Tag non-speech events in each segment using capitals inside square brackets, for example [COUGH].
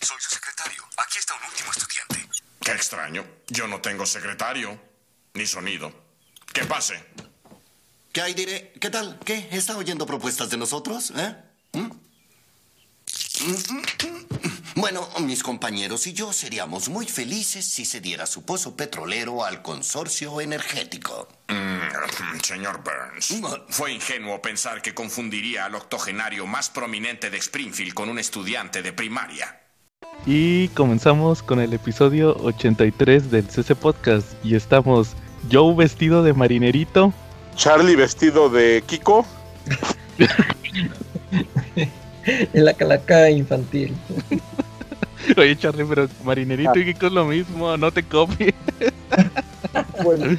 Soy su secretario. Aquí está un último estudiante. Qué extraño. Yo no tengo secretario. Ni sonido. Que pase. ¿Qué hay, diré? ¿Qué tal? ¿Qué? ¿Está oyendo propuestas de nosotros? ¿Eh? ¿Mm? Bueno, mis compañeros y yo seríamos muy felices si se diera su pozo petrolero al consorcio energético. Mm, señor Burns, fue ingenuo pensar que confundiría al octogenario más prominente de Springfield con un estudiante de primaria. Y comenzamos con el episodio 83 del CC Podcast. Y estamos Joe vestido de marinerito. Charlie vestido de Kiko. [LAUGHS] en la calaca infantil. [LAUGHS] Oye, Charlie, pero marinerito y Kiko es lo mismo, no te copies. Bueno,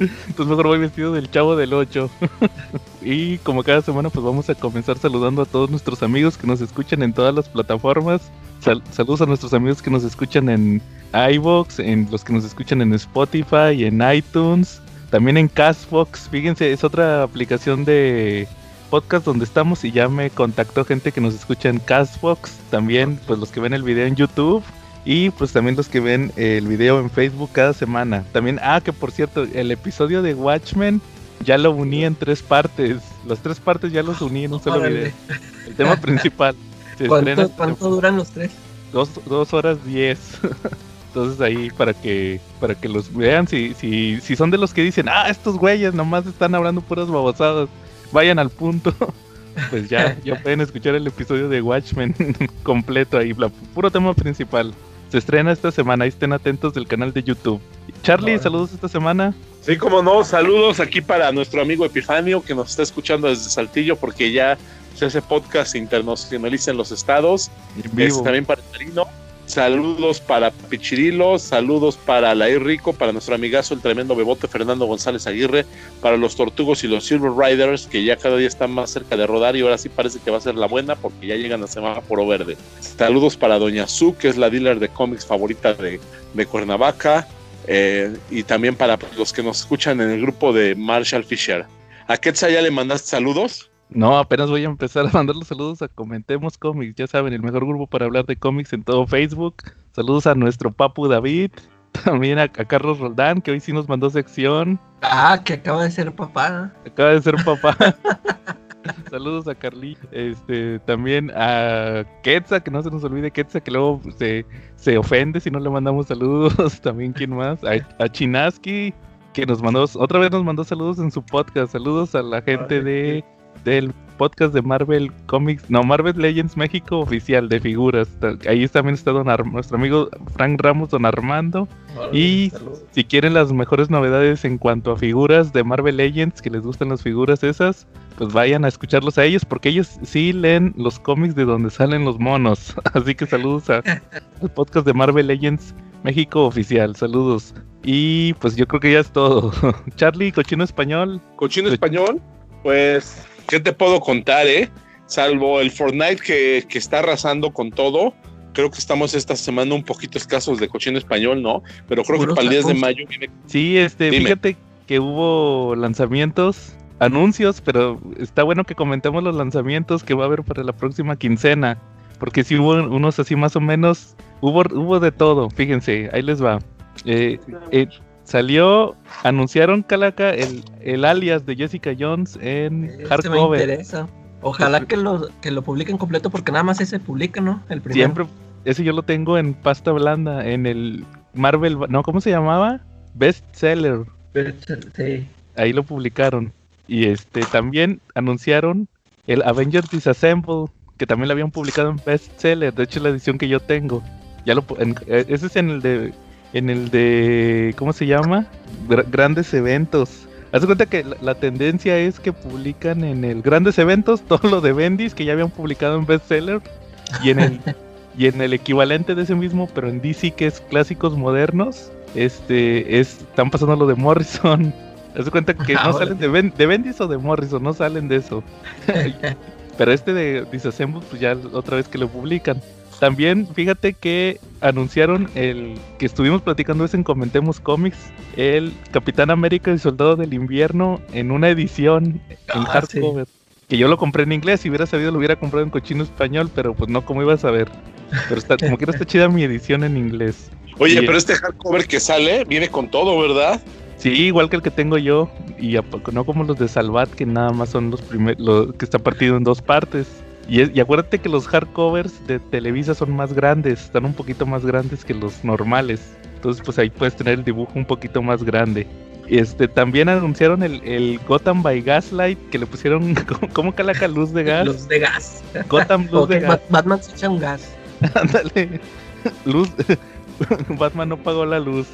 Entonces mejor voy vestido del chavo del 8. [LAUGHS] y como cada semana, pues vamos a comenzar saludando a todos nuestros amigos que nos escuchan en todas las plataformas. Sal- saludos a nuestros amigos que nos escuchan en iVoox, en los que nos escuchan en Spotify, en iTunes, también en Castbox. Fíjense, es otra aplicación de podcast donde estamos y ya me contactó gente que nos escucha en Castbox. También, pues los que ven el video en YouTube. Y pues también los que ven el video en Facebook cada semana. También, ah, que por cierto, el episodio de Watchmen ya lo uní en tres partes. Las tres partes ya los uní en un solo Órale. video. El tema [LAUGHS] principal. Se ¿cuánto, cuánto duran los tres? dos, dos horas diez. [LAUGHS] Entonces ahí para que para que los vean si, si, si son de los que dicen, ah, estos güeyes nomás están hablando puras babosadas, vayan al punto. [LAUGHS] Pues ya, ya pueden escuchar el episodio de Watchmen completo ahí, puro tema principal. Se estrena esta semana, ahí estén atentos del canal de YouTube. Charlie, saludos esta semana. Sí, como no, saludos aquí para nuestro amigo Epifanio que nos está escuchando desde Saltillo porque ya se hace podcast internacionaliza en los estados. En Este, también para Tarino. Saludos para Pichirilo, saludos para Lair Rico, para nuestro amigazo el tremendo bebote Fernando González Aguirre, para los Tortugos y los Silver Riders, que ya cada día están más cerca de rodar y ahora sí parece que va a ser la buena porque ya llegan a semáforo verde. Saludos para Doña Su, que es la dealer de cómics favorita de, de Cuernavaca, eh, y también para los que nos escuchan en el grupo de Marshall Fisher. ¿A Quetzal ya le mandaste saludos? No, apenas voy a empezar a mandar los saludos a Comentemos Comics, ya saben, el mejor grupo para hablar de cómics en todo Facebook. Saludos a nuestro papu David, [LAUGHS] también a, a Carlos Roldán, que hoy sí nos mandó sección, Ah, que acaba de ser papá. acaba de ser papá. [LAUGHS] Saludos a Carly, este, también a Quetza, que no se nos olvide Quetza, que luego se, se ofende si no le mandamos saludos. [LAUGHS] También, ¿quién más? A, a Chinaski, que nos mandó, otra vez nos mandó saludos en su podcast. Saludos a la gente de del podcast de Marvel Comics, no, Marvel Legends México oficial de figuras. Ahí también está don Ar- nuestro amigo Frank Ramos, don Armando. Y si quieren las mejores novedades en cuanto a figuras de Marvel Legends, que les gustan las figuras esas, pues vayan a escucharlos a ellos, porque ellos sí leen los cómics de donde salen los monos. [LAUGHS] Así que saludos a- al podcast de Marvel Legends México oficial, saludos. Y pues yo creo que ya es todo. [LAUGHS] Charlie, cochino español. Cochino Pues- español, pues, ¿qué te puedo contar, eh? Salvo el Fortnite que, que está arrasando con todo. Creo que estamos esta semana un poquito escasos de cochino español, ¿no? Pero creo que para el 10 de mayo viene. Sí, este, Dime. fíjate que hubo lanzamientos, anuncios, pero está bueno que comentemos los lanzamientos que va a haber para la próxima quincena, porque sí hubo unos así más o menos, hubo, hubo de todo, fíjense, ahí les va. Eh, eh, salió, anunciaron Calaca el, el alias de Jessica Jones en Este me hardcover. interesa. Ojalá que lo, que lo publiquen completo porque nada más ese publica, ¿no? El primero. Siempre, ese yo lo tengo en pasta blanda, en el Marvel, no, ¿cómo se llamaba? Bestseller. Sí. ahí lo publicaron. Y este también anunciaron el Avengers Disassemble, que también lo habían publicado en bestseller, de hecho la edición que yo tengo. Ya lo en- eh, ese es en el de en el de ¿cómo se llama? Gra- grandes eventos. Haz de cuenta que la, la tendencia es que publican en el grandes eventos [LAUGHS] todo lo de Bendis que ya habían publicado en bestseller y en el y en el equivalente de ese mismo, pero en DC que es clásicos modernos, este es están pasando lo de Morrison. [LAUGHS] Haz de cuenta que no Ah, salen de, Ben- de Bendis o de Morrison, no salen de eso. [LAUGHS] Pero este de Disassemble, pues ya otra vez que lo publican. También, fíjate que anunciaron el que estuvimos platicando es en Comentemos Comics, el Capitán América y Soldado del Invierno en una edición en Ah, sí. hardcover. Que yo lo compré en inglés, si hubiera sabido lo hubiera comprado en cochino español, pero pues no como iba a saber. Pero está, como que está [LAUGHS] chida mi edición en inglés. Oye, Y- pero este hardcover que sale viene con todo, ¿verdad? Sí, igual que el que tengo yo, y a poco- no como los de Salvat, que nada más son los primeros, que está partido en dos partes. Y, es- y acuérdate que los hardcovers de Televisa son más grandes, están un poquito más grandes que los normales. Entonces, pues ahí puedes tener el dibujo un poquito más grande. Este, también anunciaron el, el Gotham by Gaslight, que le pusieron, [LAUGHS] ¿cómo, cómo calaca luz de gas? Los de gas. Gotham luz de gas. Batman se echa un gas. Ándale. [LAUGHS] Luz. [LAUGHS] Batman no pagó la luz.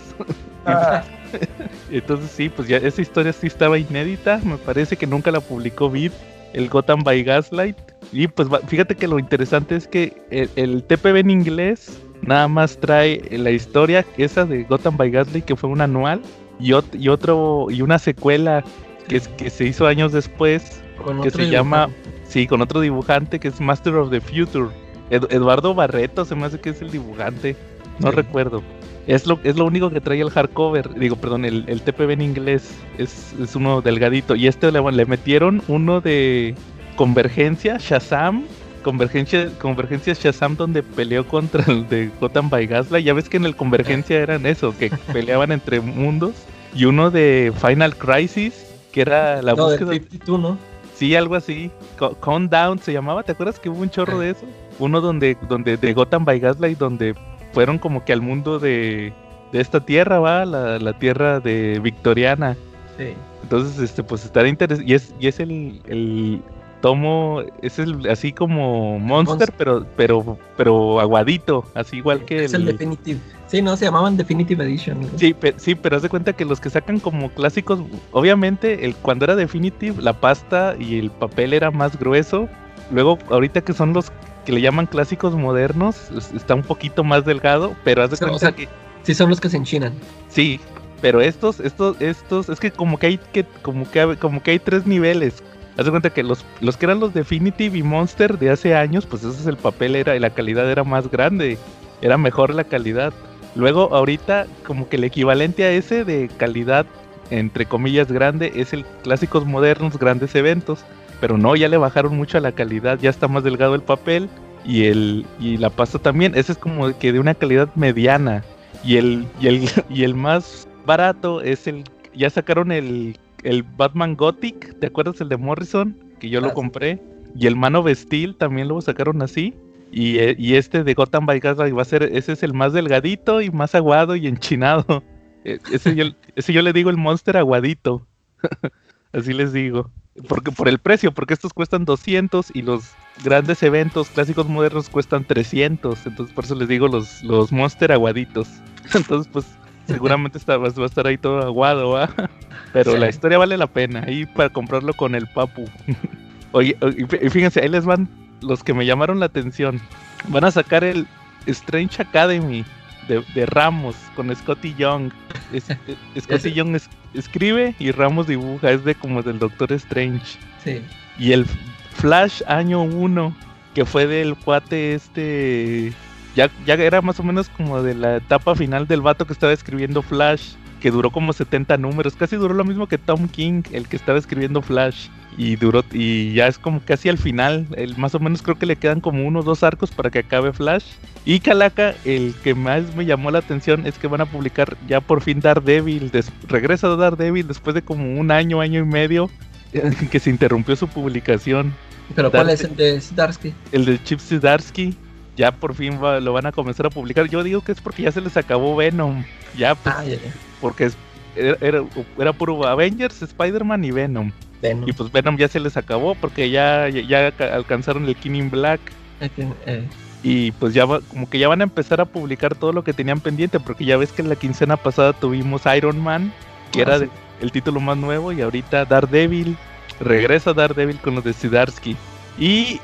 Entonces sí, pues ya esa historia sí estaba inédita. Me parece que nunca la publicó Vid, el Gotham by Gaslight. Y pues fíjate que lo interesante es que el, el TPB en inglés nada más trae la historia esa de Gotham by Gaslight que fue un anual y, ot- y otro y una secuela que, es, que se hizo años después Con que otro se llama, sí, con otro dibujante que es Master of the Future. Ed- Eduardo Barreto se me hace que es el dibujante, no Sí. recuerdo. Es lo, es lo único que trae el hardcover, digo, perdón, el, el TPB en inglés es, es uno delgadito. Y este le, le metieron uno de Convergencia, Shazam, Convergencia, Convergencia Shazam donde peleó contra el de Gotham by Gaslight. Ya ves que en el Convergencia eran eso, que [LAUGHS] peleaban entre mundos. Y uno de Final Crisis, que era la No, búsqueda... 52, ¿no? Sí, algo así. Co- Countdown se llamaba. ¿Te acuerdas que hubo un chorro de eso? Uno donde, donde de Gotham by Gaslight, donde fueron como que al mundo de, de esta tierra, va, la, la tierra de Victoriana. Sí. Entonces, este, pues estará interesante. Y es, y es el, el tomo, es el así como Monster, Monster. pero, pero, pero aguadito, así igual que es el Definitive. Sí, no, se llamaban Definitive Edition. ¿no? Sí, pe- sí, pero haz de cuenta que los que sacan como clásicos, obviamente, el cuando era Definitive, la pasta y el papel era más grueso. Luego, ahorita que son los que le llaman clásicos modernos, es- está un poquito más delgado, pero haz de cuenta o sea, que Sí, son los que se enchinan. sí, pero estos, estos, estos, es que como que hay que, como que, como que hay tres niveles. Haz de cuenta que los, los que eran los Definitive y Monster de hace años, pues ese es el papel era y la calidad era más grande, era mejor la calidad. Luego ahorita como que el equivalente a ese de calidad entre comillas grande es el clásicos modernos, grandes eventos, pero no, ya le bajaron mucho a la calidad, ya está más delgado el papel y el y la pasta también, ese es como que de una calidad mediana y el y el [LAUGHS] y el más barato es el ya sacaron el el Batman Gothic, ¿te acuerdas el de Morrison? Que yo Ah, lo sí. compré. Y el Man of Steel también lo sacaron así. Y, eh, y este de Gotham by Gaslight va a ser, ese es el más delgadito y más aguado y enchinado. [LAUGHS] Eh, Ese yo, ese yo le digo el monster aguadito. [LAUGHS] Así les digo. Porque por el precio, porque estos cuestan 200 y los grandes eventos clásicos modernos cuestan 300. Entonces por eso les digo los, los monster aguaditos. [LAUGHS] Entonces pues seguramente está, va a estar ahí todo aguado, ¿va? [LAUGHS] Pero Sí. la historia vale la pena. Ahí para comprarlo con el papu. [LAUGHS] Oye, y fíjense, ahí les van los que me llamaron la atención. Van a sacar el Strange Academy de, de Ramos con Scotty Young. Es- es- [LAUGHS] Scotty Young es- escribe y Ramos dibuja. Es de como del Doctor Strange. Sí. Y el Flash año 1, que fue del cuate este. Ya, ya era más o menos como de la etapa final del vato que estaba escribiendo Flash, que duró como 70 números. Casi duró lo mismo que Tom King, el que estaba escribiendo Flash. Y duró, y ya es como casi al final. El, más o menos creo que le quedan como uno o dos arcos para que acabe Flash. Y Calaca, el que más me llamó la atención es que van a publicar ya por fin Daredevil. Des, regresa a Daredevil después de como un año, año y medio [LAUGHS] que se interrumpió su publicación. Pero ¿cuál es el de Zdarsky? El de Chip Zdarsky, ya por fin va- lo van a comenzar a publicar. Yo digo que es porque ya se les acabó Venom. Ya, pues, Ah, ya, ya. porque es- era, era, era puro Avengers, Spider-Man y Venom. Venom. Y pues Venom ya se les acabó porque ya, ya, ya ca- alcanzaron el King in Black. Eh, Y pues ya va- como que ya van a empezar a publicar todo lo que tenían pendiente. Porque ya ves que en la quincena pasada tuvimos Iron Man, que Ah, era sí. el título más nuevo. Y ahorita Daredevil. Regresa Daredevil con los de Zdarsky. Y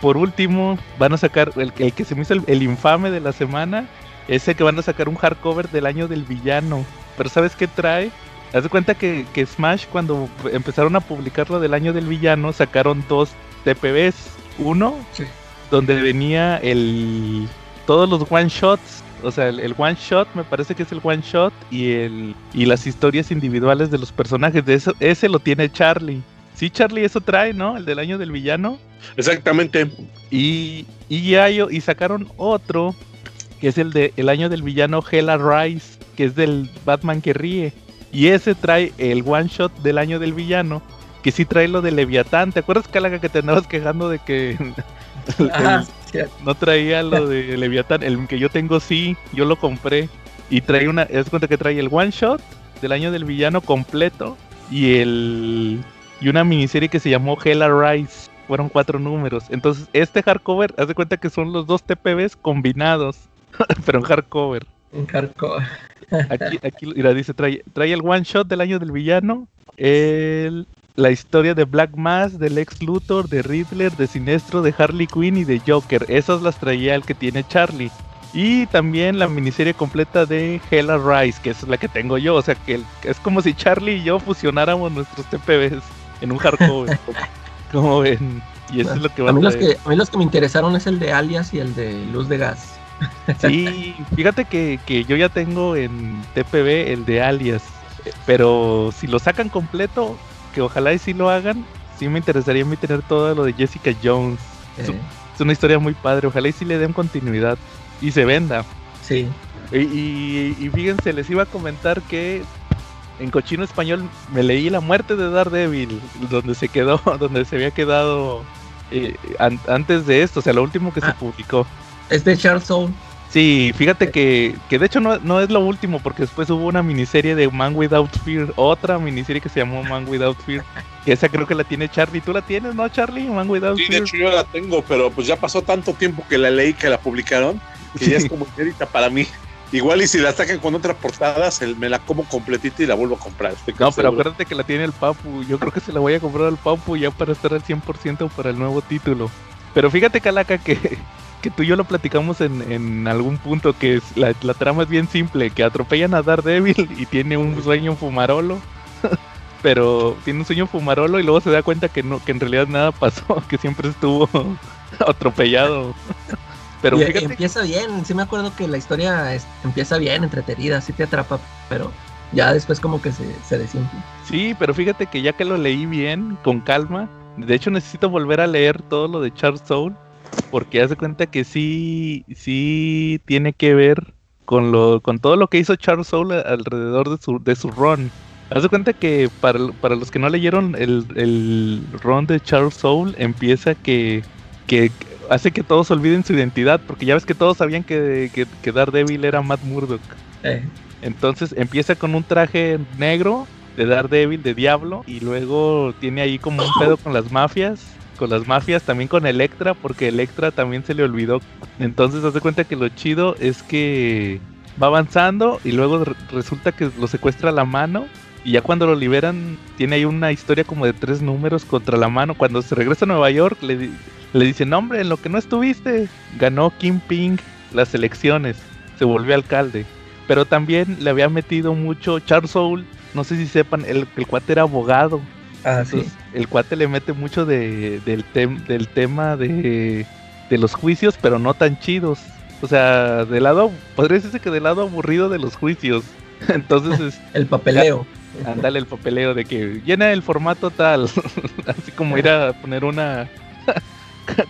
por último, van a sacar el, el que se me hizo el, el infame de la semana. Ese que van a sacar un hardcover del año del villano. Pero ¿sabes qué trae? Haz de cuenta que, que Smash, cuando empezaron a publicar lo del año del villano, sacaron dos TPBs. Uno, Sí. donde venía el todos los one shots. O sea, el, el one shot me parece que es el one shot y el y las historias individuales de los personajes. De eso, ese lo tiene Charlie. Sí, Charlie, eso trae, ¿no? El del año del villano. Exactamente. Y, y, ya yo- y sacaron otro, que es el de el año del villano Hella Rise, que es del Batman que ríe. Y ese trae el one shot del año del villano, que sí trae lo de Leviatán. ¿Te acuerdas, Calaga, que te andabas quejando de que [LAUGHS] no traía lo [LAUGHS] de Leviatán? El que yo tengo sí, yo lo compré. Y trae una, es cuenta que trae el one shot del año del villano completo y el y una miniserie que se llamó Hella Rise. Fueron cuatro números. Entonces, este hardcover, haz de cuenta que son los dos TPBs combinados, [LAUGHS] pero en hardcover. Hardcore. Aquí, aquí mira, dice, trae, trae el one shot del año del villano, el, la historia de Black Mass, del ex Luthor, de Riddler, de Sinestro, de Harley Quinn y de Joker. Esas las traía el que tiene Charlie. Y también la miniserie completa de Hella Rise, que es la que tengo yo. O sea, que es como si Charlie y yo fusionáramos nuestros TPBs en un hardcover. [LAUGHS] como ven. Y eso es lo que va A a mí, los traer. que, a mí los que me interesaron es el de Alias y el de Luz de Gas. [LAUGHS] Sí, fíjate que, que yo ya tengo en TPB el de Alias, eh, pero si lo sacan completo, que ojalá y sí lo hagan, sí me interesaría a mí tener todo lo de Jessica Jones. Eh, Es una historia muy padre, ojalá y sí le den continuidad y se venda. sí. Y, y- y fíjense, les iba a comentar que en cochino español me leí La muerte de Daredevil, donde se quedó, [LAUGHS] donde se había quedado eh, an- antes de esto, o sea, lo último que se Ah. publicó. Es de Charles. Sí, fíjate que, que de hecho no, no es lo último, porque después hubo una miniserie de Man Without Fear, otra miniserie que se llamó Man Without Fear, que esa creo que la tiene Charlie. ¿Tú la tienes, no, Charlie? Man Without Sí, de Fear. hecho yo la tengo, pero pues ya pasó tanto tiempo que la leí que la publicaron, que ya es como inédita para mí. Igual y si la sacan con otra portada, se- me la como completita y la vuelvo a comprar. estoy No, pero seguro. acuérdate que la tiene el Papu. Yo creo que se la voy a comprar al Papu ya para estar al 100% para el nuevo título. Pero fíjate, Calaca, que, que tú y yo lo platicamos en, en algún punto, que es, la, la trama es bien simple, que atropellan a Daredevil y tiene un sueño fumarolo. [LAUGHS] Pero tiene un sueño fumarolo y luego se da cuenta que no que en realidad nada pasó, [LAUGHS] que siempre estuvo [LAUGHS] atropellado. Pero Y- fíjate, empieza bien, sí me acuerdo que la historia es- empieza bien, entretenida, sí te atrapa, pero ya después como que se, se desinfla. Sí, pero fíjate que ya que lo leí bien, con calma, de hecho necesito volver a leer todo lo de Charles Soule, porque hace cuenta que sí, sí tiene que ver con lo, con todo lo que hizo Charles Soule alrededor de su, de su run. Haz de cuenta que para, para los que no leyeron el, el run de Charles Soule, empieza que, que hace que todos olviden su identidad, porque ya ves que todos sabían que, que, que Daredevil era Matt Murdock. Eh, Entonces empieza con un traje negro de Daredevil, de Diablo, y luego tiene ahí como un pedo con las mafias, con las mafias, también con Electra, porque Electra también se le olvidó. Entonces haz de cuenta que lo chido es que va avanzando y luego re- resulta que lo secuestra la mano. Y ya cuando lo liberan, tiene ahí una historia como de tres números contra la mano. Cuando se regresa a Nueva York, le, di- le dicen, hombre, en lo que no estuviste, ganó Kim Ping las elecciones, se volvió alcalde pero también le había metido mucho Charles Soule, no sé si sepan, el, el cuate era abogado, ah, sí. el cuate le mete mucho de, del, tem- del tema de, de los juicios, pero no tan chidos. O sea, del lado, podría decirse que del lado aburrido de los juicios. [LAUGHS] Entonces, es, [LAUGHS] El papeleo. [LAUGHS] andale el papeleo de que llena el formato tal, así como ir a poner una,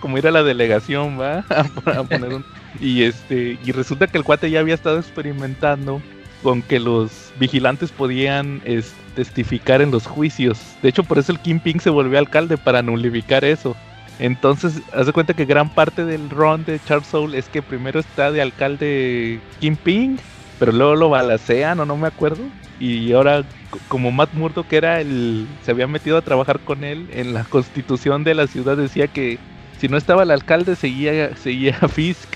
como ir a la delegación, va, a poner un, y este, y resulta que el cuate ya había estado experimentando con que los vigilantes podían es, testificar en los juicios. De hecho, por eso el Kingpin se volvió alcalde para nulificar eso. Entonces, haz de cuenta que gran parte del run de Charles Soule es que primero está de alcalde Kingpin, pero luego lo balacean o no me acuerdo. Y ahora, como Matt Murdock era el. se había metido a trabajar con él, en la constitución de la ciudad decía que si no estaba el alcalde, seguía, seguía Fisk.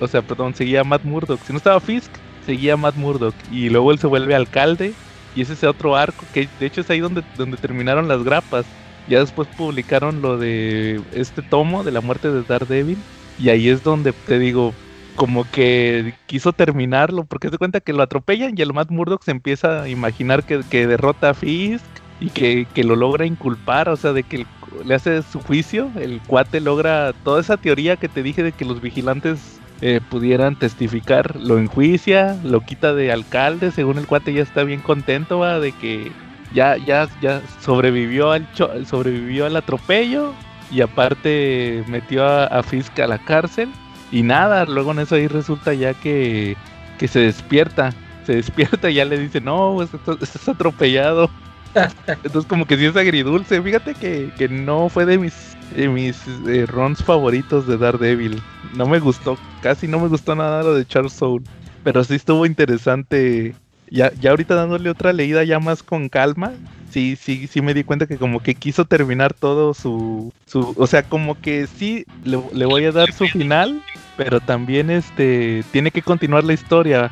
O sea, perdón, seguía Matt Murdock. Si no estaba Fisk, seguía Matt Murdock. Y luego él se vuelve alcalde. Y ese es otro arco que de hecho es ahí donde, donde terminaron las grapas. Ya después publicaron lo de este tomo de la muerte de Daredevil. Y ahí es donde te digo, como que quiso terminarlo, porque se cuenta que lo atropellan y el Matt Murdock se empieza a imaginar que, que derrota a Fisk y que, que lo logra inculpar, o sea, de que le hace su juicio, el cuate logra toda esa teoría que te dije de que los vigilantes eh, pudieran testificar, lo enjuicia, lo quita de alcalde, según el cuate ya está bien contento, ¿va? de que ya, ya, ya sobrevivió al cho- sobrevivió al atropello y aparte metió a, a Fisk a la cárcel y nada, luego en eso ahí resulta ya que, que se despierta, se despierta y ya le dice, no, pues, estás, estás atropellado. [LAUGHS] Entonces como que sí es agridulce, fíjate que, que no fue de mis, de mis eh, runs favoritos de Daredevil, no me gustó, casi no me gustó nada lo de Charles Soule, pero sí estuvo interesante. Ya, ya ahorita dándole otra leída ya más con calma, sí, sí, sí me di cuenta que como que quiso terminar todo su, su o sea, como que sí le, le voy a dar su final, pero también este tiene que continuar la historia,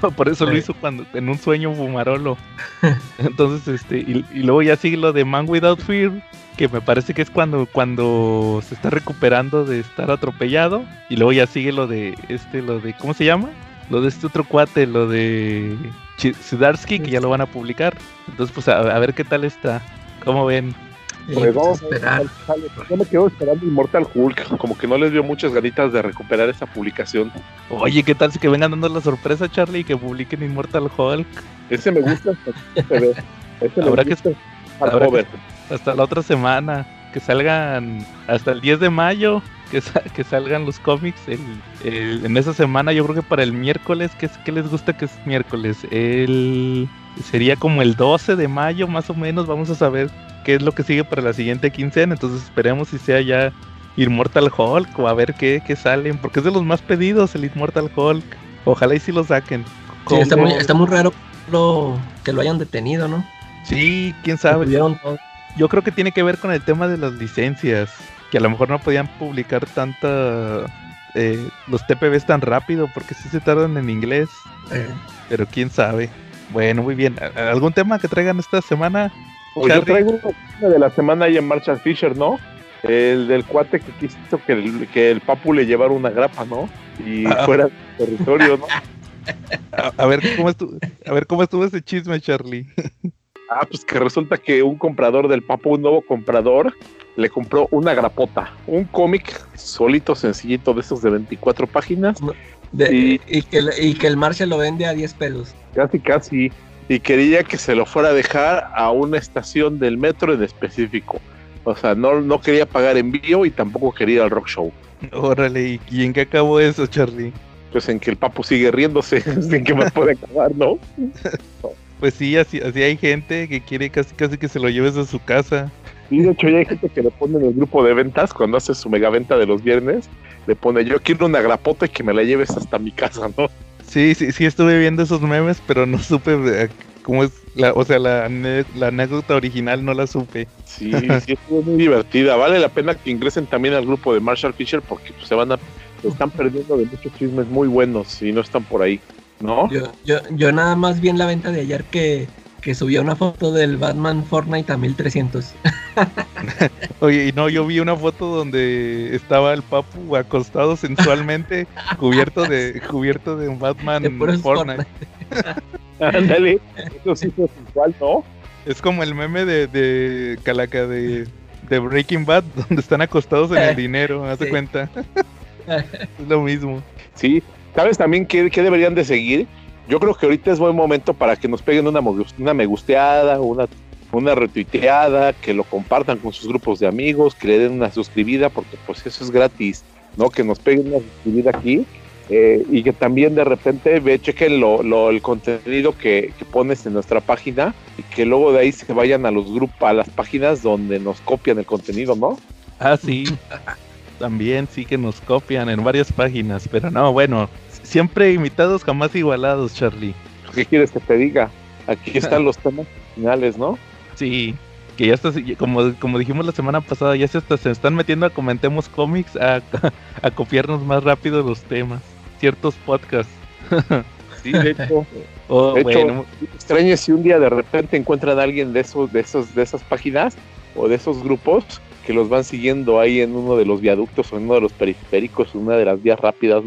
[LAUGHS] por eso lo hizo cuando en un sueño fumarolo. [LAUGHS] Entonces, este, y, y luego ya sigue lo de Man Without Fear, que me parece que es cuando, cuando se está recuperando de estar atropellado, y luego ya sigue lo de este, lo de, ¿cómo se llama? Lo de este otro cuate, lo de Sudarsky, que ya lo van a publicar. Entonces, pues a, a ver qué tal está. ¿Cómo ven? Sí, Pues vamos a esperar. Yo me quedo esperando Immortal Hulk, como que no les dio muchas ganitas de recuperar esa publicación. Oye, ¿qué tal si que vengan dando la sorpresa, Charlie, y que publiquen Immortal Hulk? Ese me gusta hasta se ve. Ese me Habrá que- gusta. habrá que-. Hasta la otra semana. Que salgan hasta el 10 de mayo. Que, sa- que salgan los cómics el- el- en esa semana. Yo creo que para el miércoles. que ¿Qué les gusta que es miércoles? El, sería como el 12 de mayo, más o menos. Vamos a saber qué es lo que sigue para la siguiente quincena. Entonces esperemos si sea ya Immortal Hulk o a ver qué, qué salen. Porque es de los más pedidos el Immortal Hulk. Ojalá y si lo saquen. Sí, está muy, está muy raro lo, que lo hayan detenido, ¿no? Sí, quién sabe. tuvieron todo. Yo creo que tiene que ver con el tema de las licencias, que a lo mejor no podían publicar tanta eh, los TPBs tan rápido porque sí se tardan en inglés, eh, pero quién sabe. Bueno, muy bien. ¿A- ¿Algún tema que traigan esta semana? Pues yo traigo una de la semana ahí en Marshall Fisher, ¿no? El del cuate que quiso que el, que el papu le llevara una grapa, ¿no? Y Ah. fuera del territorio, ¿no? [LAUGHS] A, a ver cómo estuvo, a ver cómo estuvo ese chisme, Charlie. [LAUGHS] Ah, pues que resulta que un comprador del papu, un nuevo comprador, le compró una grapota, un cómic solito, sencillito, de esos de 24 páginas, de- Y- y, que, el- y que el Marshall lo vende a 10 pesos. casi casi, y quería que se lo fuera a dejar a una estación del metro en específico. O sea, no, no quería pagar envío y tampoco quería ir al rock show. Órale, ¿y- ¿y en qué acabó eso, Charlie? Pues en que el papu sigue riéndose, [LAUGHS] en que más puede acabar, ¿no? [LAUGHS] Pues sí, así, así hay gente que quiere casi casi que se lo lleves a su casa. Y de hecho ya hay gente que le pone en el grupo de ventas, cuando hace su mega venta de los viernes, le pone yo quiero una grapota y que me la lleves hasta mi casa, ¿no? Sí, sí, sí estuve viendo esos memes, pero no supe eh, cómo es, la, o sea, la, la anécdota original no la supe. Sí, sí, estuvo muy divertida. Vale la pena que ingresen también al grupo de Marshall Fisher porque pues, se van a, se están perdiendo de muchos chismes muy buenos si no están por ahí, ¿no? Yo, yo, yo nada más vi en la venta de ayer que, que subió una foto del Batman Fortnite a 1300. [LAUGHS] Oye, y no, yo vi una foto donde estaba el Papu acostado sensualmente, [LAUGHS] cubierto de cubierto de un Batman De Fortnite. [LAUGHS] Ándale, eso sí fue igual, ¿no? Es como el meme de, de Calaca de, de Breaking Bad, donde están acostados en el dinero, haz de Sí. cuenta. es lo mismo. Sí, ¿sabes también qué, qué deberían de seguir? Yo creo que ahorita es buen momento para que nos peguen una, una me gusteada, una, una retuiteada, que lo compartan con sus grupos de amigos, que le den una suscribida, porque pues eso es gratis, ¿no? Que nos peguen una suscribida aquí eh, y que también de repente ve, chequen lo, lo- el contenido que, que pones en nuestra página y que luego de ahí se vayan a los grupos, a las páginas donde nos copian el contenido, ¿no? Ah, sí. [LAUGHS] También sí que nos copian en varias páginas, pero no, bueno, siempre imitados, jamás igualados, Charlie. ¿Qué quieres que te diga? Aquí [LAUGHS] están los temas finales, ¿no? Sí, que ya está, como, como dijimos la semana pasada, ya se, hasta se están metiendo a Comentemos Cómics a, [LAUGHS] a copiarnos más rápido los temas, ciertos podcasts. [LAUGHS] Sí, de hecho. Oh, De hecho, bueno, si un día de repente encuentran a alguien de esos, de esos, de esas páginas o de esos grupos que los van siguiendo ahí en uno de los viaductos o en uno de los periféricos, en una de las vías rápidas.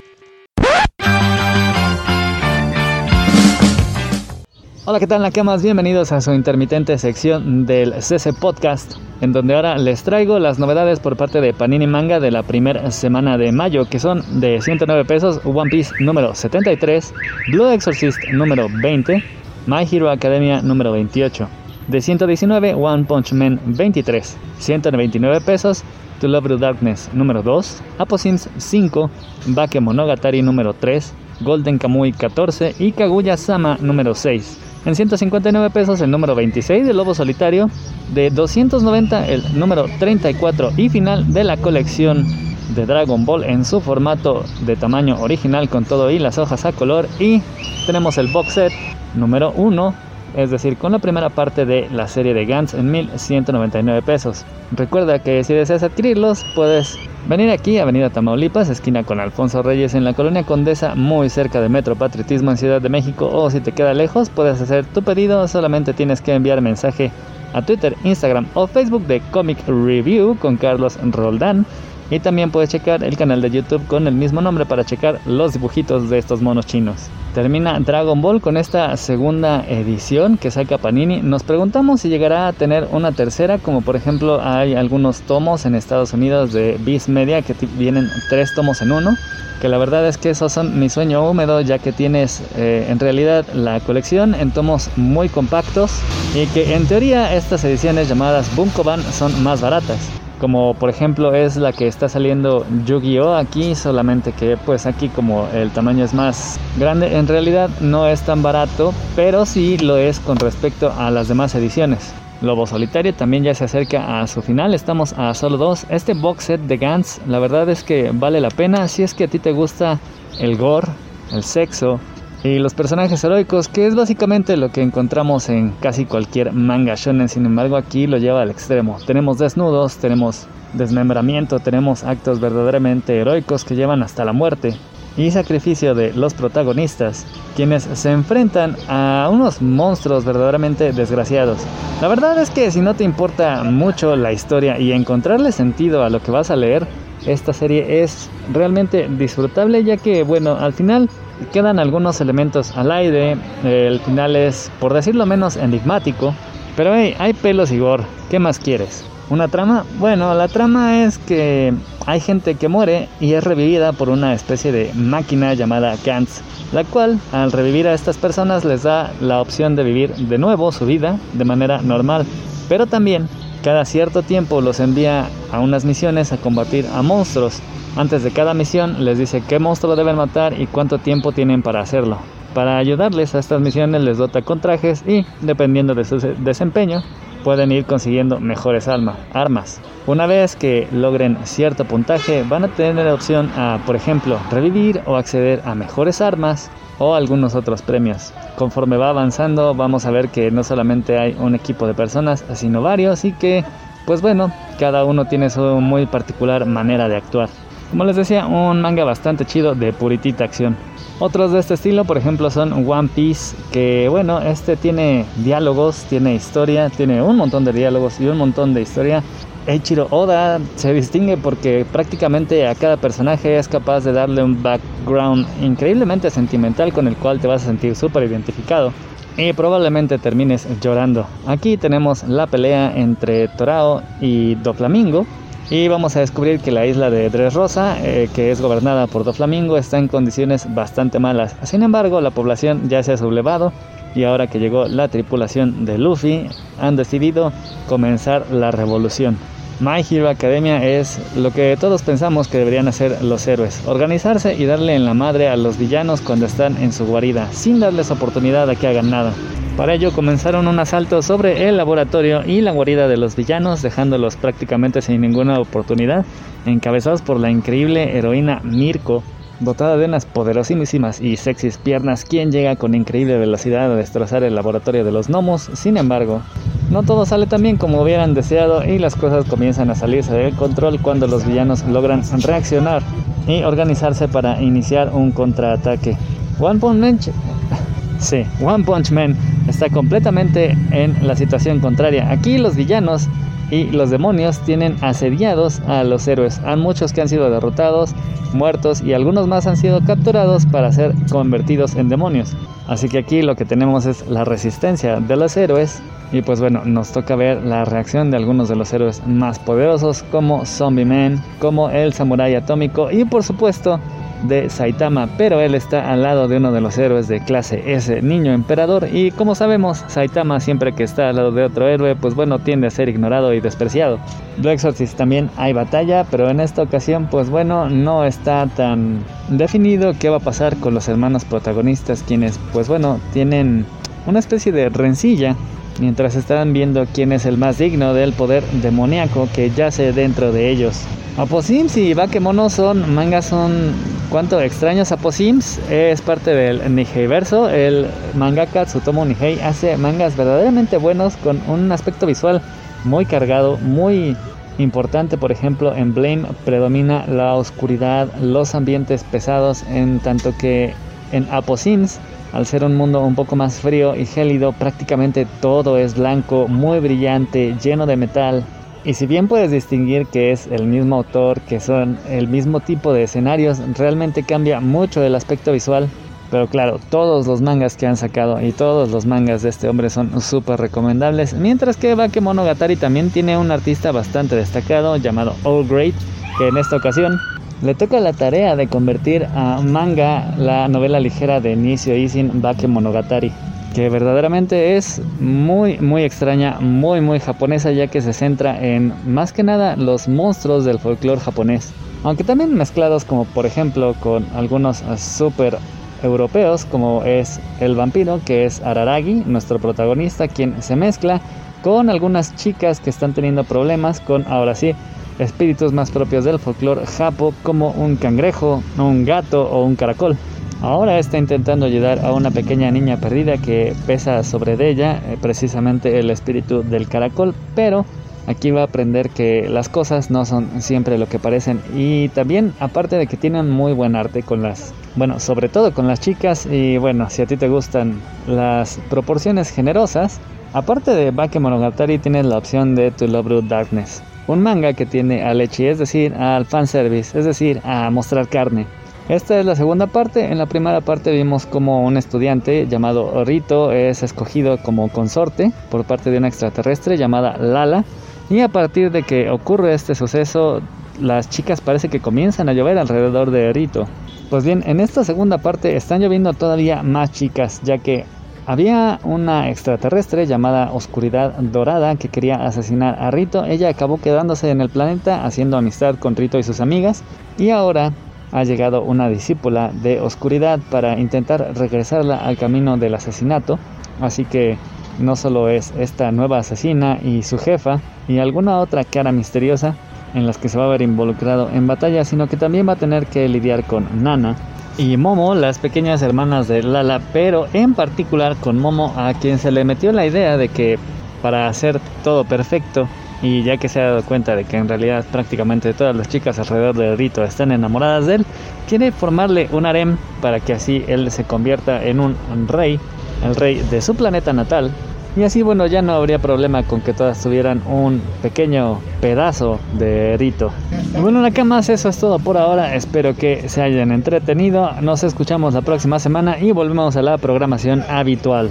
Hola, ¿qué tal, Nakamas? Bienvenidos a su intermitente sección del CC Podcast, en donde ahora les traigo las novedades por parte de Panini Manga de la primera semana de mayo, que son de 109 pesos, One Piece número 73, Blue Exorcist número 20, My Hero Academia número 28, De 119, One Punch Man 23. 129 pesos, To Love the Darkness número 2. Aposims 5. Bakemonogatari número 3. Golden Kamui 14 y Kaguya Sama número 6. En 159 pesos el número 26 de Lobo Solitario, de 290 el número 34 y final de la colección de Dragon Ball en su formato de tamaño original con todo y las hojas a color. Y tenemos el box set número 1 es decir, con la primera parte de la serie de Gantz en 1199 pesos. Recuerda que si deseas adquirirlos, puedes venir aquí, Avenida Tamaulipas, esquina con Alfonso Reyes en la colonia Condesa, muy cerca de Metro Patriotismo en Ciudad de México, o si te queda lejos, puedes hacer tu pedido, solamente tienes que enviar mensaje a Twitter, Instagram o Facebook de Comic Review con Carlos Roldán y también puedes checar el canal de YouTube con el mismo nombre para checar los dibujitos de estos monos chinos. Termina Dragon Ball con esta segunda edición que saca Panini. Nos preguntamos si llegará a tener una tercera, como por ejemplo hay algunos tomos en Estados Unidos de Beast Media que vienen tres tomos en uno. Que la verdad es que esos son mi sueño húmedo, ya que tienes eh, en realidad la colección en tomos muy compactos y que en teoría estas ediciones llamadas Bunkoban son más baratas como por ejemplo es la que está saliendo Yu-Gi-Oh aquí, solamente que pues aquí como el tamaño es más grande, en realidad no es tan barato, pero sí lo es con respecto a las demás ediciones. Lobo Solitario también ya se acerca a su final, estamos a solo dos. Este box set de Gantz, la verdad es que vale la pena si es que a ti te gusta el gore, el sexo, y los personajes heroicos, que es básicamente lo que encontramos en casi cualquier manga shonen, sin embargo aquí lo lleva al extremo. Tenemos desnudos, tenemos desmembramiento, tenemos actos verdaderamente heroicos que llevan hasta la muerte y sacrificio de los protagonistas, quienes se enfrentan a unos monstruos verdaderamente desgraciados. La verdad es que si no te importa mucho la historia y encontrarle sentido a lo que vas a leer, esta serie es realmente disfrutable ya que, bueno, al final quedan algunos elementos al aire, el final es, por decirlo menos, enigmático, pero hay pelos y gore, ¿qué más quieres? ¿Una trama? Bueno, la trama es que hay gente que muere y es revivida por una especie de máquina llamada Gantz, la cual al revivir a estas personas les da la opción de vivir de nuevo su vida de manera normal, pero también cada cierto tiempo los envía a unas misiones a combatir a monstruos. Antes de cada misión les dice qué monstruo deben matar y cuánto tiempo tienen para hacerlo. Para ayudarles a estas misiones les dota con trajes y, dependiendo de su desempeño, pueden ir consiguiendo mejores armas. Una vez que logren cierto puntaje, van a tener la opción a, por ejemplo, revivir o acceder a mejores armas o algunos otros premios. Conforme va avanzando vamos a ver que no solamente hay un equipo de personas, sino varios y que, pues bueno, cada uno tiene su muy particular manera de actuar. Como les decía, un manga bastante chido de puritita acción. Otros de este estilo, por ejemplo, son One Piece, que bueno, este tiene diálogos, tiene historia, tiene un montón de diálogos y un montón de historia. Eiichiro Oda se distingue porque prácticamente a cada personaje es capaz de darle un background increíblemente sentimental con el cual te vas a sentir súper identificado y probablemente termines llorando. Aquí tenemos la pelea entre Torao y Doflamingo y vamos a descubrir que la isla de Dressrosa, eh, que es gobernada por Doflamingo, está en condiciones bastante malas. Sin embargo, la población ya se ha sublevado y ahora que llegó la tripulación de Luffy, han decidido comenzar la revolución. My Hero Academia es lo que todos pensamos que deberían hacer los héroes, organizarse y darle en la madre a los villanos cuando están en su guarida, sin darles oportunidad a que hagan nada. Para ello comenzaron un asalto sobre el laboratorio y la guarida de los villanos, dejándolos prácticamente sin ninguna oportunidad, encabezados por la increíble heroína Mirko, dotada de unas poderosísimas y sexys piernas, quien llega con increíble velocidad a destrozar el laboratorio de los gnomos. Sin embargo, no todo sale tan bien como hubieran deseado y las cosas comienzan a salirse del control cuando los villanos logran reaccionar y organizarse para iniciar un contraataque. One Punch [LAUGHS] sí, One Punch Man está completamente en la situación contraria. Aquí los villanos y los demonios tienen asediados a los héroes. Hay muchos que han sido derrotados, muertos y algunos más han sido capturados para ser convertidos en demonios. Así que aquí lo que tenemos es la resistencia de los héroes y pues bueno, nos toca ver la reacción de algunos de los héroes más poderosos como Zombie Man, como el Samurai Atómico y por supuesto de Saitama, pero él está al lado de uno de los héroes de clase S, Niño Emperador, y como sabemos, Saitama siempre que está al lado de otro héroe, pues bueno, tiende a ser ignorado y despreciado. Blue Exorcist también hay batalla, pero en esta ocasión, pues bueno, no está tan definido qué va a pasar con los hermanos protagonistas, quienes, pues bueno, tienen una especie de rencilla mientras están viendo quién es el más digno del poder demoníaco que yace dentro de ellos. Aposims y Bakemono son mangas son cuanto extraños. Aposims es parte del Nihei verso. El mangaka Tsutomu Nihei hace mangas verdaderamente buenos con un aspecto visual muy cargado, muy importante. Por ejemplo, en Blame predomina la oscuridad, los ambientes pesados, en tanto que en Aposims al ser un mundo un poco más frío y gélido, prácticamente todo es blanco, muy brillante, lleno de metal. Y si bien puedes distinguir que es el mismo autor, que son el mismo tipo de escenarios, realmente cambia mucho el aspecto visual. Pero claro, todos los mangas que han sacado y todos los mangas de este hombre son súper recomendables. Mientras que Bakemonogatari también tiene un artista bastante destacado llamado All Great, que en esta ocasión le toca la tarea de convertir a manga la novela ligera de Nishio Isin Bakemonogatari, que verdaderamente es muy muy extraña, muy muy japonesa ya que se centra en más que nada los monstruos del folclore japonés, aunque también mezclados como por ejemplo con algunos super europeos como es el vampiro que es Araragi, nuestro protagonista, quien se mezcla con algunas chicas que están teniendo problemas con ahora sí espíritus más propios del folclore japo como un cangrejo, un gato o un caracol. Ahora está intentando ayudar a una pequeña niña perdida que pesa sobre ella eh, precisamente el espíritu del caracol, pero aquí va a aprender que las cosas no son siempre lo que parecen y también aparte de que tienen muy buen arte con las, bueno, sobre todo con las chicas y bueno, si a ti te gustan las proporciones generosas, aparte de Bakemonogatari tienes la opción de To Love Darkness un manga que tiene a leche, es decir, al fanservice, es decir, a mostrar carne. Esta es la segunda parte. En la primera parte vimos como un estudiante llamado Rito es escogido como consorte por parte de una extraterrestre llamada Lala. Y a partir de que ocurre este suceso, las chicas parece que comienzan a llover alrededor de Rito. Pues bien, en esta segunda parte están lloviendo todavía más chicas, ya que había una extraterrestre llamada Oscuridad Dorada que quería asesinar a Rito. Ella acabó quedándose en el planeta haciendo amistad con Rito y sus amigas. Y ahora ha llegado una discípula de Oscuridad para intentar regresarla al camino del asesinato. Así que no solo es esta nueva asesina y su jefa y alguna otra cara misteriosa en las que se va a ver involucrado en batalla, sino que también va a tener que lidiar con Nana, y Momo, las pequeñas hermanas de Lala, pero en particular con Momo, a quien se le metió la idea de que para hacer todo perfecto, y ya que se ha dado cuenta de que en realidad prácticamente todas las chicas alrededor de Rito están enamoradas de él, quiere formarle un harem para que así él se convierta en un rey, el rey de su planeta natal, y así, bueno, ya no habría problema con que todas tuvieran un pequeño pedazo de rito. Y bueno, acá más eso es todo por ahora. Espero que se hayan entretenido. Nos escuchamos la próxima semana y volvemos a la programación habitual.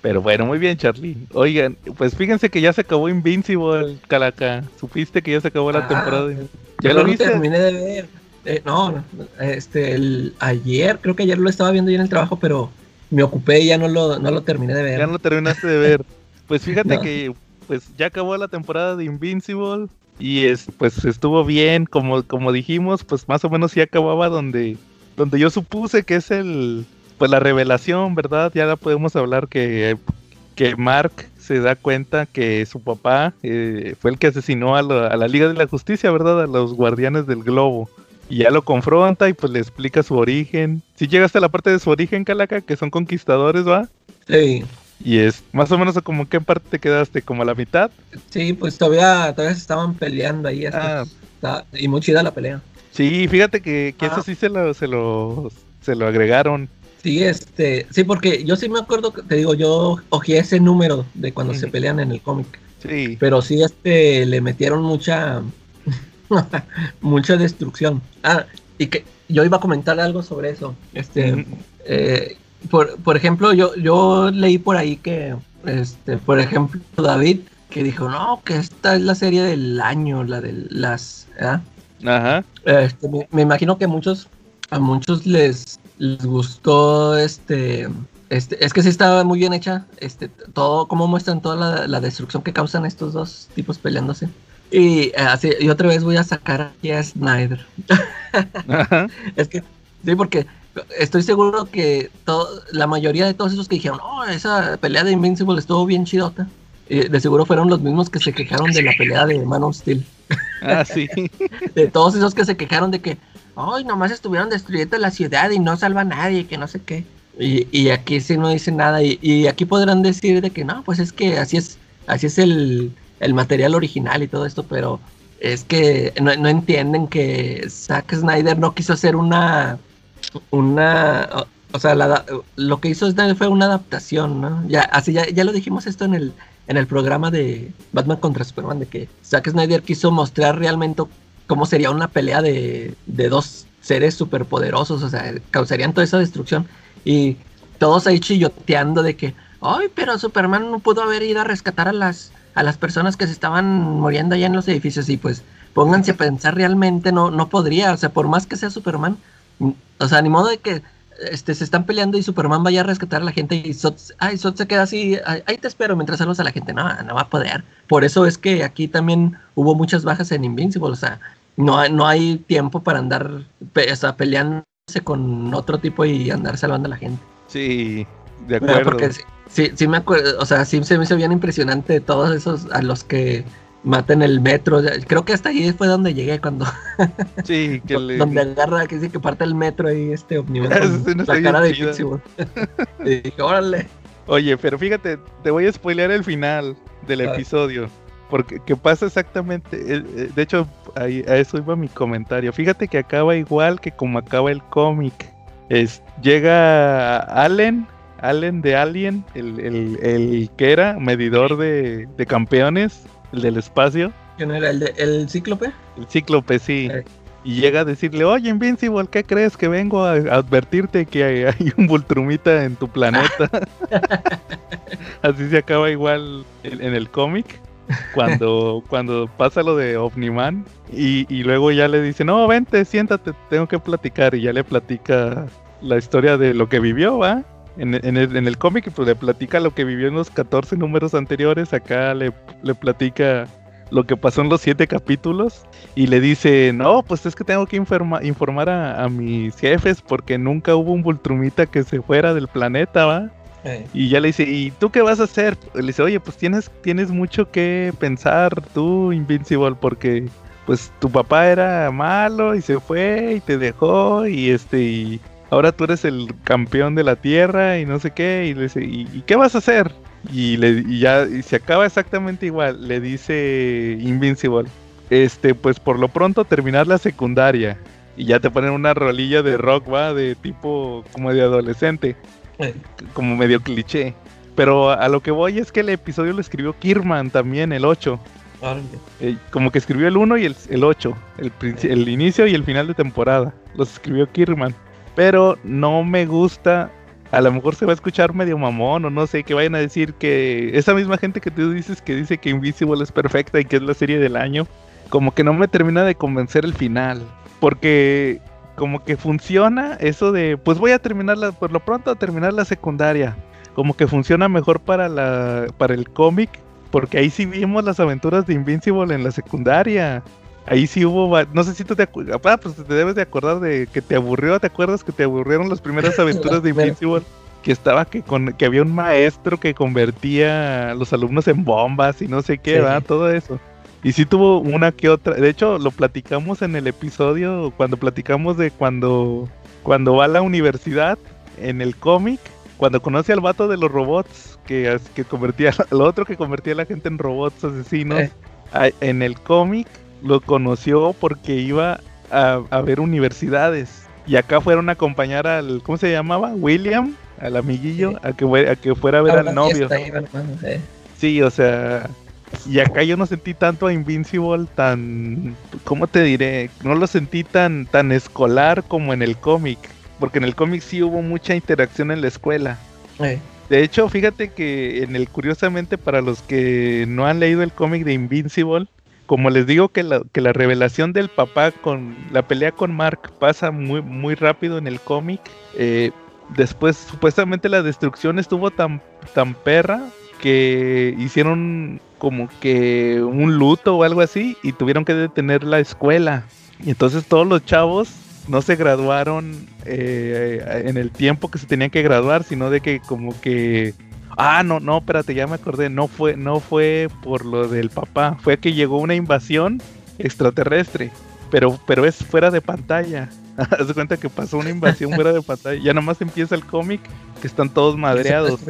Pero bueno, muy bien, Charlie. Oigan, pues fíjense que ya se acabó Invincible, Calaca. ¿Supiste que ya se acabó la Ah, temporada? ¿Ya Yo lo viste? terminé de ver. Eh, no, este, el, ayer, creo que ayer lo estaba viendo yo en el trabajo, pero me ocupé y ya no lo, no lo terminé de ver. Ya no terminaste de ver. [LAUGHS] Pues fíjate No. que pues ya acabó la temporada de Invincible y es, pues estuvo bien, como, como dijimos, pues más o menos sí acababa donde, donde yo supuse que es el pues la revelación, ¿verdad? Ya la podemos hablar que, que Mark se da cuenta que su papá eh, fue el que asesinó a la, a la Liga de la Justicia, ¿verdad? A los guardianes del globo. Y ya lo confronta y pues le explica su origen. Si llegaste a la parte de su origen, Calaca, que son conquistadores, ¿va? Sí, Y es más o menos como en qué parte te quedaste, como a la mitad. sí, pues todavía, todavía se estaban peleando ahí. hasta- Ah, está- y muy chida la pelea. sí, fíjate que, que eso Ah. sí se lo, se lo, se lo agregaron. Sí, este, sí, porque yo sí me acuerdo, te digo, yo ojeé ese número de cuando se pelean en el cómic. Sí, Pero sí, este, le metieron mucha, [LAUGHS] mucha destrucción. Ah, y que yo iba a comentar algo sobre eso. Este, eh, por, por ejemplo, yo, yo leí por ahí que, este, por ejemplo, David, que dijo, no, que esta es la serie del año, la de las, ¿verdad? Ajá. Este, me, me imagino que muchos, a muchos les, les gustó este, este, es que sí estaba muy bien hecha, este, todo, cómo muestran toda la, la destrucción que causan estos dos tipos peleándose. Y eh, así, y otra vez voy a sacar aquí a Snyder. Ajá. [LAUGHS] Es que, sí, porque estoy seguro que todo, la mayoría de todos esos que dijeron, oh, esa pelea de Invincible estuvo bien chidota. eh, de seguro fueron los mismos que se quejaron de la pelea de Man of Steel. Ah, sí. [LAUGHS] De todos esos que se quejaron de que, ay, nomás estuvieron destruyendo la ciudad y no salva a nadie, que no sé qué. Y, y aquí sí no dicen nada. Y, y aquí podrán decir de que no, pues es que así es, así es el, el material original y todo esto, pero es que no, no entienden que Zack Snyder no quiso hacer una, una, o, sea, la- lo que hizo Snyder fue una adaptación, ¿no? Ya, así ya, ya lo dijimos esto en el, en el programa de Batman contra Superman, de que Zack Snyder quiso mostrar realmente cómo sería una pelea de, de dos seres superpoderosos, o sea, causarían toda esa destrucción. Y todos ahí chilloteando de que, ay, pero Superman no pudo haber ido a rescatar a las, a las personas que se estaban muriendo allá en los edificios. Y pues, pónganse a pensar realmente, no, no podría, o sea, por más que sea Superman, o sea, ni modo de que este, se están peleando y Superman vaya a rescatar a la gente y Zod, ay, Zod se queda así, "Ay, ahí te espero mientras saludas a la gente. No, no va a poder. Por eso es que aquí también hubo muchas bajas en Invincible, o sea, no, hay- no hay tiempo para andar pe- o sea, peleándose con otro tipo y andar salvando a la gente. Sí, de Bueno, acuerdo. porque sí, sí, me acuerdo, o sea, sí se me hizo bien impresionante todos esos a los que matan el metro. Creo que hasta ahí fue donde llegué cuando [LAUGHS] Sí, que le... donde agarra que dice que parte el metro y este escena está la cara de. Invincible. [LAUGHS] y dije, órale. Oye, pero fíjate, te voy a spoilear el final del A ver. episodio. Porque que pasa exactamente. eh, De hecho, ahí, a eso iba mi comentario. Fíjate que acaba igual que como acaba el cómic. Es, llega Allen, Allen de Alien, el, el- el que era medidor de, de campeones, el del espacio, ¿Quién era el, de, el cíclope? el cíclope, sí. Eh. Y llega a decirle, oye Invincible, ¿qué crees? Que vengo a, advertirte que hay, hay un Voltrumita en tu planeta. [LAUGHS] [LAUGHS] Así se acaba igual en, en el cómic. Cuando, [LAUGHS] cuando pasa lo de Omniman y, y luego ya le dice, no, vente, siéntate, tengo que platicar. Y ya le platica la historia de lo que vivió, ¿va? En, en el, en el cómic pues le platica lo que vivió en los 14 números anteriores. Acá le, le platica lo que pasó en los 7 capítulos. Y le dice, no, pues es que tengo que informa- informar a, a mis jefes porque nunca hubo un Voltrumita que se fuera del planeta, ¿va? Eh, Y ya le dice, ¿y tú qué vas a hacer? Le dice, oye, pues tienes, tienes mucho que pensar tú, Invincible, porque pues tu papá era malo y se fue y te dejó y este y ahora tú eres el campeón de la tierra y no sé qué y le dice, ¿y, y qué vas a hacer? Y, le, y ya y se acaba exactamente igual, le dice Invincible, este, pues por lo pronto terminar la secundaria y ya te ponen una rolilla de rock, va, de tipo como de adolescente como medio cliché. Pero a lo que voy es que el episodio lo escribió Kirman también, el 8. órale. Eh, como que escribió el 1 y el, el 8. El, el inicio y el final de temporada. Los escribió Kirman. Pero no me gusta. A lo mejor se va a escuchar medio mamón o no sé, que vayan a decir que esa misma gente que tú dices que dice que Invisible es perfecta y que es la serie del año, como que no me termina de convencer el final. Porque como que funciona eso de, pues voy a terminar la, por lo pronto a terminar la secundaria. Como que funciona mejor para la, para el cómic, porque ahí sí vimos las aventuras de Invincible en la secundaria. Ahí sí hubo, no sé si tú te acuerdas, ah, pues te debes de acordar de que te aburrió, ¿te acuerdas que te aburrieron las primeras [LAUGHS] aventuras de Invincible? Que estaba que con que había un maestro que convertía a los alumnos en bombas y no sé qué, Sí. va, todo eso. Y sí tuvo una que otra. De hecho, lo platicamos en el episodio cuando platicamos de cuando, cuando va a la universidad en el cómic, cuando conoce al vato de los robots, que, que convertía, [LAUGHS] al otro que convertía a la gente en robots asesinos. Eh. en el cómic lo conoció porque iba a, a ver universidades. Y acá fueron a acompañar al, ¿cómo se llamaba? William, al amiguillo, Sí. a, que, a que fuera a ver al novio. eh. Sí, o sea, y acá yo no sentí tanto a Invincible tan, ¿cómo te diré? No lo sentí tan, tan escolar como en el cómic, porque en el cómic sí hubo mucha interacción en la escuela. De hecho, fíjate que en el curiosamente para los que no han leído el cómic de Invincible, como les digo que la, que la revelación del papá con la pelea con Mark pasa muy, muy rápido en el cómic, eh, después supuestamente la destrucción estuvo tan, tan perra que hicieron como que un luto o algo así y tuvieron que detener la escuela. Y entonces todos los chavos no se graduaron eh, en el tiempo que se tenían que graduar, sino de que como que Ah, no, no, espérate, ya me acordé. No fue, no fue por lo del papá. Fue que llegó una invasión extraterrestre. Pero, pero es fuera de pantalla. [LAUGHS] Haz de cuenta que pasó una invasión fuera de pantalla. Ya nomás empieza el cómic que están todos madreados.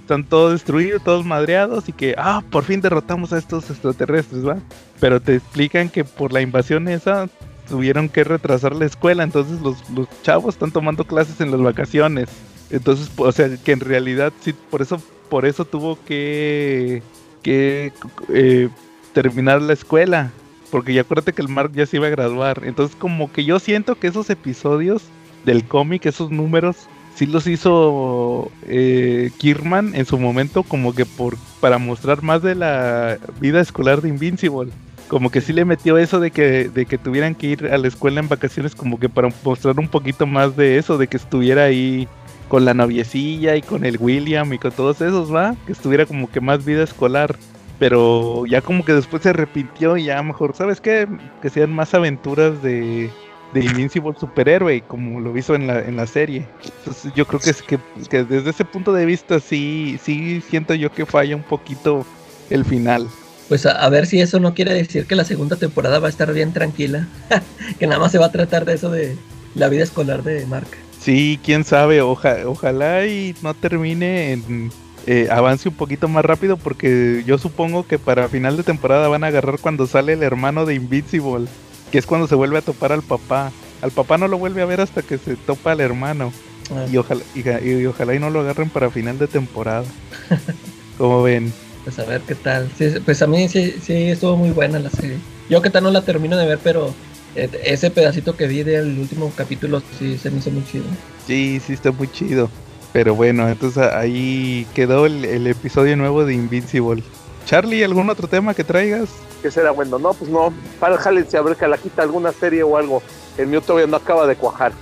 Están todos destruidos, todos madreados y que, ah, por fin derrotamos a estos extraterrestres, ¿va? Pero te explican que por la invasión esa tuvieron que retrasar la escuela, entonces los, los chavos están tomando clases en las vacaciones. Entonces, o sea, que en realidad sí, por eso, por eso tuvo que, que eh, terminar la escuela. Porque ya acuérdate que el Mark ya se iba a graduar. Entonces, como que yo siento que esos episodios del cómic, esos números, sí los hizo eh, Kirman en su momento, como que por para mostrar más de la vida escolar de Invincible. Como que sí le metió eso de que, de que tuvieran que ir a la escuela en vacaciones, como que para mostrar un poquito más de eso, de que estuviera ahí con la noviecilla y con el William y con todos esos, ¿va? Que estuviera como que más vida escolar. Pero ya como que después se arrepintió y ya mejor, ¿sabes qué? Que sean más aventuras de, de Invincible superhéroe, como lo hizo en la, en la serie. Entonces yo creo que es que, que desde ese punto de vista sí, sí siento yo que falla un poquito el final. Pues a, a, ver si eso no quiere decir que la segunda temporada va a estar bien tranquila. [LAUGHS] que nada más se va a tratar de eso de la vida escolar de Mark. Sí, quién sabe, ojalá y no termine en eh, avance un poquito más rápido porque yo supongo que para final de temporada van a agarrar cuando sale el hermano de Invincible, que es cuando se vuelve a topar al papá. Al papá no lo vuelve a ver hasta que se topa al hermano. Ah. Y, ojalá, y, ojalá y no lo agarren para final de temporada. [LAUGHS] Como ven. Pues a ver qué tal. pues a mí sí, sí estuvo muy buena la serie. Yo que tal no la termino de ver, pero ese pedacito que vi del último capítulo sí se me hizo muy chido. Sí, sí está muy chido. Pero bueno, entonces ahí quedó el, episodio nuevo de Invincible. Charlie, ¿algún otro tema que traigas? Que será bueno, no, pues no. Para jálense a ver que la quita alguna serie o algo. El mío todavía no acaba de cuajar.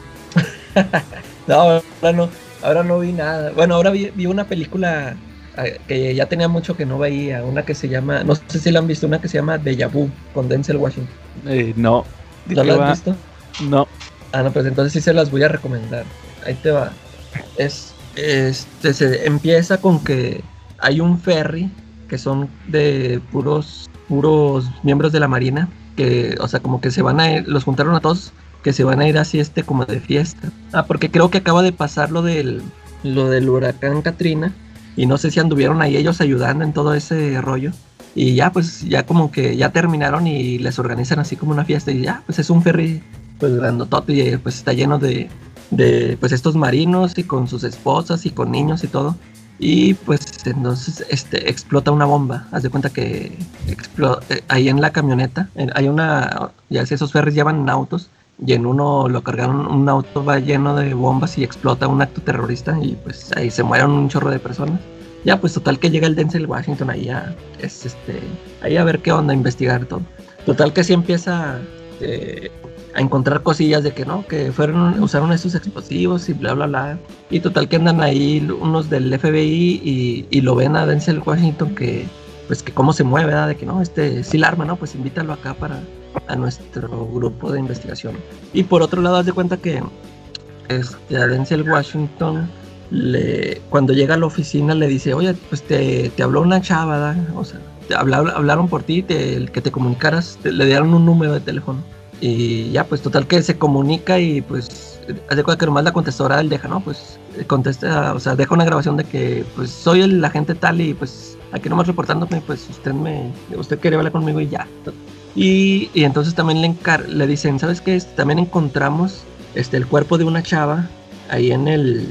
[LAUGHS] no, ahora no, ahora no vi nada. Bueno, ahora vi, vi una película que ya tenía mucho que no veía, una que se llama, no sé si la han visto, una que se llama Deja Vu con Denzel Washington. Eh, no, ¿No lo has visto? No. Ah, no, pues entonces sí se las voy a recomendar. Ahí te va. Es, este, se empieza con que hay un ferry que son de puros, puros miembros de la marina, que, o sea, como que se van a ir, los juntaron a todos, que se van a ir así este como de fiesta. Ah, porque creo que acaba de pasar lo del, lo del huracán Katrina, y no sé si anduvieron ahí ellos ayudando en todo ese rollo. Y ya, pues, ya como que ya terminaron y les organizan así como una fiesta. Y ya, pues es un ferry, pues, grandotote y pues está lleno de, de, pues, estos marinos y con sus esposas y con niños y todo. Y pues entonces este, explota una bomba. Haz de cuenta que eh, ahí en la camioneta hay una, ya esos ferries llevan autos y en uno lo cargaron, un auto va lleno de bombas y explota un acto terrorista y pues ahí se mueren un chorro de personas. Ya, pues total que llega el Denzel Washington ahí a, es, este, ahí a ver qué onda, a investigar todo. Total que sí empieza eh, a encontrar cosillas de que no, que fueron, usaron esos explosivos y bla, bla, bla. Y total que andan ahí unos del FBI y, y lo ven a Denzel Washington que, pues que cómo se mueve, ¿verdad? De que no, este, sí la arma, ¿no? Pues invítalo acá para a nuestro grupo de investigación. Y por otro lado, haz de cuenta que este, a Denzel Washington le, cuando llega a la oficina le dice, oye, pues te, te habló una chava, o sea, te hablaron, por ti, te, que te comunicaras, le dieron un número de teléfono. Y ya, pues total que se comunica y pues hace cuenta que nomás la contestadora él deja, ¿no? Pues contesta, o sea, deja una grabación de que pues soy el agente tal y pues aquí nomás reportándome, pues usted me, usted quiere hablar conmigo y ya. Y, y entonces también le, encar le dicen, ¿sabes qué? También encontramos este, el cuerpo de una chava ahí en el,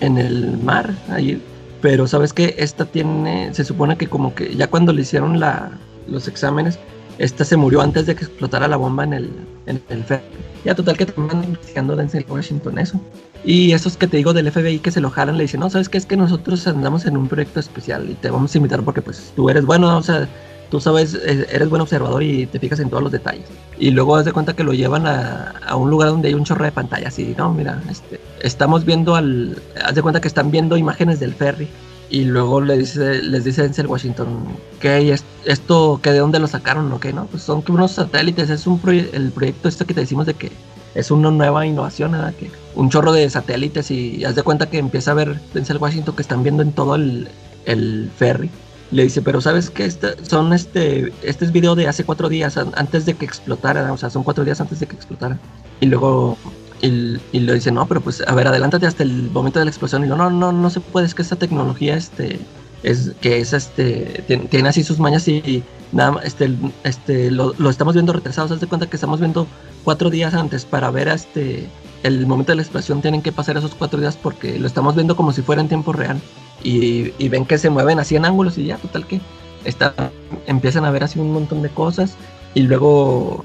en el mar, ahí, pero sabes que esta tiene, se supone que como que ya cuando le hicieron la, los exámenes, esta se murió antes de que explotara la bomba en el, en el ferry. Ya total que terminan investigando Denzel Washington eso. Y esos que te digo del FBI que se lo jalan le dicen, no, ¿sabes qué? Es que nosotros andamos en un proyecto especial y te vamos a invitar porque pues tú eres bueno, o sea, tú sabes, eres buen observador y te fijas en todos los detalles. Y luego haz de cuenta que lo llevan a, a un lugar donde hay un chorro de pantallas y no, mira, este, estamos viendo al, haz de cuenta que están viendo imágenes del ferry. Y luego le dice, les dice Denzel Washington, ¿qué es esto, que de dónde lo sacaron o qué, no? Pues son que unos satélites, es un proye- el proyecto este que te decimos de que es una nueva innovación, ¿verdad? Que un chorro de satélites y haz de cuenta que empieza a ver Denzel Washington que están viendo en todo el, el ferry. Le dice, pero ¿sabes qué? Este, son este, este es video de hace cuatro días, an- antes de que explotara, o sea, son cuatro días antes de que explotara. Y luego, y, y le dice, no, pero pues, a ver, adelántate hasta el momento de la explosión. Y lo, no, no, no se puede, es que esta tecnología, este, es, que es, este, tiene, así sus mañas y, nada este, este, lo, lo estamos viendo retrasado. Haz de cuenta que estamos viendo cuatro días antes para ver, este, el momento de la explosión, tienen que pasar esos cuatro días porque lo estamos viendo como si fuera en tiempo real y, ven que se mueven así en ángulos y ya, total que está, empiezan a ver así un montón de cosas. Y luego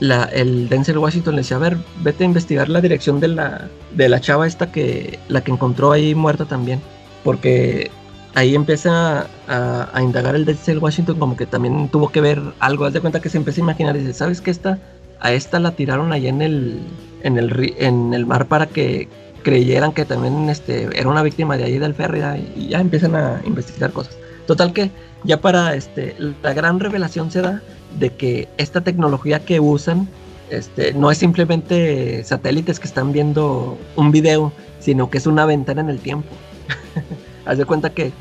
el Denzel Washington le decía, a ver, vete a investigar la dirección de la, de la chava esta que, la que encontró ahí muerta también, porque ahí empieza a, indagar el Denzel Washington como que también tuvo que ver algo, haz de cuenta que se empieza a imaginar y dice, ¿sabes qué esta? A esta la tiraron ahí en el, en el, en el mar para que creyeran que también este, era una víctima de ahí del ferry y ya empiezan a investigar cosas. Total que ya para este, la gran revelación se da de que esta tecnología que usan este, no es simplemente satélites que están viendo un video, sino que es una ventana en el tiempo. [LAUGHS] Haz de cuenta que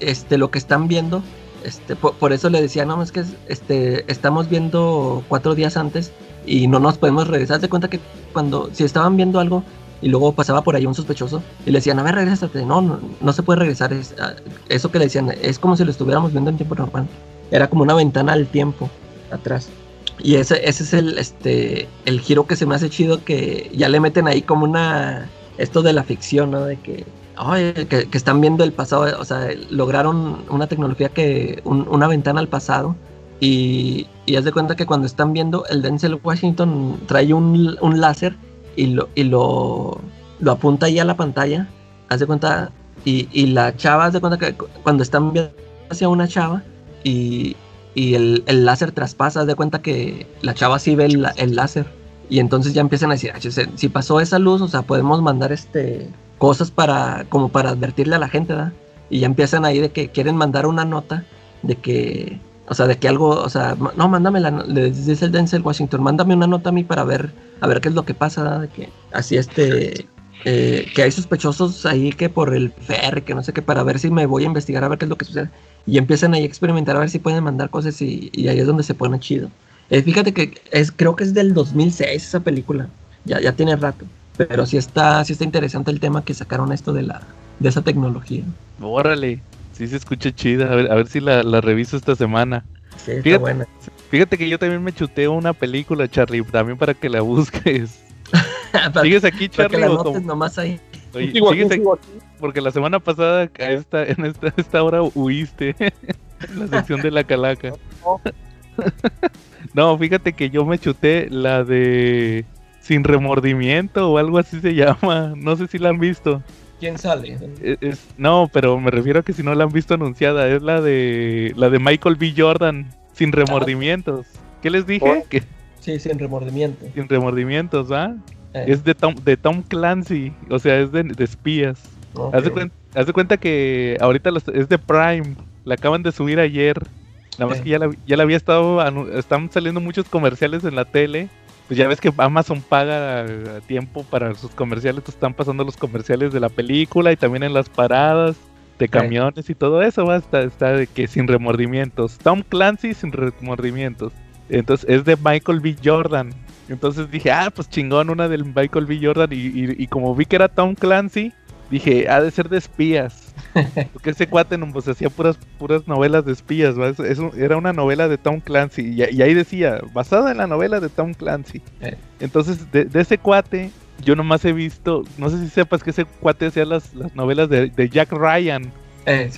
este, lo que están viendo, este, por, por eso le decía, no, es que es- este, estamos viendo cuatro días antes y no nos podemos regresar. Haz de cuenta que cuando, si estaban viendo algo y luego pasaba por ahí un sospechoso y le decían, a ver, regrésate. No, no, no se puede regresar. Es, ah, eso que le decían es como si lo estuviéramos viendo en tiempo normal. Era como una ventana al tiempo atrás. Y ese, ese es el, este, el giro que se me hace chido que ya le meten ahí como una... Esto de la ficción, ¿no? De que, ay, que, que están viendo el pasado, o sea, lograron una tecnología que... un- una ventana al pasado. Y, y haz de cuenta que cuando están viendo, el Denzel Washington trae un, un láser y lo, y lo, lo apunta ahí a la pantalla. Haz de cuenta, y, y la chava, haz de cuenta que cu- cuando están viendo hacia una chava y, y el, el láser traspasa, haz de cuenta que la chava sí ve el, el láser. Y entonces ya empiezan a decir, "Ah, si- si pasó esa luz, o sea, podemos mandar este cosas para, como para advertirle a la gente, ¿verdad? Y ya empiezan ahí de que quieren mandar una nota de que, o sea, de que algo, o sea, no, mándame la, le dice el Denzel Washington, mándame una nota a mí para ver, a ver qué es lo que pasa. De que así este, eh, que hay sospechosos ahí que por el ferry, que no sé qué, para ver si me voy a investigar a ver qué es lo que sucede. Y empiezan ahí a experimentar a ver si pueden mandar cosas y, y ahí es donde se pone chido. Eh, fíjate que es, creo que es del 2006 esa película, ya, ya tiene rato, pero sí está, sí está interesante el tema que sacaron esto de la, de esa tecnología. Órale, sí se escucha chida. A ver, a ver si la, la reviso esta semana. Sí, está Fíjate- buena. Fíjate que yo también me chuteo una película, Charlie, también para que la busques. [LAUGHS] ¿Sigues aquí, para que Charlie? la o notes nomás ahí. Oye, Sigo aquí, ¿sigues aquí? sigo aquí. Porque la semana pasada a esta, en esta, [LAUGHS] esta hora huiste en la sección de la calaca. [LAUGHS] No, fíjate que yo me chuté la de Sin Remordimiento o algo así se llama. No sé si la han visto. ¿Quién sale? Es- es- no, pero me refiero a que si no la han visto anunciada, es la de la de Michael B. Jordan, Sin Remordimientos. ¿Qué les dije? Oh. Que Sí, sin remordimiento. sin remordimientos, ¿va? Eh, Es de Tom, de Tom Clancy, o sea, es de, de espías. Haz de, cuen- haz de cuenta que ahorita los- es de Prime. La acaban de subir ayer. Nada más Sí. que ya la, ya la había estado. Están saliendo muchos comerciales en la tele. Pues ya ves que Amazon paga a tiempo para sus comerciales. están pasando los comerciales de la película y también en las paradas de camiones y todo eso. Va, está, está de que sin remordimientos. Tom Clancy sin remordimientos. Entonces es de Michael B. Jordan. Entonces dije, ah, pues chingón, una del Michael B. Jordan. Y, y- y como vi que era Tom Clancy, dije, ha de ser de espías. [LAUGHS] Porque ese cuate no, pues hacía puras, puras novelas de espías, era una novela de Tom Clancy. Y, y ahí decía, basada en la novela de Tom Clancy. Eh. Entonces, de, de ese cuate, yo nomás he visto, no sé si sepas que ese cuate hacía las, las novelas de, de Jack Ryan. Eh.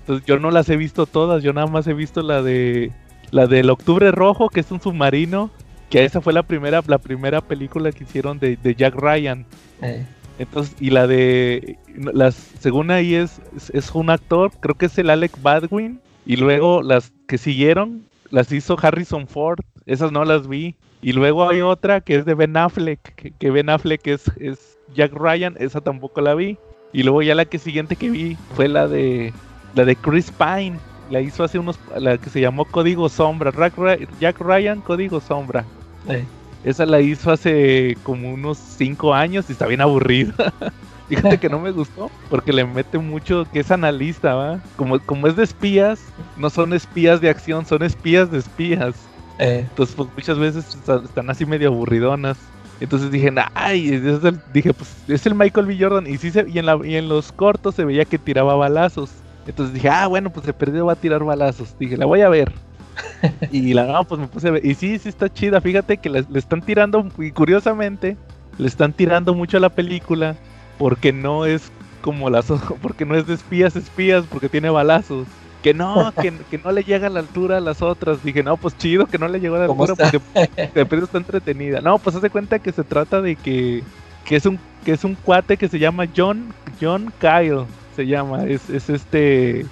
Entonces yo no las he visto todas, yo nada más he visto la de la del Octubre Rojo, que es un submarino, que esa fue la primera, la primera película que hicieron de, de Jack Ryan. Eh, Entonces, y la de las según ahí es, es, un actor, creo que es el Alec Baldwin, Y luego las que siguieron las hizo Harrison Ford. Esas no las vi. Y luego hay otra que es de Ben Affleck. Que, Ben Affleck es, es Jack Ryan. Esa tampoco la vi. Y luego ya la que siguiente que vi fue la de la de Chris Pine. La hizo hace unos la que se llamó Código Sombra. Jack Ry- Jack Ryan Código Sombra. Eh, Esa la hizo hace como unos 5 años y está bien aburrida. [LAUGHS] Fíjate que no me gustó porque le mete mucho que es analista, ¿va? Como, como es de espías, no son espías de acción, son espías de espías. eh, Entonces, pues muchas veces está- están así medio aburridonas. Entonces dije, ay, es el- dije, pues es el Michael B. Jordan. Y, sí se, y, en la, y en los cortos se veía que tiraba balazos. Entonces dije, ah, bueno, pues se perdió, va a tirar balazos. Dije, la voy a ver. [LAUGHS] y la no, pues me puse a ver. Y sí, sí está chida. Fíjate que le, le están tirando, y curiosamente, le están tirando mucho a la película. Porque no es como las [LAUGHS] porque no es de espías, espías, porque tiene balazos. Que no, [LAUGHS] que, que no le llega a la altura a las otras. Dije, no, pues chido que no le llegó a la ¿Cómo altura está? porque de pronto está entretenida. No, pues haz de cuenta que se trata de que, que es un que es un cuate que se llama John John Kyle se llama, es, es este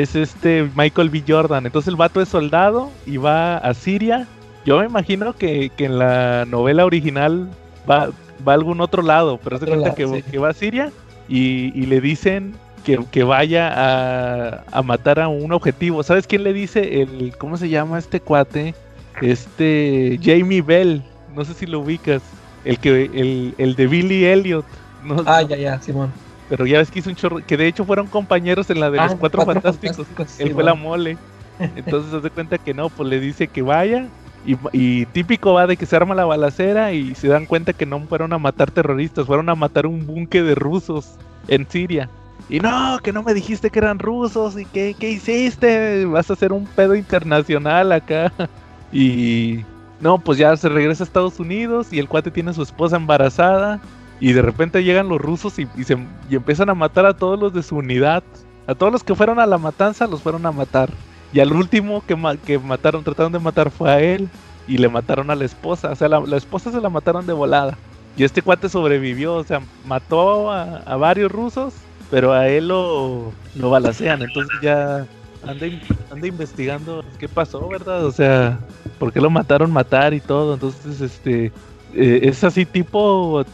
es este Michael B. Jordan. Entonces el vato es soldado y va a Siria. Yo me imagino que, que en la novela original va, va a algún otro lado, pero Otro cuenta lado, que, sí. que va a Siria y, y le dicen que, que vaya a, a matar a un objetivo. ¿Sabes quién le dice? El, ¿Cómo se llama este cuate? Este Jamie Bell. No sé si lo ubicas. El que el, el de Billy Elliot. No, ah, ya, ya, Simón. Pero ya ves que hizo un chorro. Que de hecho fueron compañeros en la de Ah, los Cuatro, Fantásticos. Él fue la mole. [LAUGHS] Entonces se de cuenta que no, pues le dice que vaya. Y, y típico va de que se arma la balacera y se dan cuenta que no fueron a matar terroristas, fueron a matar un búnker de rusos en Siria. Y no, que no me dijiste que eran rusos y que, ¿qué hiciste? Vas a hacer un pedo internacional acá. [LAUGHS] Y no, pues ya se regresa a Estados Unidos y el cuate tiene a su esposa embarazada. Y de repente llegan los rusos y, se, y empiezan a matar a todos los de su unidad. A todos los que fueron a la matanza los fueron a matar. Y al último que, que mataron, trataron de matar fue a él. Y le mataron a la esposa. O sea, la, la esposa se la mataron de volada. Y este cuate sobrevivió. O sea, mató a, varios rusos. Pero a él lo, lo balacean. Entonces ya anda, anda investigando qué pasó, ¿verdad? O sea, por qué lo mataron matar y todo. Entonces, este... eh, es así tipo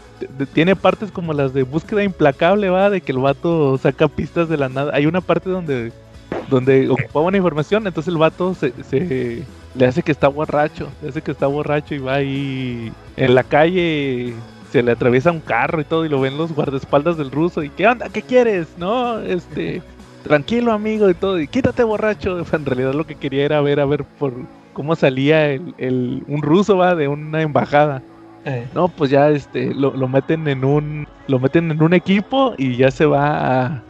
tiene partes como las de búsqueda implacable, va, de que el vato saca pistas de la nada. Hay una parte donde donde ocupaba una información, entonces el vato se, se- le hace que está borracho, le hace que está borracho y va ahí en la calle se le atraviesa un carro y todo y lo ven los guardaespaldas del ruso y ¿qué onda? ¿Qué quieres? No, este [LAUGHS] tranquilo amigo y todo y quítate borracho. [LAUGHS] En realidad lo que quería era ver a ver por cómo salía el, el- un ruso va de una embajada. Eh, No, pues ya este lo, lo meten en un lo meten en un equipo y ya se va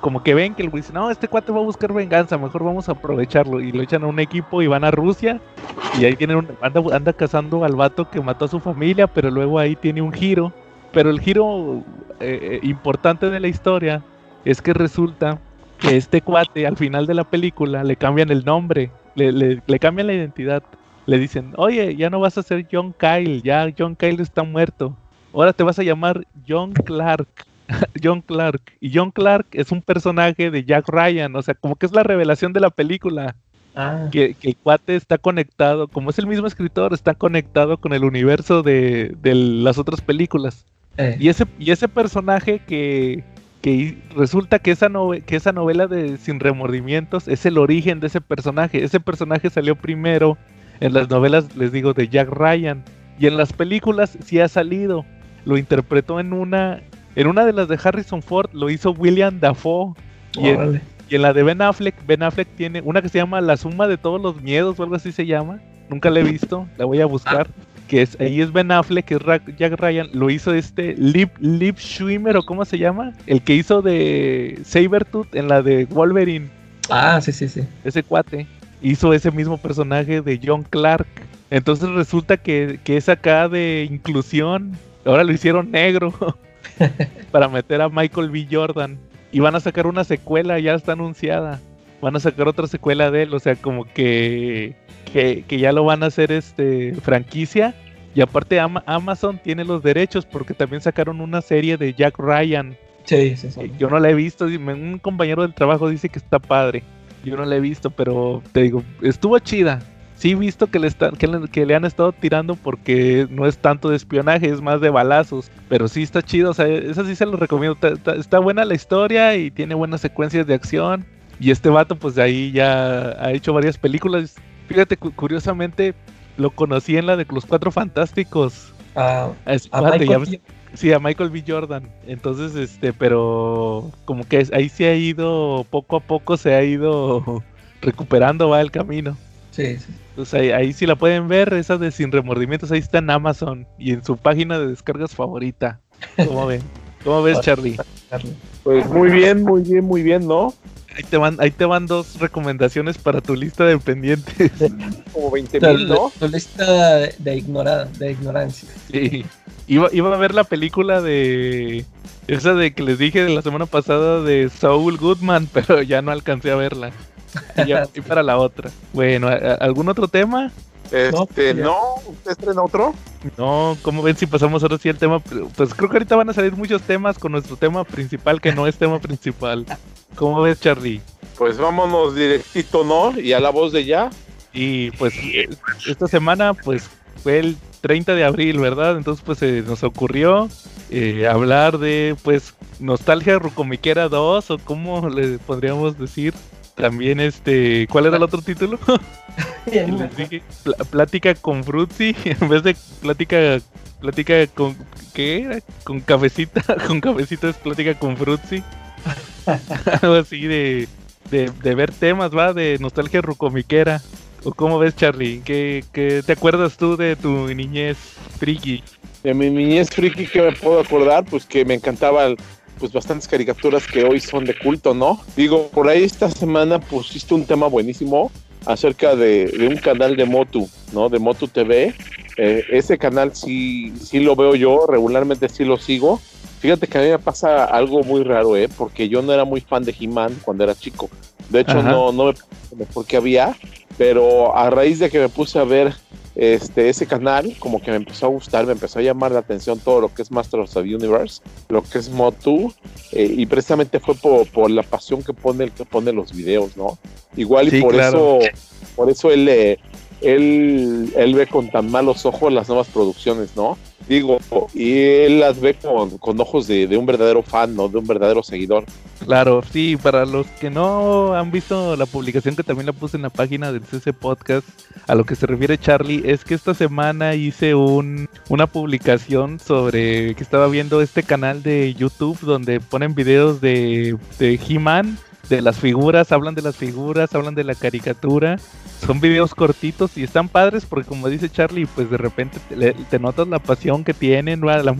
como que ven que el güey dice, "No, este cuate va a buscar venganza, mejor vamos a aprovecharlo." Y lo echan a un equipo y van a Rusia y ahí tienen anda anda cazando al vato que mató a su familia, pero luego ahí tiene un giro, pero el giro eh, eh, importante de la historia es que resulta que este cuate al final de la película le cambian el nombre, le- le cambian la identidad. Le dicen, oye, ya no vas a ser John Kyle, ya John Kyle está muerto. Ahora te vas a llamar John Clark. [LAUGHS] John Clark. Y John Clark es un personaje de Jack Ryan, o sea, como que es la revelación de la película. ah, Que, que el cuate está conectado, como es el mismo escritor, está conectado con el universo de, de las otras películas. eh, Y ese, y ese personaje que, que resulta que esa, nove- que esa novela de Sin Remordimientos es el origen de ese personaje. Ese personaje salió primero en las novelas, les digo, de Jack Ryan. Y en las películas sí ha salido. Lo interpretó en una, en una de las de Harrison Ford, lo hizo William Dafoe. Y en, órale. y en la de Ben Affleck, Ben Affleck tiene una que se llama La suma de todos los miedos o algo así se llama. Nunca la he visto, la voy a buscar. Que es, ahí es Ben Affleck, que es Ra- Jack Ryan. Lo hizo este Lip, Lip Schwimmer o cómo se llama. El que hizo de Sabertooth en la de Wolverine. Ah, sí, sí, sí. Ese cuate hizo ese mismo personaje de John Clark. Entonces resulta que, que es acá de inclusión. Ahora lo hicieron negro [LAUGHS] para meter a Michael B. Jordan. Y van a sacar una secuela, ya está anunciada. Van a sacar otra secuela de él, o sea, como que, que, que ya lo van a hacer este franquicia. Y aparte Ama- Amazon tiene los derechos porque también sacaron una serie de Jack Ryan. Sí, sí, sí. Eh, Yo no la he visto, un compañero del trabajo dice que está padre. Yo no la he visto, pero te digo, estuvo chida. Sí he visto que le, están, que, le, que le han estado tirando porque no es tanto de espionaje, es más de balazos. Pero sí está chido, o sea, esa sí se lo recomiendo. Está, está- está buena la historia y tiene buenas secuencias de acción. Y este vato, pues de ahí ya ha hecho varias películas. Fíjate, cu- curiosamente, lo conocí en la de Los Cuatro Fantásticos. Ah, A ya Michael ves- Sí, a Michael B. Jordan. Entonces, este, pero como que es- ahí se ha ido, poco a poco se ha ido [LAUGHS] recuperando, va el camino. sí, sí. Entonces ahí, ahí sí la pueden ver, esa de Sin Remordimientos, ahí está en Amazon y en su página de descargas favorita. ¿Cómo ven? ¿Cómo ves, [LAUGHS] Charlie? Pues muy bien, muy bien, muy bien, ¿no? Ahí te van, ahí te van dos recomendaciones para tu lista de pendientes. [LAUGHS] Como 20 Tu, mil, ¿no? tu lista de, de, ignora- de ignorancia. Sí. Iba, iba a ver la película de. Esa de que les dije de la semana pasada de Saul Goodman, [LAUGHS] pero ya no alcancé a verla. Y ya [LAUGHS] fui para la otra. Bueno, ¿a- a- ¿algún otro tema? Este, ya. no, ¿usted estrena otro? No, ¿cómo ven si pasamos ahora sí al tema? Pues creo que ahorita van a salir muchos temas con nuestro tema principal que no es tema principal. ¿Cómo ves, Charlie? Pues vámonos directito, ¿no? Y a la voz de ya. Y pues eh, esta semana pues fue el 30 de abril, ¿verdad? Entonces pues se nos ocurrió eh, hablar de pues Nostalgia Rucomiquera 2 o cómo le podríamos decir. También este, ¿cuál era el otro título? Que les dije, Pl- plática con Fruitsy [LAUGHS] en vez de plática plática con ¿qué era? Con cabecita, [LAUGHS] con cabecita es plática con Fruitsy. [LAUGHS] Algo así de, de, de ver temas, va, de nostalgia rucomiquera. ¿O cómo ves, Charlie? ¿Qué, qué te acuerdas tú de tu niñez friki? De mi niñez friki que me puedo acordar, pues que me encantaban pues bastantes caricaturas que hoy son de culto, ¿no? Digo, por ahí esta semana pusiste un tema buenísimo acerca de, de un canal de Motu, ¿no? De Motu TV. Eh, ese canal sí, sí lo veo yo, regularmente sí lo sigo. Fíjate que a mí me pasa algo muy raro, ¿eh? Porque yo no era muy fan de He-Man cuando era chico. De hecho, Ajá. no, no me pregunto por qué había, pero a raíz de que me puse a ver este, ese canal, como que me empezó a gustar, me empezó a llamar la atención todo lo que es Masters of the Universe, lo que es Motu, eh, y precisamente fue por, por la pasión que pone el que pone los videos, ¿no? Igual Sí, y por claro. eso, por eso él, eh, él, él ve con tan malos ojos las nuevas producciones, ¿no? Digo, y él las ve con, con ojos de, de un verdadero fan, ¿no? De un verdadero seguidor. Claro, sí, para los que no han visto la publicación que también la puse en la página del CC Podcast, a lo que se refiere Charlie, es que esta semana hice un, una publicación sobre que estaba viendo este canal de YouTube donde ponen videos de, de He-Man, de las figuras, hablan de las figuras, hablan de la caricatura. Son videos cortitos y están padres porque como dice Charlie, pues de repente te, te notas la pasión que tienen ¿no? la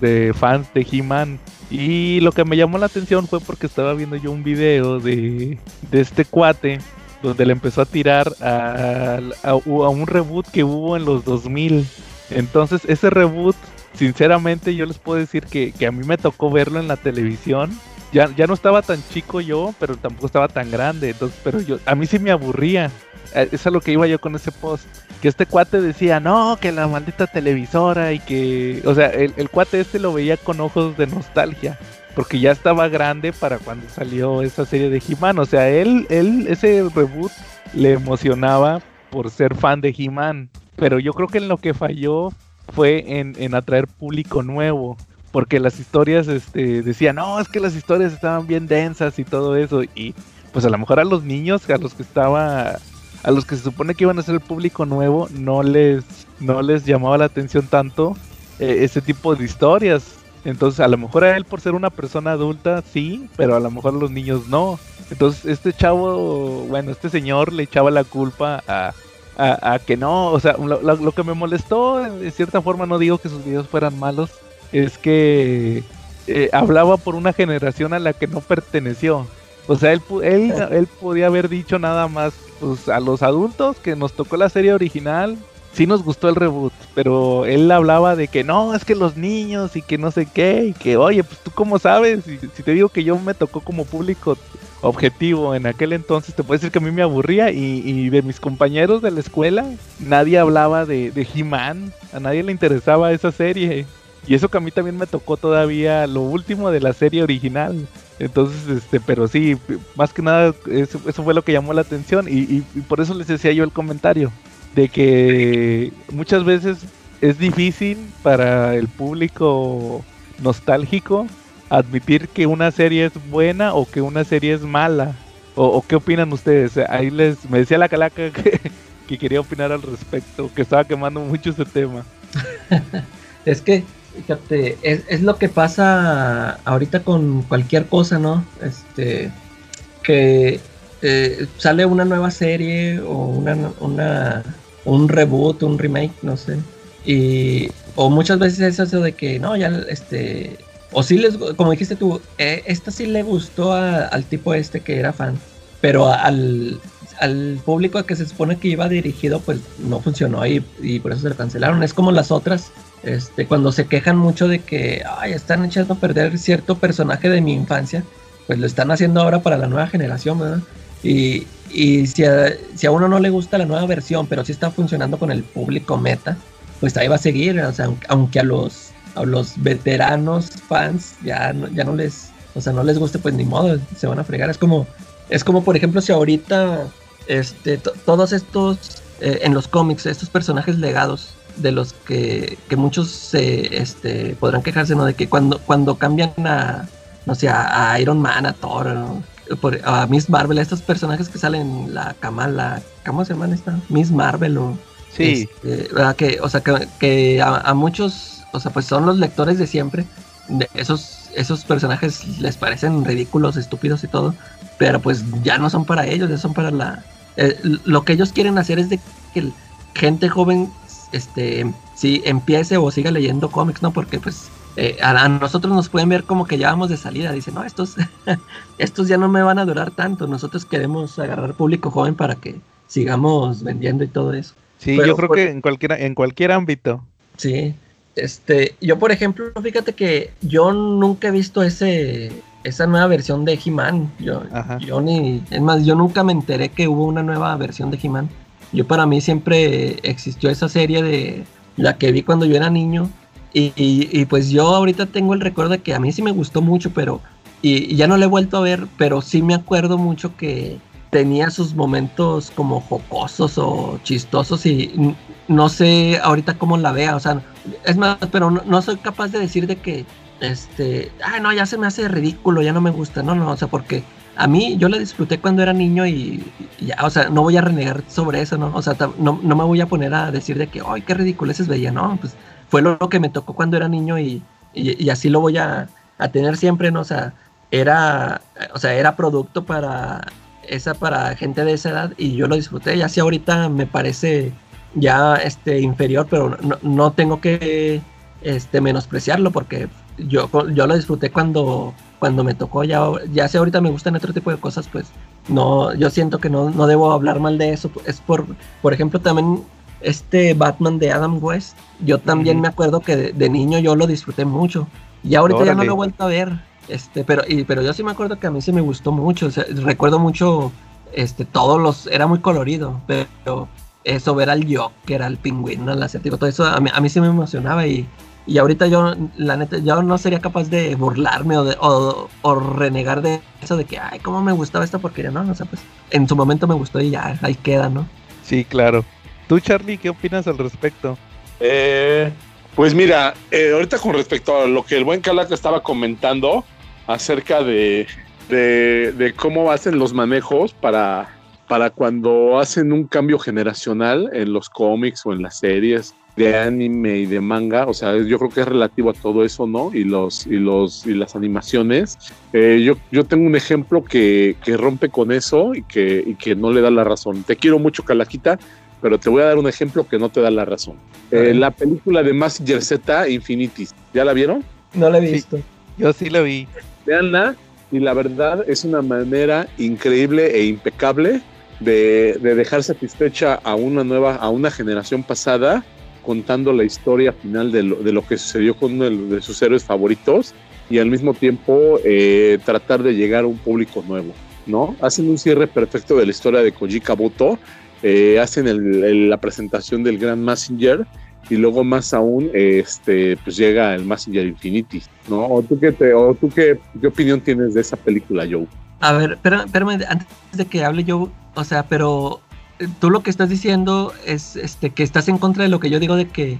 de fans de He-Man. Y lo que me llamó la atención fue porque estaba viendo yo un video de, de este cuate donde le empezó a tirar a, a- a un reboot que hubo en los 2000. Entonces ese reboot, sinceramente yo les puedo decir que, que a mí me tocó verlo en la televisión. Ya, ya no estaba tan chico yo, pero tampoco estaba tan grande. Entonces, pero yo, a mí sí me aburría. Eh, Es a lo que iba yo con ese post. Que este cuate decía, no, que la maldita televisora y que... O sea, el, el cuate este lo veía con ojos de nostalgia. Porque ya estaba grande para cuando salió esa serie de He-Man. O sea, él, él, ese reboot le emocionaba por ser fan de He-Man. Pero yo creo que en lo que falló fue en, en atraer público nuevo. Porque las historias este, decían, no, es que las historias estaban bien densas y todo eso. Y pues a lo mejor a los niños, a los que estaba, a los que se supone que iban a ser el público nuevo, no les, no les llamaba la atención tanto eh, ese tipo de historias. Entonces, a lo mejor a él por ser una persona adulta, sí, pero a lo mejor a los niños no. Entonces, este chavo, bueno, este señor le echaba la culpa a, a, a que no, o sea, lo, que me molestó, de cierta forma, no digo que sus videos fueran malos, es que eh, hablaba por una generación a la que no perteneció. O sea, él, él, él podía haber dicho nada más pues, a los adultos que nos tocó la serie original. Sí nos gustó el reboot, pero él hablaba de que no, es que los niños y que no sé qué, y que oye, pues tú cómo sabes, si, si te digo que yo me tocó como público objetivo en aquel entonces, te puedo decir que a mí me aburría y, y de mis compañeros de la escuela, nadie hablaba de, de He-Man, a nadie le interesaba esa serie. Y eso que a mí también me tocó todavía lo último de la serie original. Entonces, este, pero sí, más que nada, eso, eso fue lo que llamó la atención y, y- y por eso les decía yo el comentario, de que muchas veces es difícil para el público nostálgico admitir que una serie es buena o que una serie es mala. ¿O, o qué opinan ustedes? Ahí les, me decía la calaca [LAUGHS] que, que quería opinar al respecto, que estaba quemando mucho ese tema. [LAUGHS] Es que, fíjate, es, es lo que pasa ahorita con cualquier cosa, ¿no? Este, que eh, sale una nueva serie o una, una, un reboot, un remake, no sé. Y, o muchas veces es eso de que, no, ya, este, o sí les, como dijiste tú, eh, esta sí le gustó al tipo este que era fan, pero al, al público que se supone que iba dirigido, pues no funcionó y, y por eso se lo cancelaron. Es como las otras, este, cuando se quejan mucho de que están echando a perder cierto personaje de mi infancia, pues lo están haciendo ahora para la nueva generación, ¿verdad? Y, si, a, uno no le gusta la nueva versión, pero sí está funcionando con el público meta, pues ahí va a seguir, o sea, aunque, a los los veteranos fans ya no, les, guste, pues ni modo, se van a fregar. Es como, es como por ejemplo, si ahorita este, to- todos estos eh, en los cómics, estos personajes legados de los que, que muchos se este, podrán quejarse, ¿no? De que cuando, cuando cambian a, no sé, a, Iron Man, a Thor, ¿no? Por- a Miss Marvel, a estos personajes que salen, la Kamala, ¿cómo se llaman esta? Miss Marvel o... Sí, este, ¿verdad? que, o sea, que, que a, a muchos, o sea, pues son los lectores de siempre. De esos, esos personajes les parecen ridículos, estúpidos y todo, pero pues ya no son para ellos, ya son para la... eh, lo que ellos quieren hacer es de que gente joven, este, sí, empiece o siga leyendo cómics, ¿no? Porque pues eh, a, nosotros nos pueden ver como que ya vamos de salida, dicen, no, estos, [LAUGHS] estos ya no me van a durar tanto, nosotros queremos agarrar público joven para que sigamos vendiendo y todo eso. sí, pero yo creo por- que en cualquier, en cualquier ámbito. Sí, este, yo por ejemplo, fíjate que yo nunca he visto ese, esa nueva versión de He-Man. Yo, yo ni, es más, yo nunca me enteré que hubo una nueva versión de He-Man. Yo para mí siempre existió esa serie de la que vi cuando yo era niño. Y, pues yo ahorita tengo el recuerdo de que a mí sí me gustó mucho, pero y, ya no la he vuelto a ver, pero sí me acuerdo mucho que tenía sus momentos como jocosos o chistosos y no sé ahorita cómo la vea, o sea, es más, pero no, no soy capaz de decir de que, este, ay no, ya se me hace ridículo, ya no me gusta, no, no, o sea, porque a mí yo la disfruté cuando era niño y, ya, o sea, no voy a renegar sobre eso, ¿no? O sea, no, no me voy a poner a decir de que, ay, qué ridículo es veía, no, pues fue lo, que me tocó cuando era niño y, y, y así lo voy a, a tener siempre, ¿no? O sea, era, o sea, era producto para esa para gente de esa edad y yo lo disfruté. Y así ahorita me parece ya este inferior, pero no, no tengo que este menospreciarlo porque yo, yo lo disfruté cuando, cuando me tocó. Ya, ya si ahorita me gustan otro tipo de cosas, pues no, yo siento que no, no debo hablar mal de eso. Es por, por ejemplo, también este Batman de Adam West. Yo también me acuerdo que de, de niño yo lo disfruté mucho. Y ahorita ya no lo he vuelto a ver. Este, pero, y, pero yo sí me acuerdo que a mí sí me gustó mucho. o sea, recuerdo mucho, este, todos los, era muy colorido, pero eso, ver al Joker, al pingüino, al asiático, todo eso, a mí, a mí sí me emocionaba y, y ahorita yo, la neta, yo no sería capaz de burlarme o, de, o, o renegar de eso de que, ay, cómo me gustaba esta porquería, ¿no? O sea, pues, en su momento me gustó y ya, ahí queda, ¿no? Sí, claro. ¿Tú, Charlie, qué opinas al respecto? Eh, pues mira, eh, ahorita con respecto a lo que el buen Calaca estaba comentando acerca de, de, de cómo hacen los manejos para, para cuando hacen un cambio generacional en los cómics o en las series de anime y de manga, o sea, yo creo que es relativo a todo eso, ¿no? Y los y los y las animaciones. Eh, yo, yo tengo un ejemplo que, que rompe con eso y que, y que no le da la razón. Te quiero mucho, Calaquita, pero te voy a dar un ejemplo que no te da la razón. Eh, la película de Mazinger Z, Infinities, ¿ya la vieron? No lo he Sí. visto. Yo sí lo vi. Veanla y la verdad es una manera increíble e impecable de, de dejar satisfecha a una nueva, a una generación pasada contando la historia final de lo, de lo que sucedió con uno de, sus héroes favoritos y al mismo tiempo eh, tratar de llegar a un público nuevo, ¿no? Hacen un cierre perfecto de la historia de Koji Kabuto, eh, hacen la presentación del Gran Messenger y luego más aún, este, pues llega el Messenger Infinity, ¿no? ¿O tú qué, o tú qué, opinión tienes de esa película, Joe? A ver, espérame, espérame, antes de que hable yo, o sea, pero tú lo que estás diciendo es este que estás en contra de lo que yo digo de que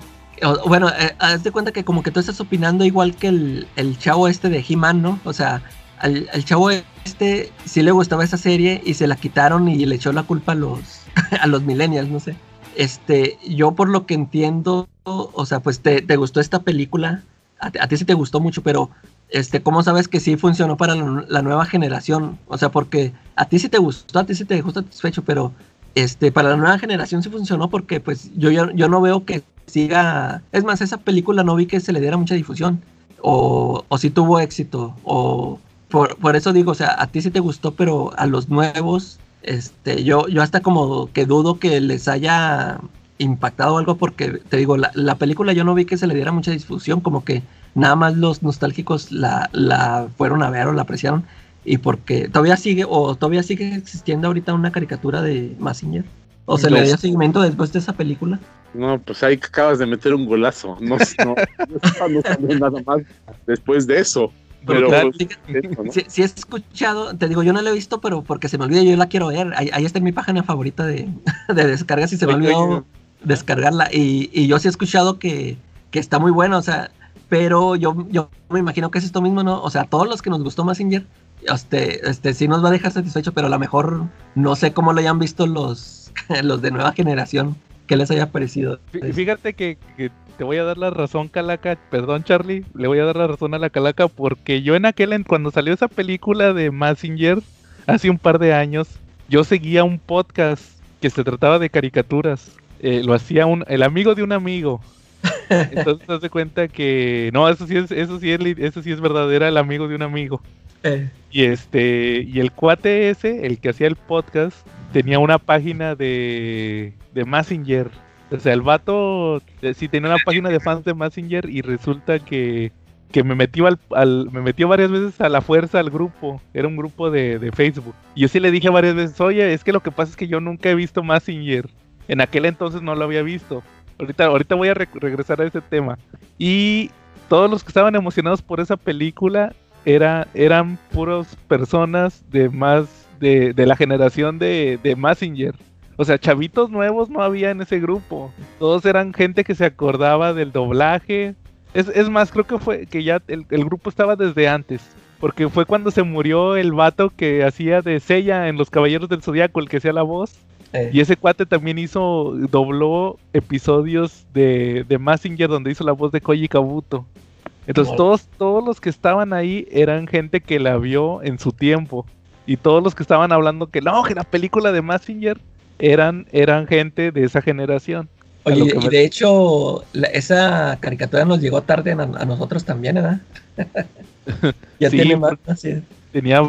bueno, eh, haz de cuenta que como que tú estás opinando igual que el, el chavo este de He-Man, ¿no? O sea, al, al chavo este sí le gustaba esa serie y se la quitaron y le echó la culpa a los, [LAUGHS] a los millennials, no sé. Este, yo por lo que entiendo, o sea, pues te, te gustó esta película, a, ti- a ti sí te gustó mucho, pero este, ¿cómo sabes que sí funcionó para la, la nueva generación? O sea, porque a ti sí te gustó, a ti sí te dejó satisfecho, pero este, para la nueva generación sí funcionó porque pues yo, yo, yo no veo que siga... Es más, esa película no vi que se le diera mucha difusión. O, o sí tuvo éxito. O por, por eso digo, o sea, a ti sí te gustó, pero a los nuevos, este, yo, yo hasta como que dudo que les haya impactado algo porque te digo, la, la película yo no vi que se le diera mucha difusión, como que nada más los nostálgicos la, la fueron a ver o la apreciaron y porque todavía sigue o todavía sigue existiendo ahorita una caricatura de Massinger o se le dio seguimiento después de esa película No, pues ahí acabas de meter un golazo. No, no, no, no salió nada más después de eso. Pero, Brutal. pues, eso, ¿no? si, si he escuchado te digo yo no la he visto pero porque se me olvida yo la quiero ver ahí, ahí está en mi página favorita de, [LAUGHS] de descargas y se me olvidó descargarla y, y yo sí he escuchado que, que está muy buena o sea pero yo, yo me imagino que es esto mismo no o sea todos los que nos gustó Massinger este, este sí nos va a dejar satisfecho, pero a lo mejor no sé cómo lo hayan visto los, [LAUGHS] los de nueva generación, que les haya parecido. Fí- Fíjate que, que te voy a dar la razón, Calaca. Perdón, Charlie. Le voy a dar la razón a la Calaca porque yo en aquel, en- cuando salió esa película de Massinger, hace un par de años, yo seguía un podcast que se trataba de caricaturas. Eh, lo hacía un, el amigo de un amigo. [LAUGHS] Entonces te das cuenta que no, eso sí es, eso sí es, eso sí es verdad, era el amigo de un amigo. [LAUGHS] Y este, y el cuate ese, el que hacía el podcast, tenía una página de, de Messenger. O sea, el vato eh, sí tenía una página de fans de Messenger y resulta que, que me metió al, me metió varias veces a la fuerza al grupo. Era un grupo de, de Facebook. Y yo sí le dije varias veces, oye, es que lo que pasa es que yo nunca he visto Messenger. En aquel entonces no lo había visto. Ahorita, ahorita voy a re- regresar a ese tema. Y todos los que estaban emocionados por esa película era, eran puros personas de más de, de la generación de, de Messenger. O sea, chavitos nuevos no había en ese grupo. Todos eran gente que se acordaba del doblaje. Es, es más, creo que fue que ya el, el grupo estaba desde antes. Porque fue cuando se murió el vato que hacía de Sella en Los Caballeros del Zodiaco, el que hacía la voz. eh, Y ese cuate también hizo, dobló episodios de, de Massinger donde hizo la voz de Koji Kabuto. Entonces todos, todos los que estaban ahí eran gente que la vio en su tiempo. Y todos los que estaban hablando que no, que la película de Massinger eran, eran gente de esa generación. Oye, y me- de hecho, la- esa caricatura nos llegó tarde a, a nosotros también, ¿verdad? [LAUGHS] ya Sí, tiene más, así. tenía,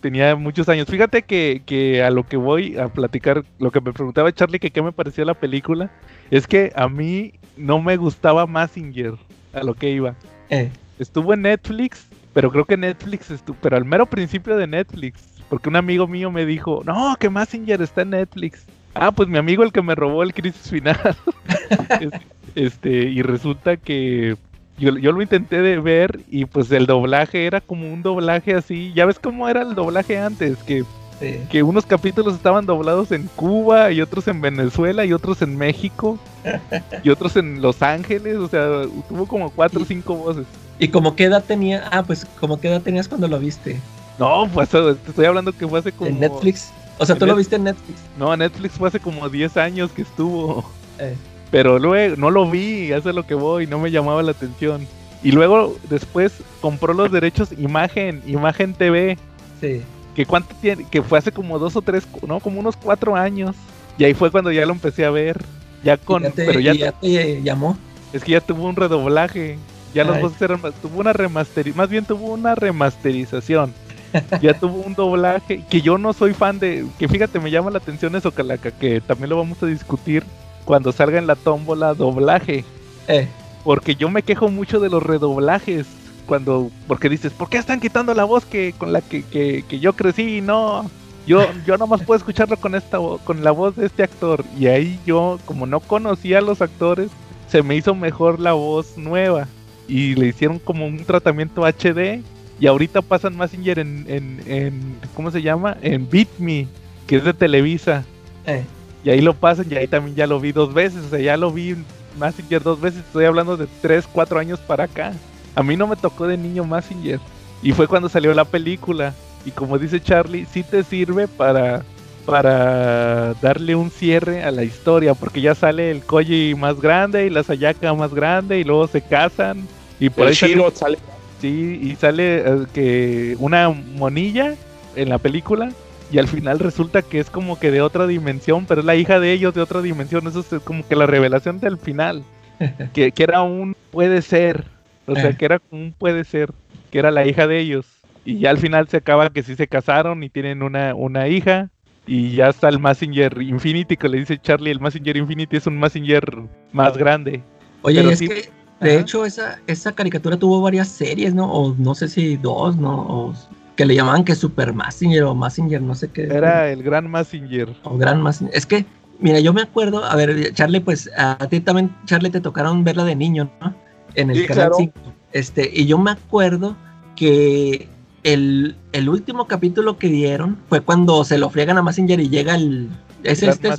tenía muchos años. Fíjate que, que a lo que voy a platicar, lo que me preguntaba Charlie que qué me parecía la película, es que a mí no me gustaba Massinger, a lo que iba. Eh, Estuvo en Netflix, pero creo que Netflix estuvo, pero al mero principio de Netflix, porque un amigo mío me dijo, no, que Massinger está en Netflix. Ah, pues mi amigo el que me robó el Crisis Final. [LAUGHS] Es- este, y resulta que yo, yo lo intenté de ver y pues el doblaje era como un doblaje así, ya ves cómo era el doblaje antes, que, sí. que unos capítulos estaban doblados en Cuba y otros en Venezuela y otros en México [LAUGHS] y otros en Los Ángeles, o sea, tuvo como cuatro o cinco voces. ¿Y como qué edad tenía? Ah, pues como qué edad tenías cuando lo viste? No, pues te estoy hablando que fue hace como... ¿En Netflix? O sea, tú lo viste en Netflix. No, Netflix fue hace como 10 años que estuvo. Eh, Pero luego no lo vi, hace lo que voy, no me llamaba la atención. Y luego después compró los derechos Imagen, Imagen TV, sí. Que cuánto tiene, que fue hace como dos o tres, no, como unos cuatro años. Y ahí fue cuando ya lo empecé a ver. Ya con, ya te, pero ya, te llamó. es que ya tuvo un redoblaje. Ya Ay. voces eran, más- tuvo una remasterización, más bien tuvo una remasterización. [LAUGHS] ya tuvo un doblaje que yo no soy fan de, que fíjate, me llama la atención eso, Calaca, que también lo vamos a discutir cuando salga en la tómbola doblaje. Eh, Porque yo me quejo mucho de los redoblajes. Cuando, porque dices, ¿por qué están quitando la voz que con la que, que, que yo crecí? No, yo, yo nomás puedo escucharlo con esta con la voz de este actor. Y ahí yo, como no conocía a los actores, se me hizo mejor la voz nueva. Y le hicieron como un tratamiento HD. Y ahorita pasan Messenger en, en, en ¿cómo se llama? En Beat Me, que es de Televisa. Eh, Y ahí lo pasan y ahí también ya lo vi dos veces. O sea, ya lo vi Messenger dos veces. Estoy hablando de tres, cuatro años para acá. A mí no me tocó de niño Messenger. Y fue cuando salió la película. Y como dice Charlie, sí te sirve para, para darle un cierre a la historia. Porque ya sale el Koji más grande y la Sayaka más grande. Y luego se casan. Y por El ahí sale- Shiro sale. Sí, y sale eh, que una monilla en la película y al final resulta que es como que de otra dimensión, pero es la hija de ellos de otra dimensión. Eso es como que la revelación del final. [LAUGHS] que, que era un puede ser. O sea, Eh. que era un puede ser. Que era la hija de ellos. Y ya al final se acaba que sí se casaron y tienen una, una hija. Y ya está el Messenger Infinity, que le dice Charlie, el Messenger Infinity es un Messenger más grande. Oye, Pero es sí- que de Ajá. hecho esa, esa caricatura tuvo varias series, ¿no? O no sé si dos, ¿no? O que le llamaban que Super Massinger o Massinger, no sé qué. Era el gran Messenger. O Gran Massinger. Es que, mira, yo me acuerdo, a ver, Charlie, pues a ti también, Charlie, te tocaron verla de niño, ¿no? En el Sí, canal claro. 5. Este, y yo me acuerdo que el, el último capítulo que dieron fue cuando se lo friegan a Massinger y llega el. ¿Es este?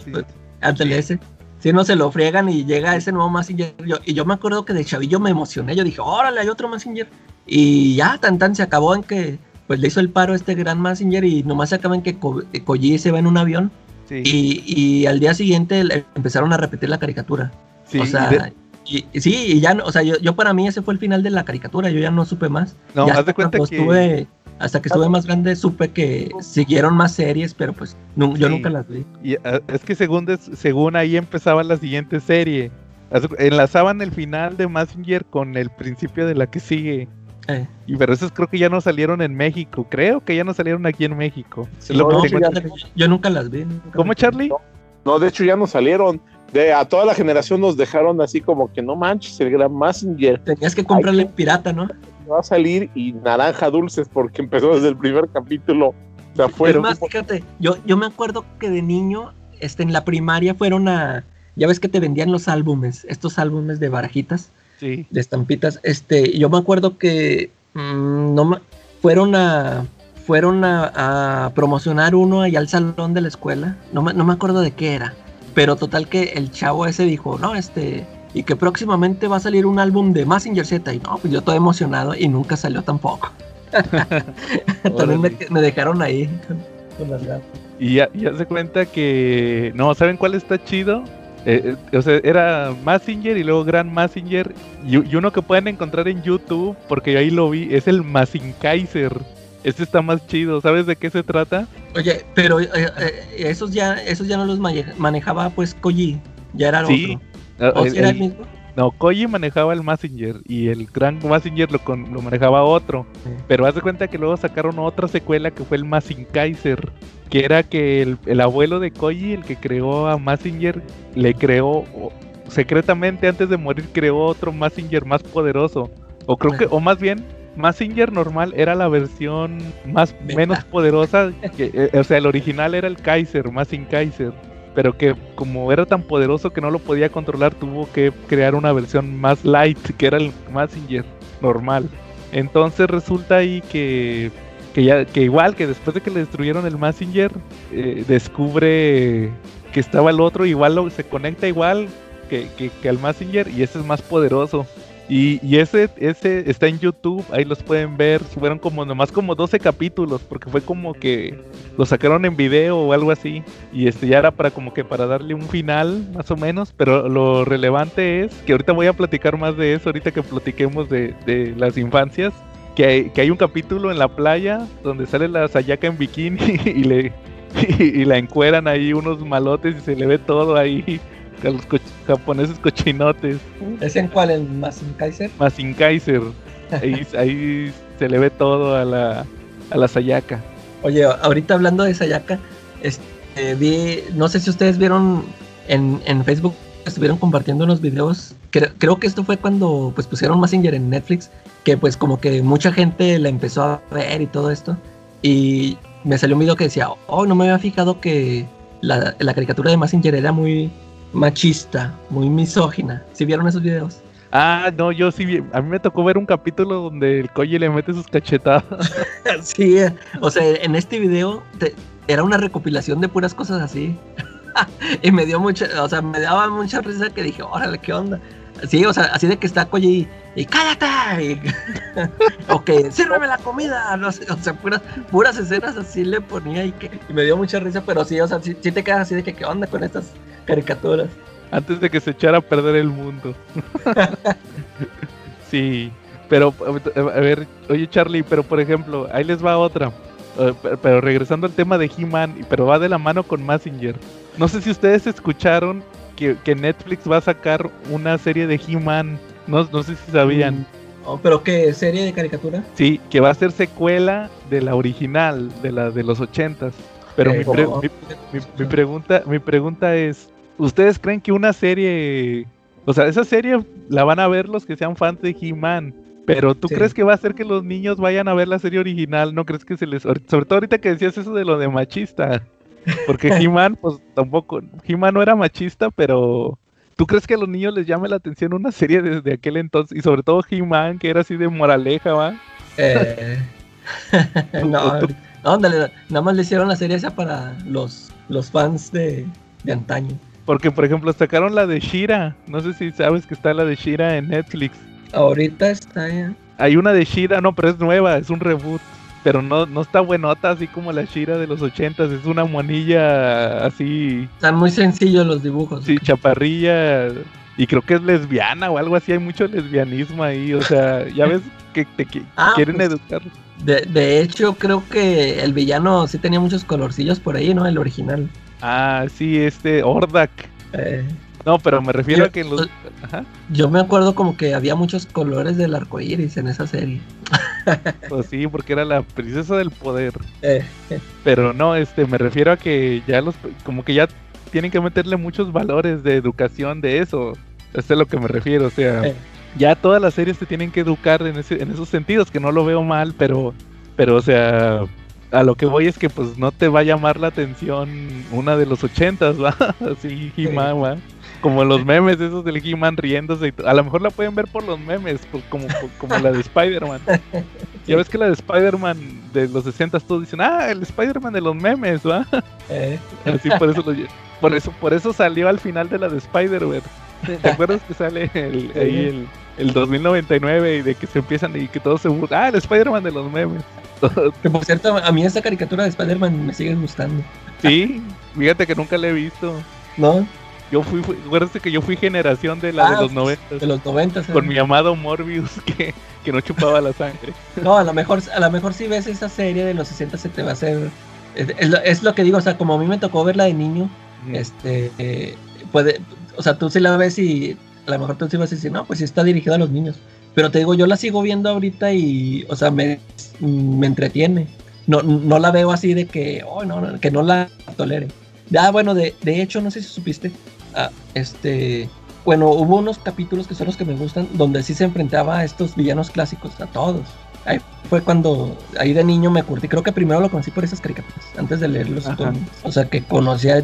Ándale, ese. Si no se lo friegan y llega ese nuevo Massinger. Yo- y yo me acuerdo que de chavillo me emocioné. Yo dije, órale, hay otro Massinger. Y ya, tan tan se acabó en que pues le hizo el paro este gran Massinger y nomás se acaba en que Ko- Koji se va en un avión. Sí, Y, y al día siguiente empezaron a repetir la caricatura. sí, o y sea, de- y, sí, y ya, no- o sea, yo, yo para mí ese fue el final de la caricatura. Yo ya no supe más. no, Ya haz hasta de cuenta que estuve- hasta que estuve más grande supe que siguieron más series, pero pues yo nunca las vi. y, ah, es que según des- según ahí empezaba la siguiente serie. Enlazaban el final de Messenger con el principio de la que sigue. Eh. Y pero esos creo que ya no salieron en México. Creo que ya no salieron aquí en México. No. Yo nunca las vi. nunca ¿Cómo. Charlie? No, de hecho ya no salieron. De, a toda la generación nos dejaron así como que no manches, el gran Messenger Tenías que comprarle en pirata, ¿no? va a salir y naranja dulces porque empezó desde el primer capítulo. O sea, fue Es el más, fíjate, yo, yo me acuerdo que de niño, este, en la primaria fueron a. Ya ves que te vendían los álbumes, estos álbumes de barajitas, Sí. de estampitas. Este, yo me acuerdo que mm, no fueron a fueron a, a promocionar uno allá al salón de la escuela. No no me acuerdo de qué era. Pero total que el chavo ese dijo, no, este, y que próximamente va a salir un álbum de Massinger Z. Y no, pues yo todo emocionado y nunca salió tampoco. [LAUGHS] También me, me dejaron ahí con, las ganas. Y ya, ya se cuenta que. No, ¿saben cuál está chido? Eh, eh, o sea, era Massinger y luego Gran Massinger. Y, y uno que pueden encontrar en YouTube, porque ahí lo vi, es el Massinkaiser. Este está más chido. ¿Sabes de qué se trata? Oye, pero eh, eh, esos ya esos ya no los maneja- manejaba pues Koji, ya era Sí. otro. Ah, ¿O el- si era el el- mismo? no, Koji manejaba el Massinger y el Gran Massinger lo, con- lo manejaba otro. Sí. Pero haz de cuenta que luego sacaron otra secuela que fue el Mazinkaiser. Que era que el, el abuelo de Koji, el que creó a Mazinger, le creó secretamente antes de morir creó otro Mazinger más poderoso. O creo que, o más bien, Mazinger normal era la versión más menos poderosa. Que, eh, o sea, el original era el Kaiser, Mazinkaiser. Pero que como era tan poderoso que no lo podía controlar, tuvo que crear una versión más light, que era el Mazinger normal. Entonces resulta ahí que, que, ya, que igual que después de que le destruyeron el Messenger, eh, descubre que estaba el otro, igual lo- se conecta igual que, que, que al Messenger y ese es más poderoso. Y, ese, ese está en YouTube, ahí los pueden ver, fueron como nomás como 12 capítulos, porque fue como que lo sacaron en video o algo así. Y este ya era para como que para darle un final, más o menos. Pero lo relevante es que ahorita voy a platicar más de eso, ahorita que platiquemos de, de las infancias. Que hay, que hay un capítulo en la playa donde sale la Sayaka en bikini [LAUGHS] y le [LAUGHS] y, la encueran ahí unos malotes y se le ve todo ahí a los coch- japoneses cochinotes. ¿Ese en cuál? ¿El Kaiser? Masin Kaiser. Ahí, [LAUGHS] ahí se le ve todo a la, a la Sayaka. Oye, ahorita hablando de Sayaka, este, vi, no sé si ustedes vieron en, en Facebook, estuvieron compartiendo unos videos. Creo, creo que esto fue cuando pues pusieron Messenger en Netflix, que pues como que mucha gente la empezó a ver y todo esto. Y me salió un video que decía, oh, no me había fijado que la, la caricatura de Messenger era muy, machista, muy misógina. ¿Sí vieron esos videos? Ah, no, yo sí, vi- a mí me tocó ver un capítulo donde el Koji le mete sus cachetadas. [LAUGHS] [LAUGHS] sí, o sea, en este video te- era una recopilación de puras cosas así. [LAUGHS] y me dio mucha, o sea, me daba mucha risa que dije, órale, ¿qué onda? Sí, o sea, así de que está Koji y, y cállate. Y, ok, sírveme la comida. No sé, o sea, puras, puras escenas así le ponía y, que, y me dio mucha risa, pero sí, o sea, sí, sí te quedas así de que, ¿qué onda con estas caricaturas? antes de que se echara a perder el mundo. [LAUGHS] sí, pero a ver, oye Charlie, pero por ejemplo, ahí les va otra. Eh, pe- pero regresando al tema de He-Man, pero va de la mano con Massinger. No sé si ustedes escucharon que, que Netflix va a sacar una serie de He-Man. No, no sé si sabían. Oh, ¿Pero qué? ¿Serie de caricatura? Sí, que va a ser secuela de la original, de la de los ochentas. Pero Eh, mi, pre- oh. mi- mi- mi pregunta, mi pregunta es, ¿ustedes creen que una serie, o sea, esa serie la van a ver los que sean fans de He-Man? Pero ¿tú Sí. crees que va a hacer que los niños vayan a ver la serie original? ¿No crees que se les... Sobre todo ahorita que decías eso de lo de machista. Porque [LAUGHS] He-Man, pues tampoco... He-Man no era machista, pero... ¿Tú crees que a los niños les llame la atención una serie desde aquel entonces? Y sobre todo He-Man, que era así de moraleja, ¿va? Eh, [LAUGHS] no, nada más le hicieron la serie esa para los, los fans de, de antaño. Porque, por ejemplo, sacaron la de Shira. No sé si sabes que está la de Shira en Netflix. Ahorita está ya. Hay una de Shira, no, pero es nueva, es un reboot. Pero no, no está buenota así como la Shira de los ochentas. Es una monilla así, Están muy sencillos los dibujos. sí, chaparrilla. Y creo que es lesbiana o algo así. Hay mucho lesbianismo ahí. O sea, ya ves que te [LAUGHS] Ah, quieren pues. educar. De, de hecho, creo que el villano sí tenía muchos colorcillos por ahí, ¿no? El original. Ah, sí, este, Ordak. Eh, No, pero me refiero Yo- a que en los... Ajá, yo me acuerdo como que había muchos colores del arco iris en esa serie. [LAUGHS] pues sí, porque era la princesa del poder. Eh, Pero no, este, me refiero a que ya los, como que ya tienen que meterle muchos valores de educación de eso. Eso es a lo que me refiero, o sea, Eh. ya todas las series te tienen que educar en, ese, en esos sentidos, que no lo veo mal, pero, pero, o sea, a lo que voy es que pues no te va a llamar la atención una de los ochentas, ¿va? [LAUGHS] Así, He-Man. Como los memes esos del He-Man riéndose. y a lo mejor la pueden ver por los memes, pues, como, como la de Spider-Man. [LAUGHS] Ya ves que la de Spider-Man de los 60 todos dicen, ah, el Spider-Man de los memes, ¿va? eh, [LAUGHS] Así por eso, lo por eso por eso salió al final de la de Spider-Man. [LAUGHS] ¿Te acuerdas que sale el, ahí el, el 2099 y de que se empiezan y que todos se burlan? Ah, el Spider-Man de los memes. [LAUGHS] que por cierto, a mí esa caricatura de Spider-Man me sigue gustando. sí, fíjate que nunca la he visto. ¿No? Yo fui, fui acuérdate que yo fui generación de la Ah, de los 90 De los 90. con mi amado Morbius [LAUGHS] que, que no chupaba la sangre. No, a lo mejor, a lo mejor si ves esa serie de los 60 se te va a hacer. Es, es lo, es lo que digo, o sea, como a mí me tocó verla de niño, este, eh, puede, o sea, tú sí la ves y a lo mejor tú sí vas a decir, no, pues sí está dirigido a los niños. Pero te digo, yo la sigo viendo ahorita y, o sea, me, me entretiene. No, no la veo así de que, oh, no, que no la tolere. Ah, bueno, de, de hecho, no sé si supiste, ah, este, bueno, hubo unos capítulos que son los que me gustan, donde sí se enfrentaba a estos villanos clásicos, a todos. Ahí fue cuando, ahí de niño me curtí, creo que primero lo conocí por esas caricaturas, antes de leer los cómics. O sea, que conocía,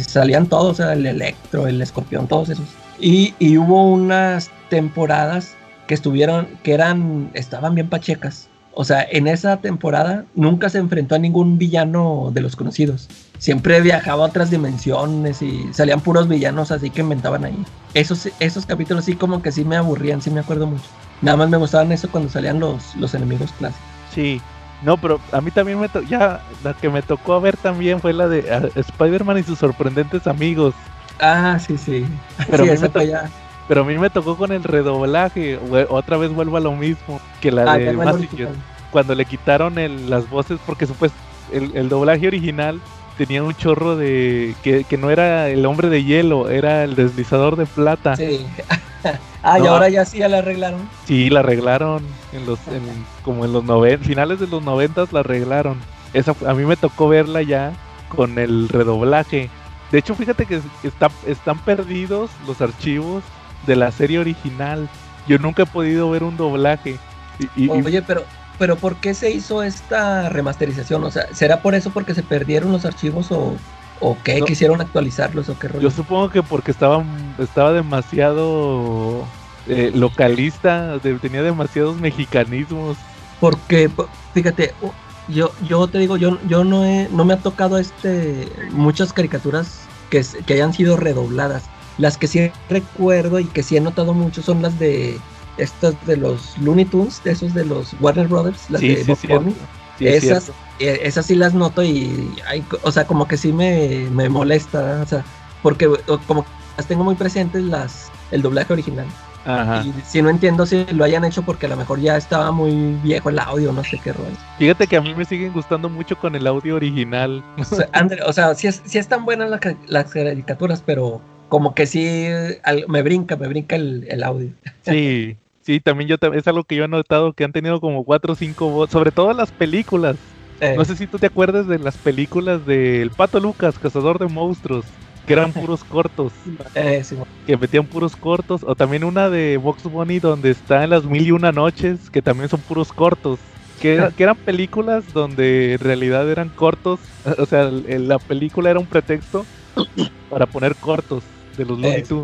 salían todos, o sea, el Electro, el Escorpión, todos esos. Y, y hubo unas temporadas que estuvieron, que eran, estaban bien pachecas. O sea, en esa temporada nunca se enfrentó a ningún villano de los conocidos. Siempre viajaba a otras dimensiones y salían puros villanos así que inventaban ahí. Esos, esos capítulos sí como que sí me aburrían, sí me acuerdo mucho. Nada más me gustaban eso cuando salían los, los enemigos clásicos. Sí. No, pero a mí también me tocó, ya la que me tocó ver también fue la de Spider-Man y sus sorprendentes amigos. Ah, sí, sí. Pero sí, a mí me fue to- ya. Pero a mí me tocó con el redoblaje. Otra vez vuelvo a lo mismo que la Ah, de original. Cuando le quitaron el- las voces, porque supuesto el, el doblaje original tenía un chorro de. Que, que no era el hombre de hielo, era el deslizador de plata. Sí, [LAUGHS] Sí. [LAUGHS] ah, y ahora ya sí ya la arreglaron. la arreglaron en los, en- como en los noven, finales de los noventas la arreglaron. Esa, a mí me tocó verla ya con el redoblaje. De hecho, fíjate que está, están perdidos los archivos de la serie original. Yo nunca he podido ver un doblaje. Y, y- y- Oye, pero, pero ¿por qué se hizo esta remasterización? O sea, ¿será por eso porque se perdieron los archivos o, ¿O qué? No. ¿Quisieron actualizarlos o qué rollo? Yo supongo que porque estaba, estaba demasiado eh, localista, de- tenía demasiados mexicanismos. Porque, po- fíjate, yo, yo te digo, yo, yo no, he, no me ha tocado este muchas caricaturas que, que hayan sido redobladas. Las que sí recuerdo y que sí he notado mucho son las de estas de los Looney Tunes, de esos de los Warner Brothers, las Sí, de sí, Bob. Sí, esas, eh, esas sí las noto y, hay o sea, como que sí me, me molesta, o sea, porque como que las tengo muy presentes las el doblaje original. Ajá. Y si no entiendo si lo hayan hecho porque a lo mejor ya estaba muy viejo el audio, no sé qué rollo. Fíjate que a mí me siguen gustando mucho con el audio original. O sea, André, o sea, sí, es, sí están buenas las, las caricaturas, pero como que sí al- me brinca, me brinca el, el audio. Sí, [LAUGHS] sí, también yo es algo que yo he notado que han tenido como cuatro o cinco voces, sobre todo las películas. Eh, No sé si tú te acuerdas de las películas del Pato Lucas, Cazador de Monstruos, que eran puros cortos, [LAUGHS] eh, sí, que metían puros cortos, o también una de Box Bunny donde está en las mil y una noches, que también son puros cortos. Que, era- que eran películas donde en realidad eran cortos, o sea, la película era un pretexto para poner cortos de los Looney eh, sí,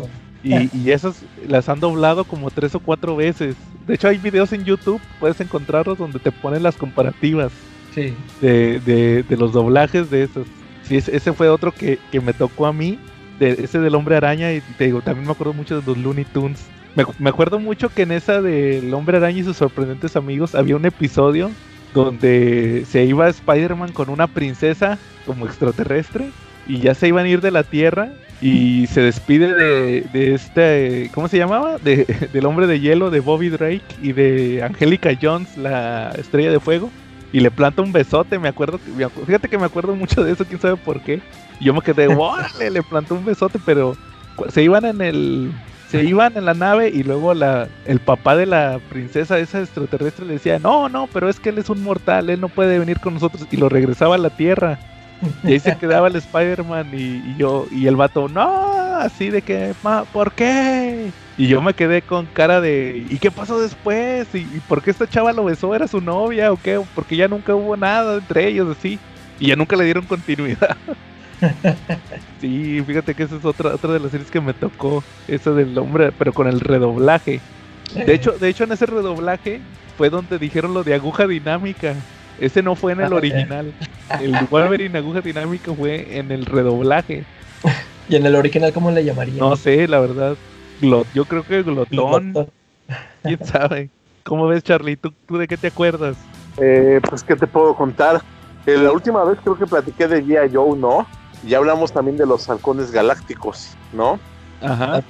Y, y esas las han doblado como tres o cuatro veces. De hecho, hay videos en YouTube, puedes encontrarlos donde te ponen las comparativas sí. de, de, de los doblajes de esos. Sí, ese, ese fue otro que, que me tocó a mí, de, ese del Hombre Araña, y te digo, también me acuerdo mucho de los Looney Tunes. Me, me acuerdo mucho que en esa del Hombre Araña y sus sorprendentes amigos había un episodio donde se iba Spider-Man con una princesa como extraterrestre y ya se iban a ir de la Tierra y se despide de, de este, ¿cómo se llamaba? De, [LAUGHS] del hombre de hielo, de Bobby Drake y de Angélica Jones, la estrella de fuego. Y le planta un besote, me acuerdo, fíjate que me acuerdo mucho de eso, quién sabe por qué. Y yo me quedé, [LAUGHS] órale, le plantó un besote, pero se iban en el, se iban en la nave y luego la, el papá de la princesa esa extraterrestre le decía, no, no, pero es que él es un mortal, él no puede venir con nosotros y lo regresaba a la Tierra. [LAUGHS] Y ahí se quedaba el Spider-Man y, yo, y el vato, no, así de que, "Ma, ¿por qué? Y yo me quedé con cara de, ¿y qué pasó después? ¿Y, y por qué esta chava lo besó? ¿Era su novia o qué? Porque ya nunca hubo nada entre ellos así. Y ya nunca le dieron continuidad. [LAUGHS] sí, fíjate que esa es otra, otra de las series que me tocó, esa del hombre, pero con el redoblaje. De hecho, de hecho en ese redoblaje fue donde dijeron lo de aguja dinámica. Ese no fue en el Ah, [LAUGHS] original. El Wolverine aguja dinámica fue en el redoblaje. [LAUGHS] Y en el original, ¿cómo le llamarían? No sé, la verdad. Glot, yo creo que glotón, Glotón. [LAUGHS] quién sabe. ¿Cómo ves, Charlie? ¿Tú, tú de qué te acuerdas? Eh, pues, ¿qué te puedo contar? Eh, la última vez creo que platiqué de G.I. Joe, ¿no? Y hablamos también de los halcones galácticos, ¿no? Ajá.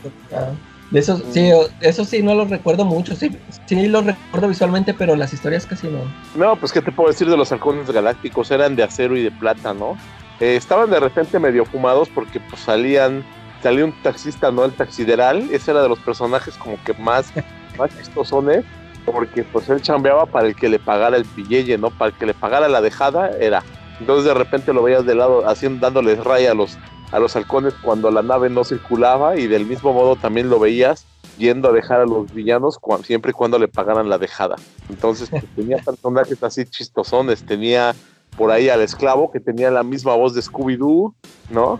De esos, sí, eso sí, no los recuerdo mucho. Sí, sí los recuerdo visualmente, pero las historias casi no. No, pues, ¿qué te puedo decir de los halcones galácticos? Eran de acero y de plata, ¿no? Eh, estaban de repente medio fumados porque pues salían, salía un taxista, ¿no? El taxideral, ese era de los personajes como que más, [LAUGHS] más chistosones, porque pues él chambeaba para el que le pagara el pilleye, ¿no? Para el que le pagara la dejada, era. Entonces de repente lo veías de lado, haciendo, dándoles raya a los, a los halcones cuando la nave no circulaba y del mismo modo también lo veías yendo a dejar a los villanos cua- siempre y cuando le pagaran la dejada. Entonces pues, [LAUGHS] tenía personajes así chistosones, tenía por ahí al esclavo que tenía la misma voz de Scooby-Doo, ¿no?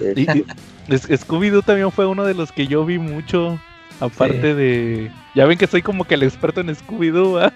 Eh, Y- y- es- Scooby-Doo también fue uno de los que yo vi mucho. Aparte de. Ya ven que soy como que el experto en Scooby-Doo. ¿ah?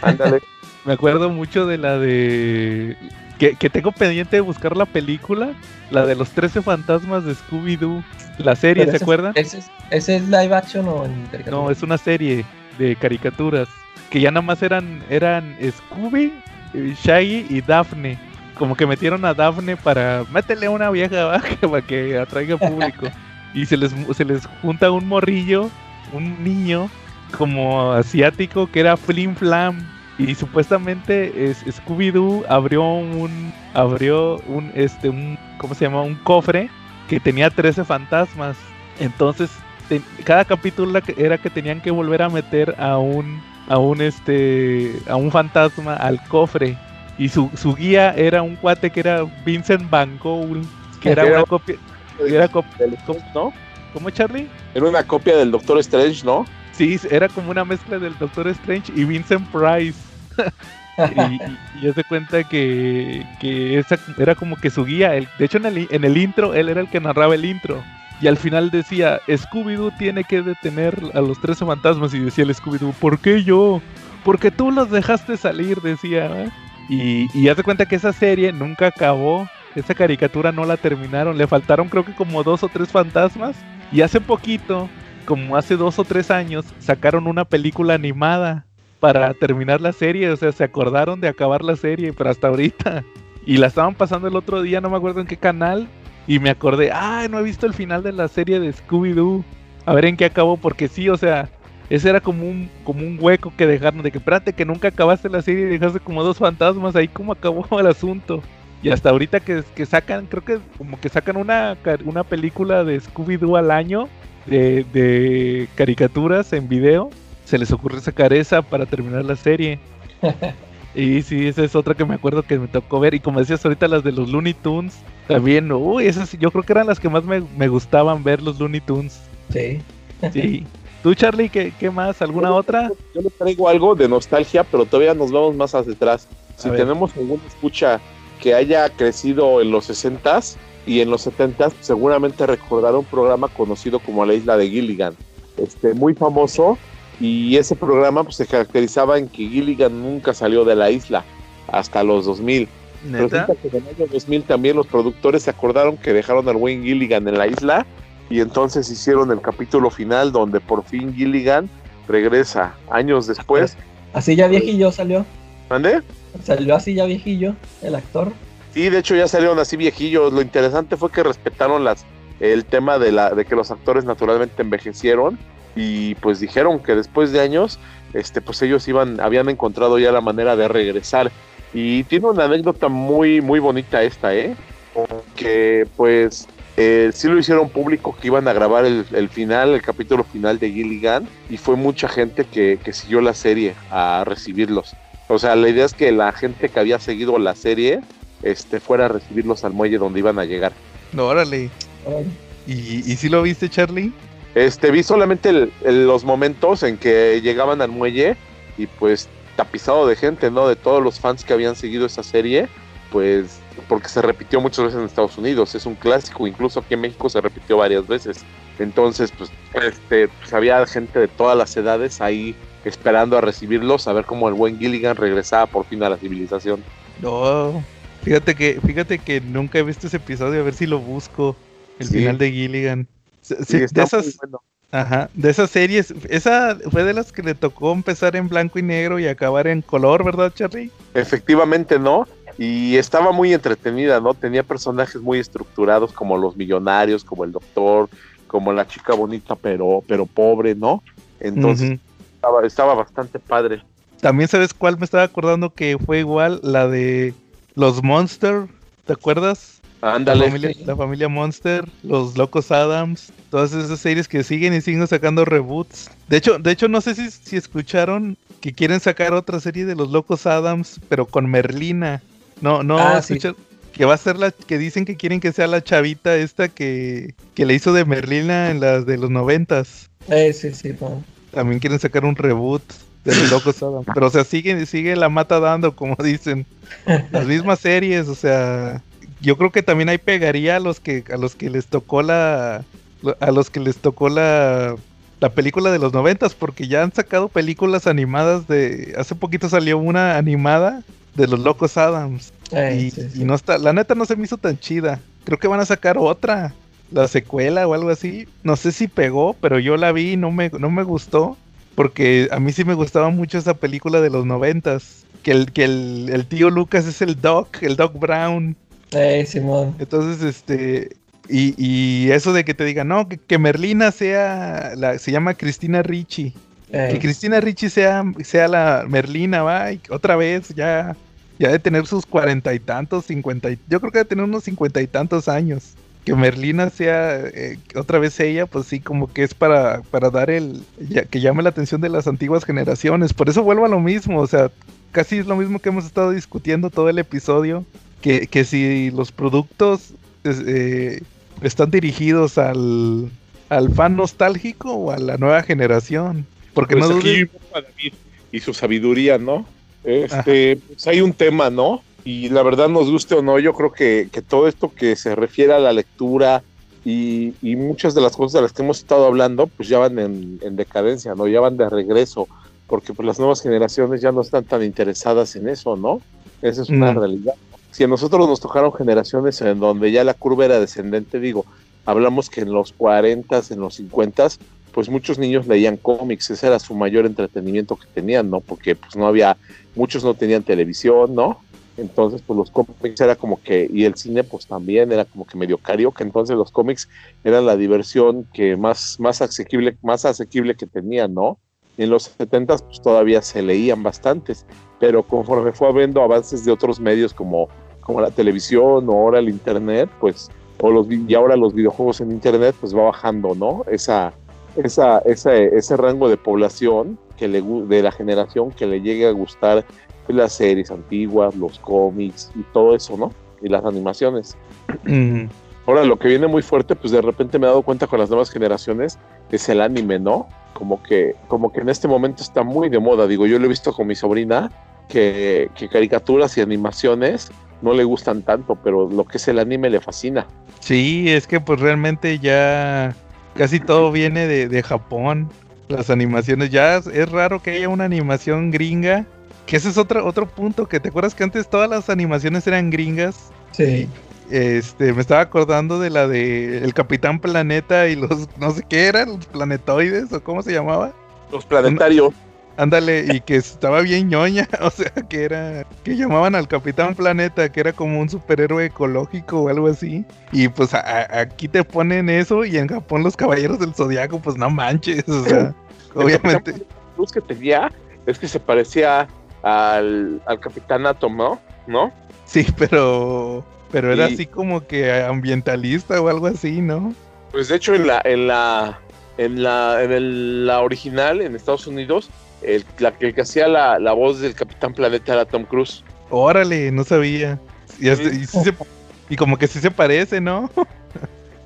ándale. [LAUGHS] Me acuerdo mucho de la de. Que, que tengo pendiente de buscar la película. La de los 13 fantasmas de Scooby-Doo. La serie, Pero ¿se ese acuerdan? ¿Ese es, ese es live action o en caricatura? No, es una serie de caricaturas. Que ya nada más eran, eran Scooby, Shaggy y Daphne. Como que metieron a Daphne para. Métele una vieja [LAUGHS] que- para que atraiga público. [LAUGHS] y se les, se les junta un morrillo, un niño, como asiático, que era Flim Flam. Y supuestamente es, Scooby-Doo abrió un. Abrió un. Este, un. ¿Cómo se llama? Un cofre que tenía 13 fantasmas. Entonces te- cada capítulo era que- tenían que volver a meter a un a un este a un fantasma al cofre y su, su guía era un cuate que era Vincent Van Gogh que era Era- una copia era. ¿cómo Charlie? Era una copia del Doctor Strange, ¿no? Sí, era como una mezcla del Doctor Strange y Vincent Price y, y, se cuenta que, que, esa era como que su guía. de hecho, en el, en el intro, él era el que narraba el intro. Y al final decía, Scooby-Doo tiene que detener a los 13 fantasmas. Y decía el Scooby-Doo, ¿por qué yo? Porque tú los dejaste salir, decía. Y, y hace cuenta que esa serie nunca acabó. Esa caricatura no la terminaron. Le faltaron creo que como dos o tres fantasmas. Y hace poquito, como hace dos o tres años, sacaron una película animada para terminar la serie. O sea, se acordaron de acabar la serie, pero hasta ahorita. Y la estaban pasando el otro día, no me acuerdo en qué canal. Y me acordé, ah, no he visto el final de la serie de Scooby-Doo. A ver en qué acabó, porque sí, o sea, ese era como un, como un hueco que dejaron de que, espérate, que nunca acabaste la serie y dejaste como dos fantasmas, ahí como acabó [LAUGHS] el asunto. Y hasta ahorita que, que sacan, creo que como que sacan una, una película de Scooby-Doo al año de, de caricaturas en video, se les ocurre sacar esa para terminar la serie. [LAUGHS] Y sí, esa es otra que me acuerdo que me tocó ver. Y como decías ahorita, las de los Looney Tunes. También, uy, esas yo creo que eran las que más me, me gustaban ver los Looney Tunes. Sí. Sí. ¿Tú, Charlie, qué, qué más? ¿Alguna yo, otra? Yo le traigo algo de nostalgia, pero todavía nos vamos más hacia atrás. Si tenemos alguna escucha que haya crecido en los 60s y en los 70s, seguramente recordará un programa conocido como La Isla de Gilligan. Este, muy famoso, y ese programa pues, se caracterizaba en que Gilligan nunca salió de la isla hasta los 2000. ¿Neta? que en el año 2000 también los productores se acordaron que dejaron al buen Gilligan en la isla y entonces hicieron el capítulo final donde por fin Gilligan regresa años después. Así ya viejillo salió. ¿Mande? Salió así ya viejillo el actor. Sí, de hecho ya salieron así viejillos. Lo interesante fue que respetaron las el tema de la de que los actores naturalmente envejecieron y pues dijeron que después de años este pues ellos iban habían encontrado ya la manera de regresar. Y tiene una anécdota muy muy bonita esta eh que pues eh, sí lo hicieron público que iban a grabar el, el, final el capítulo final de Gilligan y fue mucha gente que, que siguió la serie a recibirlos. O sea la idea es que la gente que había seguido la serie este fuera a recibirlos al muelle donde iban a llegar. No órale. ¿Y, ¿Y si lo viste Charlie? Este, vi solamente el, el, los momentos en que llegaban al muelle y pues tapizado de gente, ¿no? De todos los fans que habían seguido esa serie, pues porque se repitió muchas veces en Estados Unidos, es un clásico, incluso aquí en México se repitió varias veces. Entonces, pues, este, pues había gente de todas las edades ahí esperando a recibirlos, a ver cómo el buen Gilligan regresaba por fin a la civilización. No, fíjate que, fíjate que nunca he visto ese episodio, a ver si lo busco, el sí. final de Gilligan. Sí, de esas, bueno. ajá, de esas series, esa fue de las que le tocó empezar en blanco y negro y acabar en color, ¿verdad, Charlie? Efectivamente, ¿no? Y estaba muy entretenida, ¿no? Tenía personajes muy estructurados como los millonarios, como el doctor, como la chica bonita pero, pero pobre, ¿no? Entonces Uh -huh. estaba, estaba bastante padre. También sabes cuál me estaba acordando que fue igual, la de los Monster, ¿te acuerdas? Ándale. La familia, la familia, Monster, los Locos Adams, todas esas series que siguen y siguen sacando reboots. De hecho, de hecho no sé si, si escucharon que quieren sacar otra serie de los Locos Adams, pero con Merlina. No, no, Ah, escucha- que va a ser la que dicen que quieren que sea la chavita esta que, que le hizo de Merlina en las de los noventas. Eh, sí, sí, no. También quieren sacar un reboot de los Locos Adams. Pero o sea, sigue, sigue la mata dando, como [LAUGHS] dicen. Las mismas series, o sea, yo creo que también ahí pegaría a los que a los que les tocó la a los que les tocó la la película de los noventas porque ya han sacado películas animadas de hace poquito salió una animada de los locos Adams. Y, sí, y sí. no está la neta no se me hizo tan chida. Creo que van a sacar otra la secuela o algo así. No sé si pegó pero yo la vi y no me no me gustó porque a mí sí me gustaba mucho esa película de los noventas que el que el, el tío Lucas es el Doc el Doc Brown Eh, Simón. entonces, este. Y, y eso de que te digan, no, que, que Merlina sea. La, se llama Cristina Ricci. Eh, Que Cristina Ricci sea, sea la Merlina, va. y otra vez, ya. Ya de tener sus cuarenta y tantos, cincuenta y. Yo creo que de tener unos cincuenta y tantos años. Que Merlina sea eh, otra vez ella, pues sí, como que es para, para dar el. ya- que llame la atención de las antiguas generaciones. Por eso vuelvo a lo mismo, o sea, casi es lo mismo que hemos estado discutiendo todo el episodio que, que si los productos eh, están dirigidos al, al fan nostálgico o a la nueva generación. Porque Pues no aquí David y su sabiduría, ¿no? Este, pues hay un tema, ¿no? Y la verdad, nos guste o no, yo creo que, que todo esto que se refiere a la lectura y, y muchas de las cosas de las que hemos estado hablando, pues ya van en, en decadencia, ¿no? Ya van de regreso, porque pues las nuevas generaciones ya no están tan interesadas en eso, ¿no? Esa es una Mm. realidad. Si a nosotros nos tocaron generaciones en donde ya la curva era descendente, digo, hablamos que en los 40, en los 50, pues muchos niños leían cómics, ese era su mayor entretenimiento que tenían, ¿no? Porque pues no había, muchos no tenían televisión, ¿no? Entonces, pues los cómics era como que, y el cine pues también era como que medio cario, que entonces los cómics eran la diversión que más, más asequible, más asequible que tenían, ¿no? En los 70 pues todavía se leían bastantes, pero conforme fue habiendo avances de otros medios como, como la televisión o ahora el internet, pues, o los, y ahora los videojuegos en internet, pues va bajando, ¿no? Esa, esa, ese, ese rango de población que le, de la generación que le llegue a gustar las series antiguas, los cómics y todo eso, ¿no? Y las animaciones. Ahora, lo que viene muy fuerte, pues de repente me he dado cuenta con las nuevas generaciones, es el anime, ¿no? Como que, como que en este momento está muy de moda. Digo, yo lo he visto con mi sobrina, que, que caricaturas y animaciones no le gustan tanto, pero lo que es el anime le fascina. Sí, es que pues realmente ya casi todo viene de, de Japón. Las animaciones, ya es, es raro que haya una animación gringa. Que ese es otro, otro punto, que te acuerdas que antes todas las animaciones eran gringas. Sí. Este, me estaba acordando de la de El Capitán Planeta y los, [LAUGHS] no sé qué eran, los planetoides o cómo se llamaba. Los planetarios. Ándale, y que estaba bien ñoña, [LAUGHS] o sea, que era, que llamaban al Capitán Planeta, que era como un superhéroe ecológico o algo así. Y pues a- a- aquí te ponen eso y en Japón los Caballeros del Zodiaco, pues no manches, o sea, [LAUGHS] obviamente. La luz que tenía es que se parecía al, al Capitán Atom, ¿no? ¿No? Sí, pero, pero era Y- así como que ambientalista o algo así, ¿no? Pues de hecho en la en la en la en el- la original en Estados Unidos el, la, el que hacía la, la voz del Capitán Planeta era Tom Cruise. Órale, no sabía. Y, hasta- y sí se- y como que sí se parece, ¿no? [LAUGHS]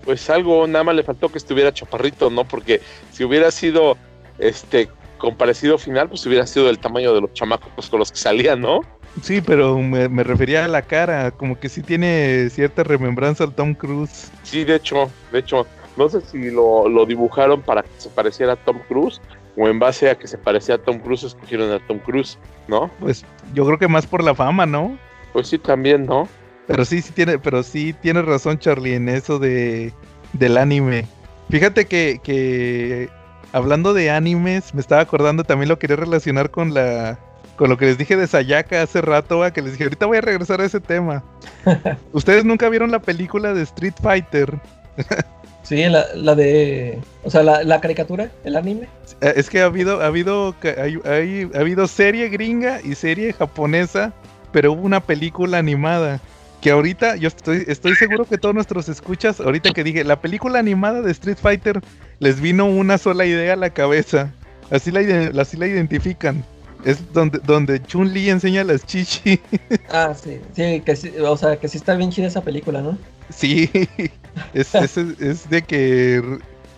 Pues algo nada más le faltó que estuviera chaparrito, ¿no? Porque si hubiera sido este con parecido final, pues hubiera sido del tamaño de los chamacos con los que salían, ¿no? Sí, pero me, me refería a la cara, como que sí tiene cierta remembranza al Tom Cruise. Sí, de hecho, de hecho, no sé si lo, lo dibujaron para que se pareciera a Tom Cruise o en base a que se parecía a Tom Cruise escogieron a Tom Cruise, ¿no? Pues yo creo que más por la fama, ¿no? Pues sí, también, ¿no? Pero sí, sí tiene, pero sí tiene razón Charlie en eso de del anime. Fíjate que, que hablando de animes, me estaba acordando también lo quería relacionar con la con lo que les dije de Sayaka hace rato, ¿va? que les dije, ahorita voy a regresar a ese tema. [LAUGHS] Ustedes nunca vieron la película de Street Fighter. Sí, la, la de. O sea, la, la caricatura, el anime. Eh, Es que ha habido, ha habido, hay- hay- ha habido serie gringa y serie japonesa, pero hubo una película animada. Que ahorita, yo estoy, estoy seguro que todos nuestros escuchas, ahorita que dije, la película animada de Street Fighter, les vino una sola idea a la cabeza. Así la, así la identifican. Es donde, donde Chun-Li enseña las chichi. [LAUGHS] Ah, sí. Sí, que sí, o sea, que sí está bien chida esa película, ¿no? Sí, es, es, es de que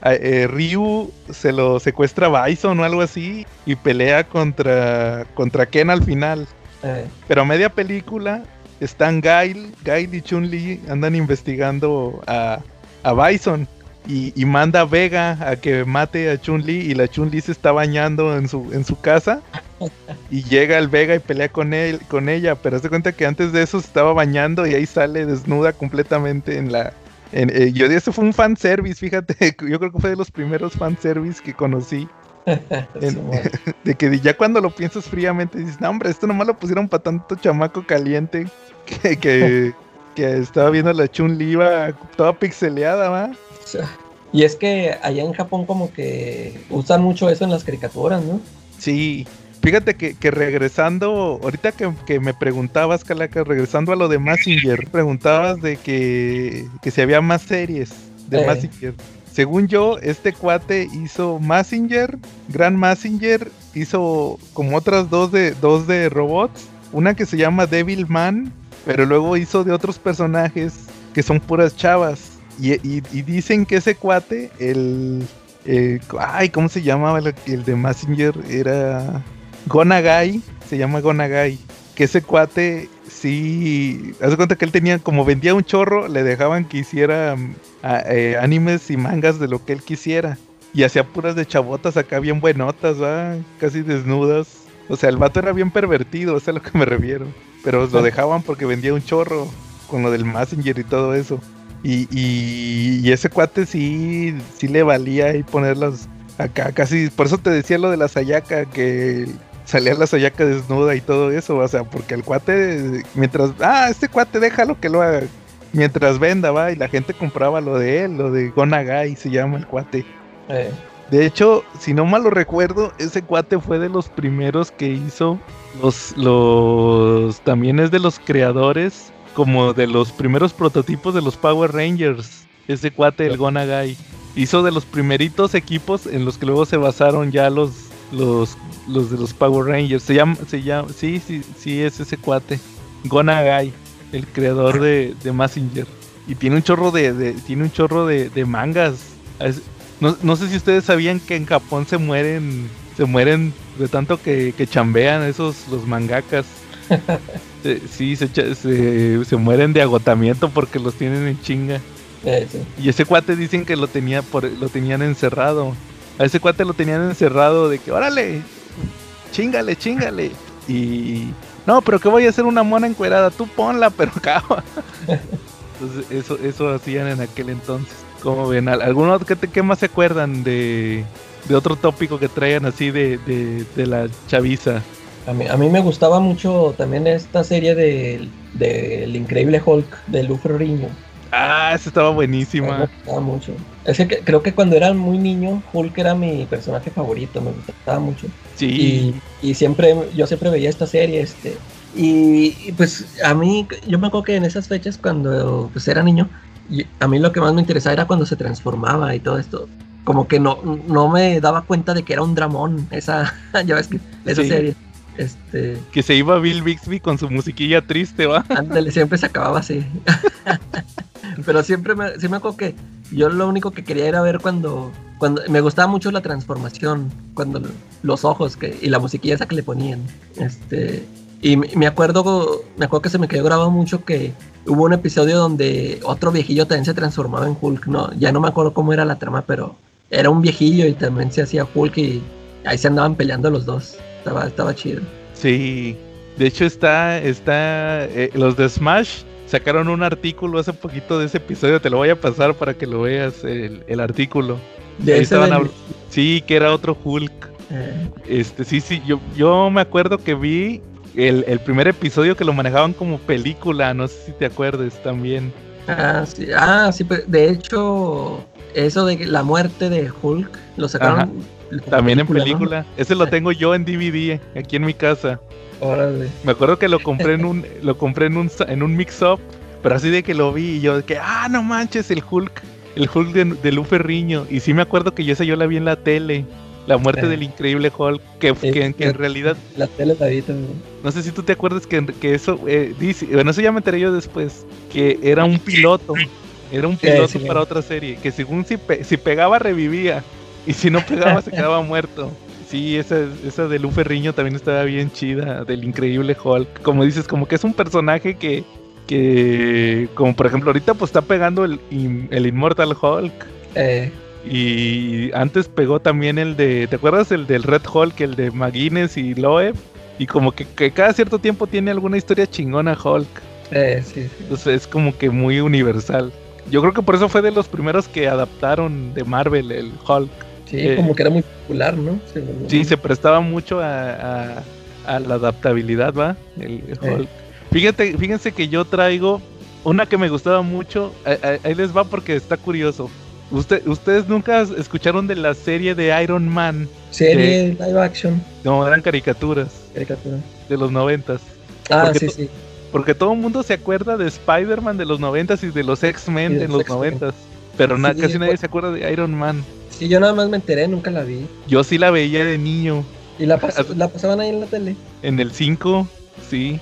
a- eh, Ryu se lo secuestra a Bison o algo así y pelea contra, contra Ken al final. Eh, Pero a media película están Gail, Gail y Chun-Li andan investigando a, a Bison y, y manda a Vega a que mate a Chun-Li y la Chun-Li se está bañando en su, en su casa y llega el Vega y pelea con él, con ella, pero se cuenta que antes de eso se estaba bañando y ahí sale desnuda completamente en la en, eh, yo eso fue un fanservice, fíjate, [LAUGHS] yo creo que fue de los primeros fanservice que conocí. [LAUGHS] En-. [LAUGHS] De que ya cuando lo piensas fríamente dices, no hombre, esto nomás lo pusieron para tanto chamaco caliente que, que, que estaba viendo la Chun-Li iba toda pixeleada, ¿va? Y es que allá en Japón como que usan mucho eso en las caricaturas, ¿no? Sí. Fíjate que, que regresando, ahorita que, que me preguntabas, Calaca, regresando a lo de Massinger, preguntabas de que, que si había más series de Eh. Massinger. Según yo, este cuate hizo Massinger, Gran Massinger, hizo como otras dos de, dos de robots, una que se llama Devil Man, pero luego hizo de otros personajes que son puras chavas. Y, y- y dicen que ese cuate, el, ay, ¿cómo se llamaba el, el de Massinger? Era Gonagai. se llama Gonagai. Que ese cuate sí. Haz de cuenta que él tenía, como vendía un chorro, le dejaban que hiciera mm, a- eh, animes y mangas de lo que él quisiera. Y hacía puras de chavotas acá bien buenotas, ¿va? Casi desnudas. O sea, el vato era bien pervertido, eso es a lo que me refiero. Pero lo dejaban porque vendía un chorro con lo del Messenger y todo eso. Y, y, y ese cuate sí, sí le valía ahí ponerlas acá, casi. Por eso te decía lo de la Sayaka, que salía la Sayaka desnuda y todo eso. O sea, porque el cuate, mientras. Ah, este cuate déjalo que lo haga. Mientras venda, va, y la gente compraba lo de él, lo de Gonagai, se llama el cuate. Eh, De hecho, si no mal lo recuerdo, ese cuate fue de los primeros que hizo los, los, también es de los creadores, como de los primeros prototipos de los Power Rangers. Ese cuate, el Gonagai, hizo de los primeritos equipos en los que luego se basaron ya los, los, los de los Power Rangers. Se llama, se llama, sí, sí, sí es ese cuate, Gonagai, el creador de, de Messenger. Y tiene un chorro de, de- tiene un chorro de, de mangas. Es- no, no sé si ustedes sabían que en Japón se mueren, se mueren de tanto que, que chambean esos los mangakas. [LAUGHS] Eh, sí, se, se, se mueren de agotamiento porque los tienen en chinga. eh, sí. Y ese cuate dicen que lo tenía por, lo tenían encerrado. A ese cuate lo tenían encerrado de que, órale, chingale, chingale. Y no, pero que voy a hacer una mona encuerada, tú ponla, pero [LAUGHS] acaba. Entonces, eso, eso hacían en aquel entonces. Como ven, ¿Al- ¿alguno qué, te- qué más se acuerdan de, de otro tópico que traigan así de, de, de la chaviza? A mí, a mí me gustaba mucho también esta serie del del Increíble Hulk de Luffy Riño. Ah, esa estaba Me buenísima. gustaba mucho. Es que creo que cuando era muy niño, Hulk era mi personaje favorito, me gustaba mucho. Sí, Y, y siempre, yo siempre veía esta serie, este. Y, y, pues a mí, yo me acuerdo que en esas fechas cuando pues era niño, y a mí lo que más me interesaba era cuando se transformaba y todo esto. Como que no, no me daba cuenta de que era un dramón, esa, [LAUGHS] ya ves que, esa Sí. serie. Este, que se iba Bill Bixby con su musiquilla triste, ¿va? [LAUGHS] ándale, siempre se acababa así. [LAUGHS] Pero siempre me, sí me acuerdo que yo lo único que quería era ver cuando, cuando me gustaba mucho la transformación, cuando los ojos que, y la musiquilla esa que le ponían. Este, y me acuerdo, me acuerdo que se me quedó grabado mucho que hubo un episodio donde otro viejillo también se transformaba en Hulk, no, ya no me acuerdo cómo era la trama, pero era un viejillo y también se hacía Hulk y ahí se andaban peleando los dos. Estaba, estaba chido. Sí, de hecho está, está, eh, los de Smash sacaron un artículo hace poquito de ese episodio, te lo voy a pasar para que lo veas, el, el artículo. De Ahí estaban del- Sí, que era otro Hulk. eh, Este, sí, sí, yo, yo me acuerdo que vi el, el primer episodio que lo manejaban como película, no sé si te acuerdes también. Ah, sí, ah, sí, de hecho, eso de que la muerte de Hulk lo sacaron También en ¿no? película. Ese lo [LAUGHS] tengo yo en DVD, aquí en mi casa. Órale. Me acuerdo que lo compré en [LAUGHS] un, lo compré en un, en un mix-up, pero así de que lo vi y yo de que, ah, no manches, el Hulk, el Hulk de, de Lu Ferriño. Y sí me acuerdo que yo esa yo la vi en la tele, la muerte Eh. del increíble Hulk, que, Sí, que- que en realidad, La tele la vi también. no sé si tú te acuerdas que, que eso, eh, dice, bueno, eso ya me enteré yo después, que era un piloto, era un piloto sí. para otra serie, que según si, pe- si pegaba revivía, y si no pegaba se quedaba [LAUGHS] muerto. Sí, esa, esa de Lu Ferriño también estaba bien chida, del increíble Hulk. Como dices, como que es un personaje que, que como por ejemplo ahorita pues está pegando el, el Immortal Hulk. Eh, Y antes pegó también el de, ¿te acuerdas el del Red Hulk, el de McGuinness y Loeb? Y como que, que cada cierto tiempo tiene alguna historia chingona Hulk. eh, sí, sí. Entonces es como que muy universal. Yo creo que por eso fue de los primeros que adaptaron de Marvel el Hulk. Sí, Eh. como que era muy popular, ¿no? Sí, se prestaba mucho a, a- a la adaptabilidad, ¿va? El Hulk. Fíjate, fíjense que yo traigo una que me gustaba mucho. Ahí, les va porque está curioso. Usted, ustedes nunca escucharon de la serie de Iron Man. Serie live action, No, eran caricaturas caricatura. de los noventas. Ah, Porque sí, sí. Porque todo el mundo se acuerda de Spider-Man de los noventas y de los X-Men de los noventas. Pero na- casi nadie pues- se acuerda de Iron Man. Sí, yo nada más me enteré, nunca la vi. Yo sí la veía de niño. Y la, pas- [LAUGHS] la pasaban ahí en la tele. En el 5, sí.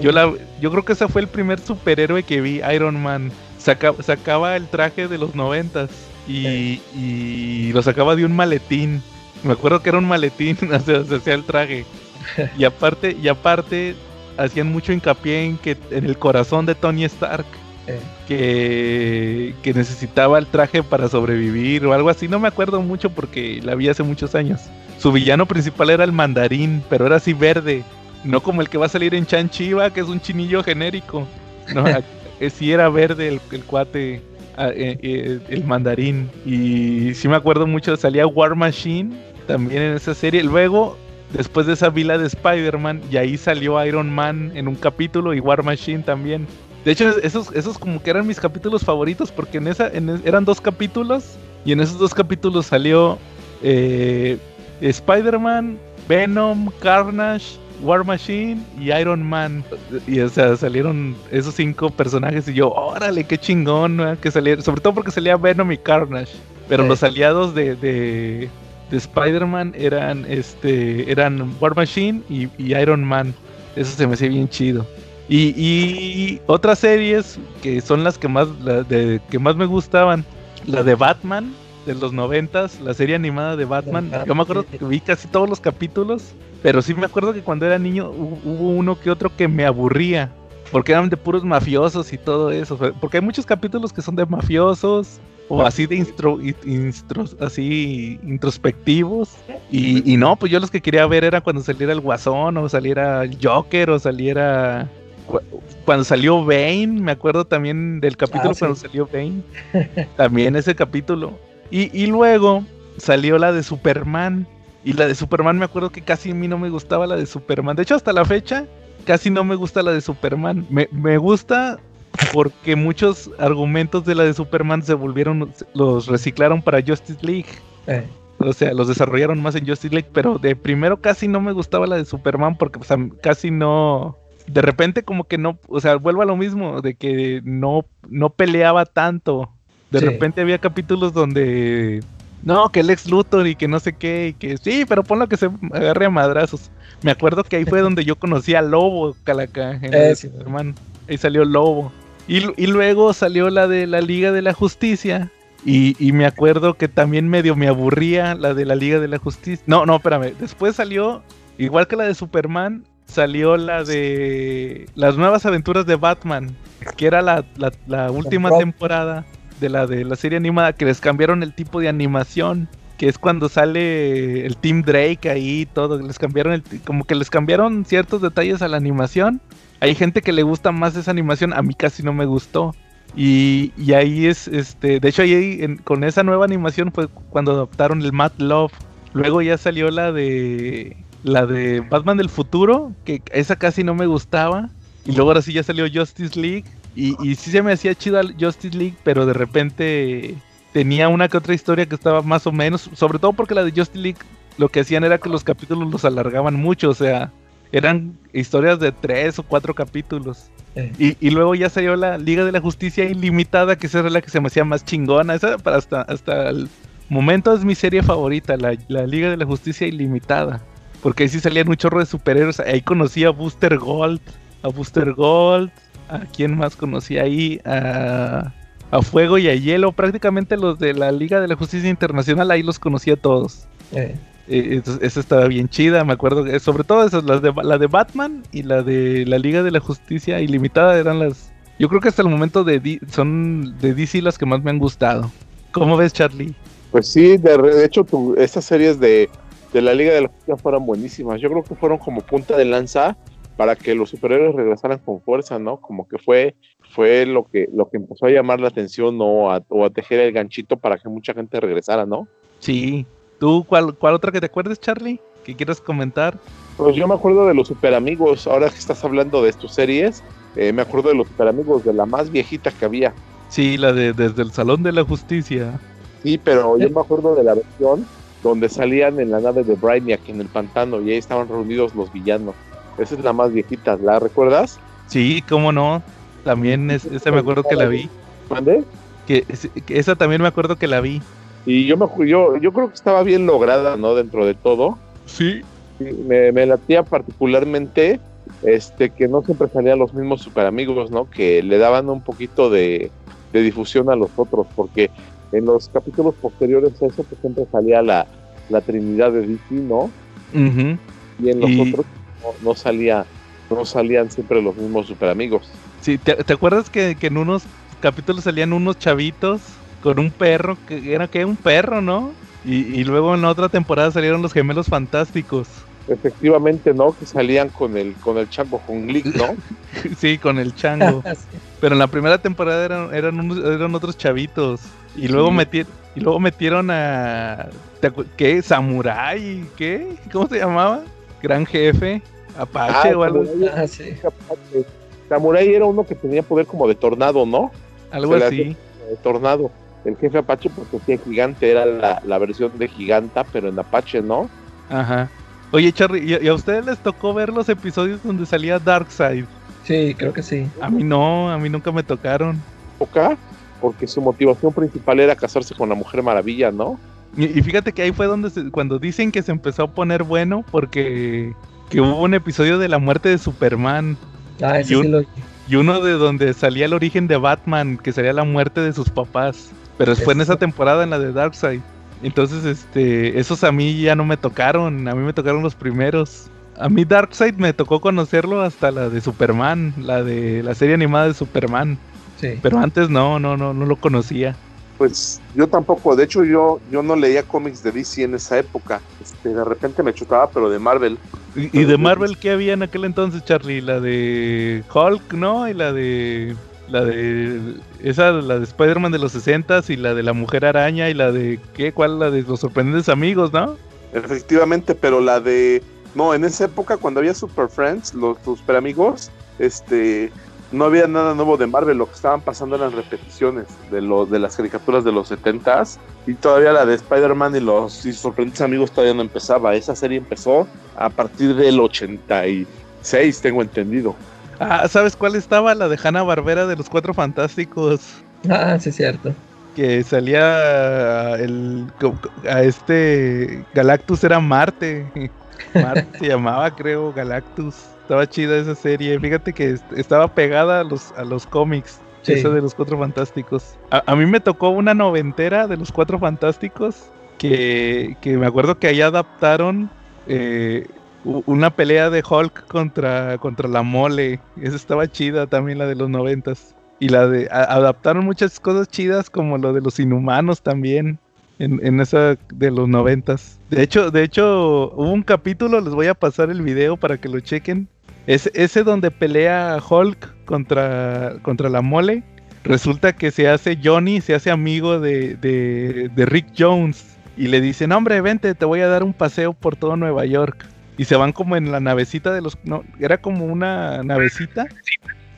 Yo, la, yo creo que ese fue el primer superhéroe que vi, Iron Man. Saca- sacaba el traje de los noventas y, y lo sacaba de un maletín. Me acuerdo que era un maletín, [LAUGHS] o sea, se hacía el traje. [LAUGHS] Y aparte, y aparte, hacían mucho hincapié en que en el corazón de Tony Stark. Eh. Que, que necesitaba el traje para sobrevivir o algo así. No me acuerdo mucho porque la vi hace muchos años. Su villano principal era el mandarín, pero era así verde. No como el que va a salir en Chan Chiva, que es un chinillo genérico. No, [LAUGHS] eh, sí era verde el, el cuate, ah, eh, eh, el mandarín. Y sí me acuerdo mucho, salía War Machine también en esa serie. Luego, después de esa vila de Spider-Man, y ahí salió Iron Man en un capítulo y War Machine también. De hecho, esos, esos como que eran mis capítulos favoritos, porque en esa en- eran dos capítulos, y en esos dos capítulos salió eh, Spider-Man, Venom, Carnage, War Machine y Iron Man. Y o sea, salieron esos cinco personajes y yo, órale, qué chingón que salieron. Sobre todo porque salía Venom y Carnage. Pero Sí. los aliados de, de, de Spider-Man eran este eran War Machine y, y Iron Man. Eso se me hacía bien chido. Y, y otras series que son las que más la de, que más me gustaban. La de Batman de los noventas, la serie animada de Batman. Yo me acuerdo que vi casi todos los capítulos, pero sí me acuerdo que cuando era niño hu- hubo uno que otro que me aburría, porque eran de puros mafiosos y todo eso. Porque hay muchos capítulos que son de mafiosos o así de instro, así introspectivos. Y, y no, pues yo los que quería ver era cuando saliera el Guasón o saliera el Joker o saliera cuando salió Bane, me acuerdo también del capítulo Ah, sí. cuando salió Bane. También ese capítulo. Y, y luego salió la de Superman. Y la de Superman me acuerdo que casi a mí no me gustaba la de Superman. De hecho, hasta la fecha, casi no me gusta la de Superman. Me, me gusta porque muchos argumentos de la de Superman se volvieron, los reciclaron para Justice League. Eh, O sea, los desarrollaron más en Justice League, pero de primero casi no me gustaba la de Superman porque pues, casi no... De repente como que no, o sea, vuelvo a lo mismo, de que no, no peleaba tanto. De Sí. repente había capítulos donde... No, que el ex Luthor y que no sé qué, y que sí, pero ponlo que se agarre a madrazos. Me acuerdo que ahí fue donde yo conocí a Lobo, Calaca, en la Eh, sí. Ahí salió Lobo. Y, y luego salió la de la Liga de la Justicia. Y, y me acuerdo que también medio me aburría la de la Liga de la Justicia. No, no, espérame. Después salió, igual que la de Superman, salió la de las nuevas aventuras de Batman, que era la, la- la última temporada de la de la serie animada, que les cambiaron el tipo de animación. Que es cuando sale el Team Drake ahí y todo. Les cambiaron el, como que les cambiaron ciertos detalles a la animación. Hay gente que le gusta más esa animación, a mí casi no me gustó. Y, y ahí es, este, de hecho ahí en- con esa nueva animación fue cuando adoptaron el Mad Love. Luego ya salió la de la de Batman del futuro, que esa casi no me gustaba. Y luego ahora sí ya salió Justice League. Y, y sí se me hacía chida Justice League, pero de repente tenía una que otra historia que estaba más o menos, sobre todo porque la de Justice League lo que hacían era que los capítulos los alargaban mucho, o sea, eran historias de tres o cuatro capítulos. eh. Y, y luego ya salió la Liga de la Justicia Ilimitada, que esa era la que se me hacía más chingona. Esa para hasta, hasta el momento es mi serie favorita, la, la Liga de la Justicia Ilimitada. Porque ahí sí salían un chorro de superhéroes. Ahí conocí a Booster Gold. A Booster Gold. ¿A quién más conocí ahí? A, a Fuego y a Hielo. Prácticamente los de la Liga de la Justicia Internacional, ahí los conocí a todos. Eh, Eh, entonces, esa estaba bien chida, me acuerdo. que- sobre todo esas, las de, la de Batman y la de la Liga de la Justicia Ilimitada eran las... Yo creo que hasta el momento de D- son de DC las que más me han gustado. ¿Cómo ves, Charlie? Pues sí, de, re- de hecho, tu- estas series de, de la Liga de la Justicia fueron buenísimas. Yo creo que fueron como punta de lanza para que los superhéroes regresaran con fuerza, ¿no? Como que fue, fue lo que, lo que empezó a llamar la atención ¿no? a- o a tejer el ganchito para que mucha gente regresara, ¿no? Sí. ¿Tú cuál, cuál otra que te acuerdes, Charlie? ¿Que quieras comentar? Pues yo me acuerdo de los superamigos, ahora que estás hablando de tus series, eh, me acuerdo de los superamigos, de la más viejita que había. Sí, la de Desde el Salón de la Justicia. Sí, pero yo me acuerdo de la versión donde salían en la nave de Brainiac en el pantano y ahí estaban reunidos los villanos. Esa es la más viejita, ¿la recuerdas? Sí, cómo no. También es- esa me acuerdo que la vi. ¿Mande? Que, es- que esa también me acuerdo que la vi. Y yo, me, yo, yo creo que estaba bien lograda, ¿no? Dentro de todo. Sí. Me, me latía particularmente este que no siempre salían los mismos superamigos, ¿no? Que le daban un poquito de, de difusión a los otros, porque en los capítulos posteriores a eso, pues siempre salía la, la Trinidad de DC, ¿no? Y en los Y- otros no, salía, no salían siempre los mismos super amigos. Sí, ¿te, te acuerdas que, que en unos capítulos salían unos chavitos con un perro, que era que un perro, ¿no? Y, y luego en la otra temporada salieron los gemelos fantásticos. Efectivamente, ¿no? Que salían con el, con el chango con Glick, ¿no? [LAUGHS] sí, con el chango. [LAUGHS] Pero en la primera temporada eran, eran, unos- eran otros chavitos. Y luego, metieron y luego metieron a... ¿te acu- ¿Qué? ¿Samurai? ¿Qué? ¿Cómo se llamaba? Gran jefe. Apache Ah, o algo, Samurai. Ah, sí. Samurai era uno que tenía poder como de tornado, ¿no? algo se así. De tornado. El jefe Apache, porque hacía gigante, era la, la versión de giganta, pero en Apache, ¿no? Ajá. Oye, Charlie, ¿y, y a ustedes les tocó ver los episodios donde salía Darkseid? Sí, creo que sí. A mí no, a mí nunca me tocaron. Acá, porque su motivación principal era casarse con la Mujer Maravilla, ¿no? Y, y fíjate que ahí fue donde se- cuando dicen que se empezó a poner bueno porque que hubo un episodio de la muerte de Superman Ah, ese Y un- sí lo y uno de donde salía el origen de Batman, que sería la muerte de sus papás. Pero fue en esa temporada en la de Darkseid. Entonces, este, esos a mí ya no me tocaron, a mí me tocaron los primeros. A mí Darkseid me tocó conocerlo hasta la de Superman, la de la serie animada de Superman. Sí. Pero antes no, no, no, no lo conocía. Pues yo tampoco, de hecho yo, yo no leía cómics de DC en esa época. Este, de repente me chutaba, pero de Marvel. ¿Y, y de Marvel qué había en aquel entonces, Charlie? La de Hulk, ¿no? Y la de. La de. Esa, la de Spider-Man de los 60 y la de la Mujer Araña y la de. ¿Qué? ¿Cuál? La de los sorprendentes amigos, ¿no? Efectivamente, pero la de. No, en esa época cuando había Super Friends, los, los super amigos, este. No había nada nuevo de Marvel, lo que estaban pasando eran repeticiones de los de las caricaturas de los 70s y todavía la de Spider-Man y los y sorprendentes amigos todavía no empezaba. Esa serie empezó a partir del 86, tengo entendido. Ah, ¿sabes cuál estaba? La de Hanna Barbera de los Cuatro Fantásticos. Ah, sí, es cierto. Que salía el. A este. Galactus era Marte. [LAUGHS] Marte se llamaba, creo, Galactus. Estaba chida esa serie. Fíjate que est- estaba pegada a los, a los cómics. Sí. Esa de los Cuatro Fantásticos. A, a mí me tocó una noventera de los Cuatro Fantásticos. Que, que me acuerdo que ahí adaptaron eh, una pelea de Hulk contra, contra la mole. Esa estaba chida también, la de los noventas. Y la de. a- adaptaron muchas cosas chidas, como lo de los inhumanos también. En, en esa de los noventas. De hecho, de hecho, hubo un capítulo, les voy a pasar el video para que lo chequen. Es, ese donde pelea Hulk contra, contra la mole. Resulta que se hace Johnny, se hace amigo de, de, Rick Jones. Y le dicen, hombre, vente, te voy a dar un paseo por todo Nueva York. Y se van como en la navecita de los... No, era como una navecita.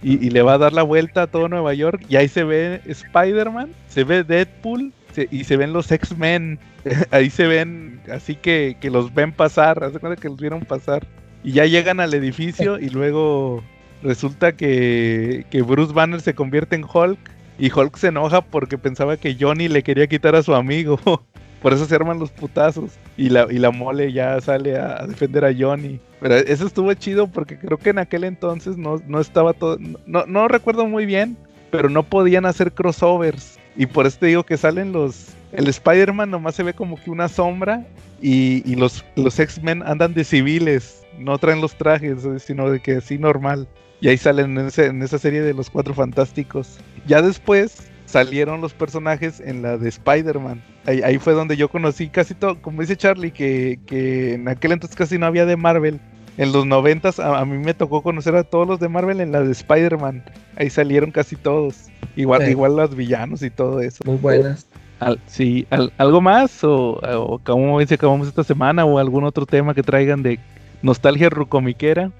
Y, y le va a dar la vuelta a todo Nueva York. Y ahí se ve Spider-Man, se ve Deadpool y se ven los X-Men. [LAUGHS] ahí se ven, así que, que los ven pasar. Haz de cuenta que los vieron pasar. Y ya llegan al edificio y luego resulta que, que Bruce Banner se convierte en Hulk. Y Hulk se enoja porque pensaba que Johnny le quería quitar a su amigo. [LAUGHS] Por eso se arman los putazos. Y la, y la mole ya sale a, defender a Johnny. Pero eso estuvo chido porque creo que en aquel entonces no, no estaba todo. No, no recuerdo muy bien. Pero no podían hacer crossovers. Y por eso te digo que salen los. El Spider-Man nomás se ve como que una sombra. Y, y los, los X-Men andan de civiles. No traen los trajes, sino de que así normal. Y ahí salen en, ese- en esa serie de los Cuatro Fantásticos. Ya después salieron los personajes en la de Spider-Man. Ahí, ahí fue donde yo conocí casi todo, como dice Charlie, que, que en aquel entonces casi no había de Marvel. En los noventas a, a mí me tocó conocer a todos los de Marvel en la de Spider-Man. Ahí salieron casi todos. Igual, Sí. igual los villanos y todo eso. Muy buenas. Al- sí, al- ¿algo más? ¿O, o cómo dice acabamos esta semana? ¿O algún otro tema que traigan de nostalgia rucomiquera?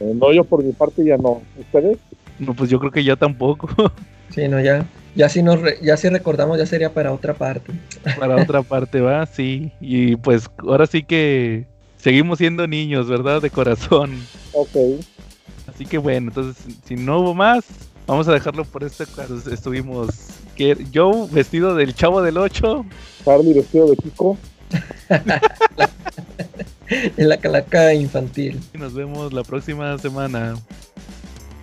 Eh, no, yo por mi parte ya no. ¿Ustedes? No, pues yo creo que yo tampoco. [LAUGHS] Sí, no, ya. Ya si, nos re- ya si recordamos, ya sería para otra parte. Para otra [LAUGHS] parte, va, sí. Y pues ahora sí que seguimos siendo niños, ¿verdad? De corazón. Ok. Así que bueno, entonces si no hubo más, vamos a dejarlo por este caso. Estuvimos que Joe vestido del chavo del 8. Charlie vestido de Kiko. [LAUGHS] [LAUGHS] En la calaca infantil. Y nos vemos la próxima semana.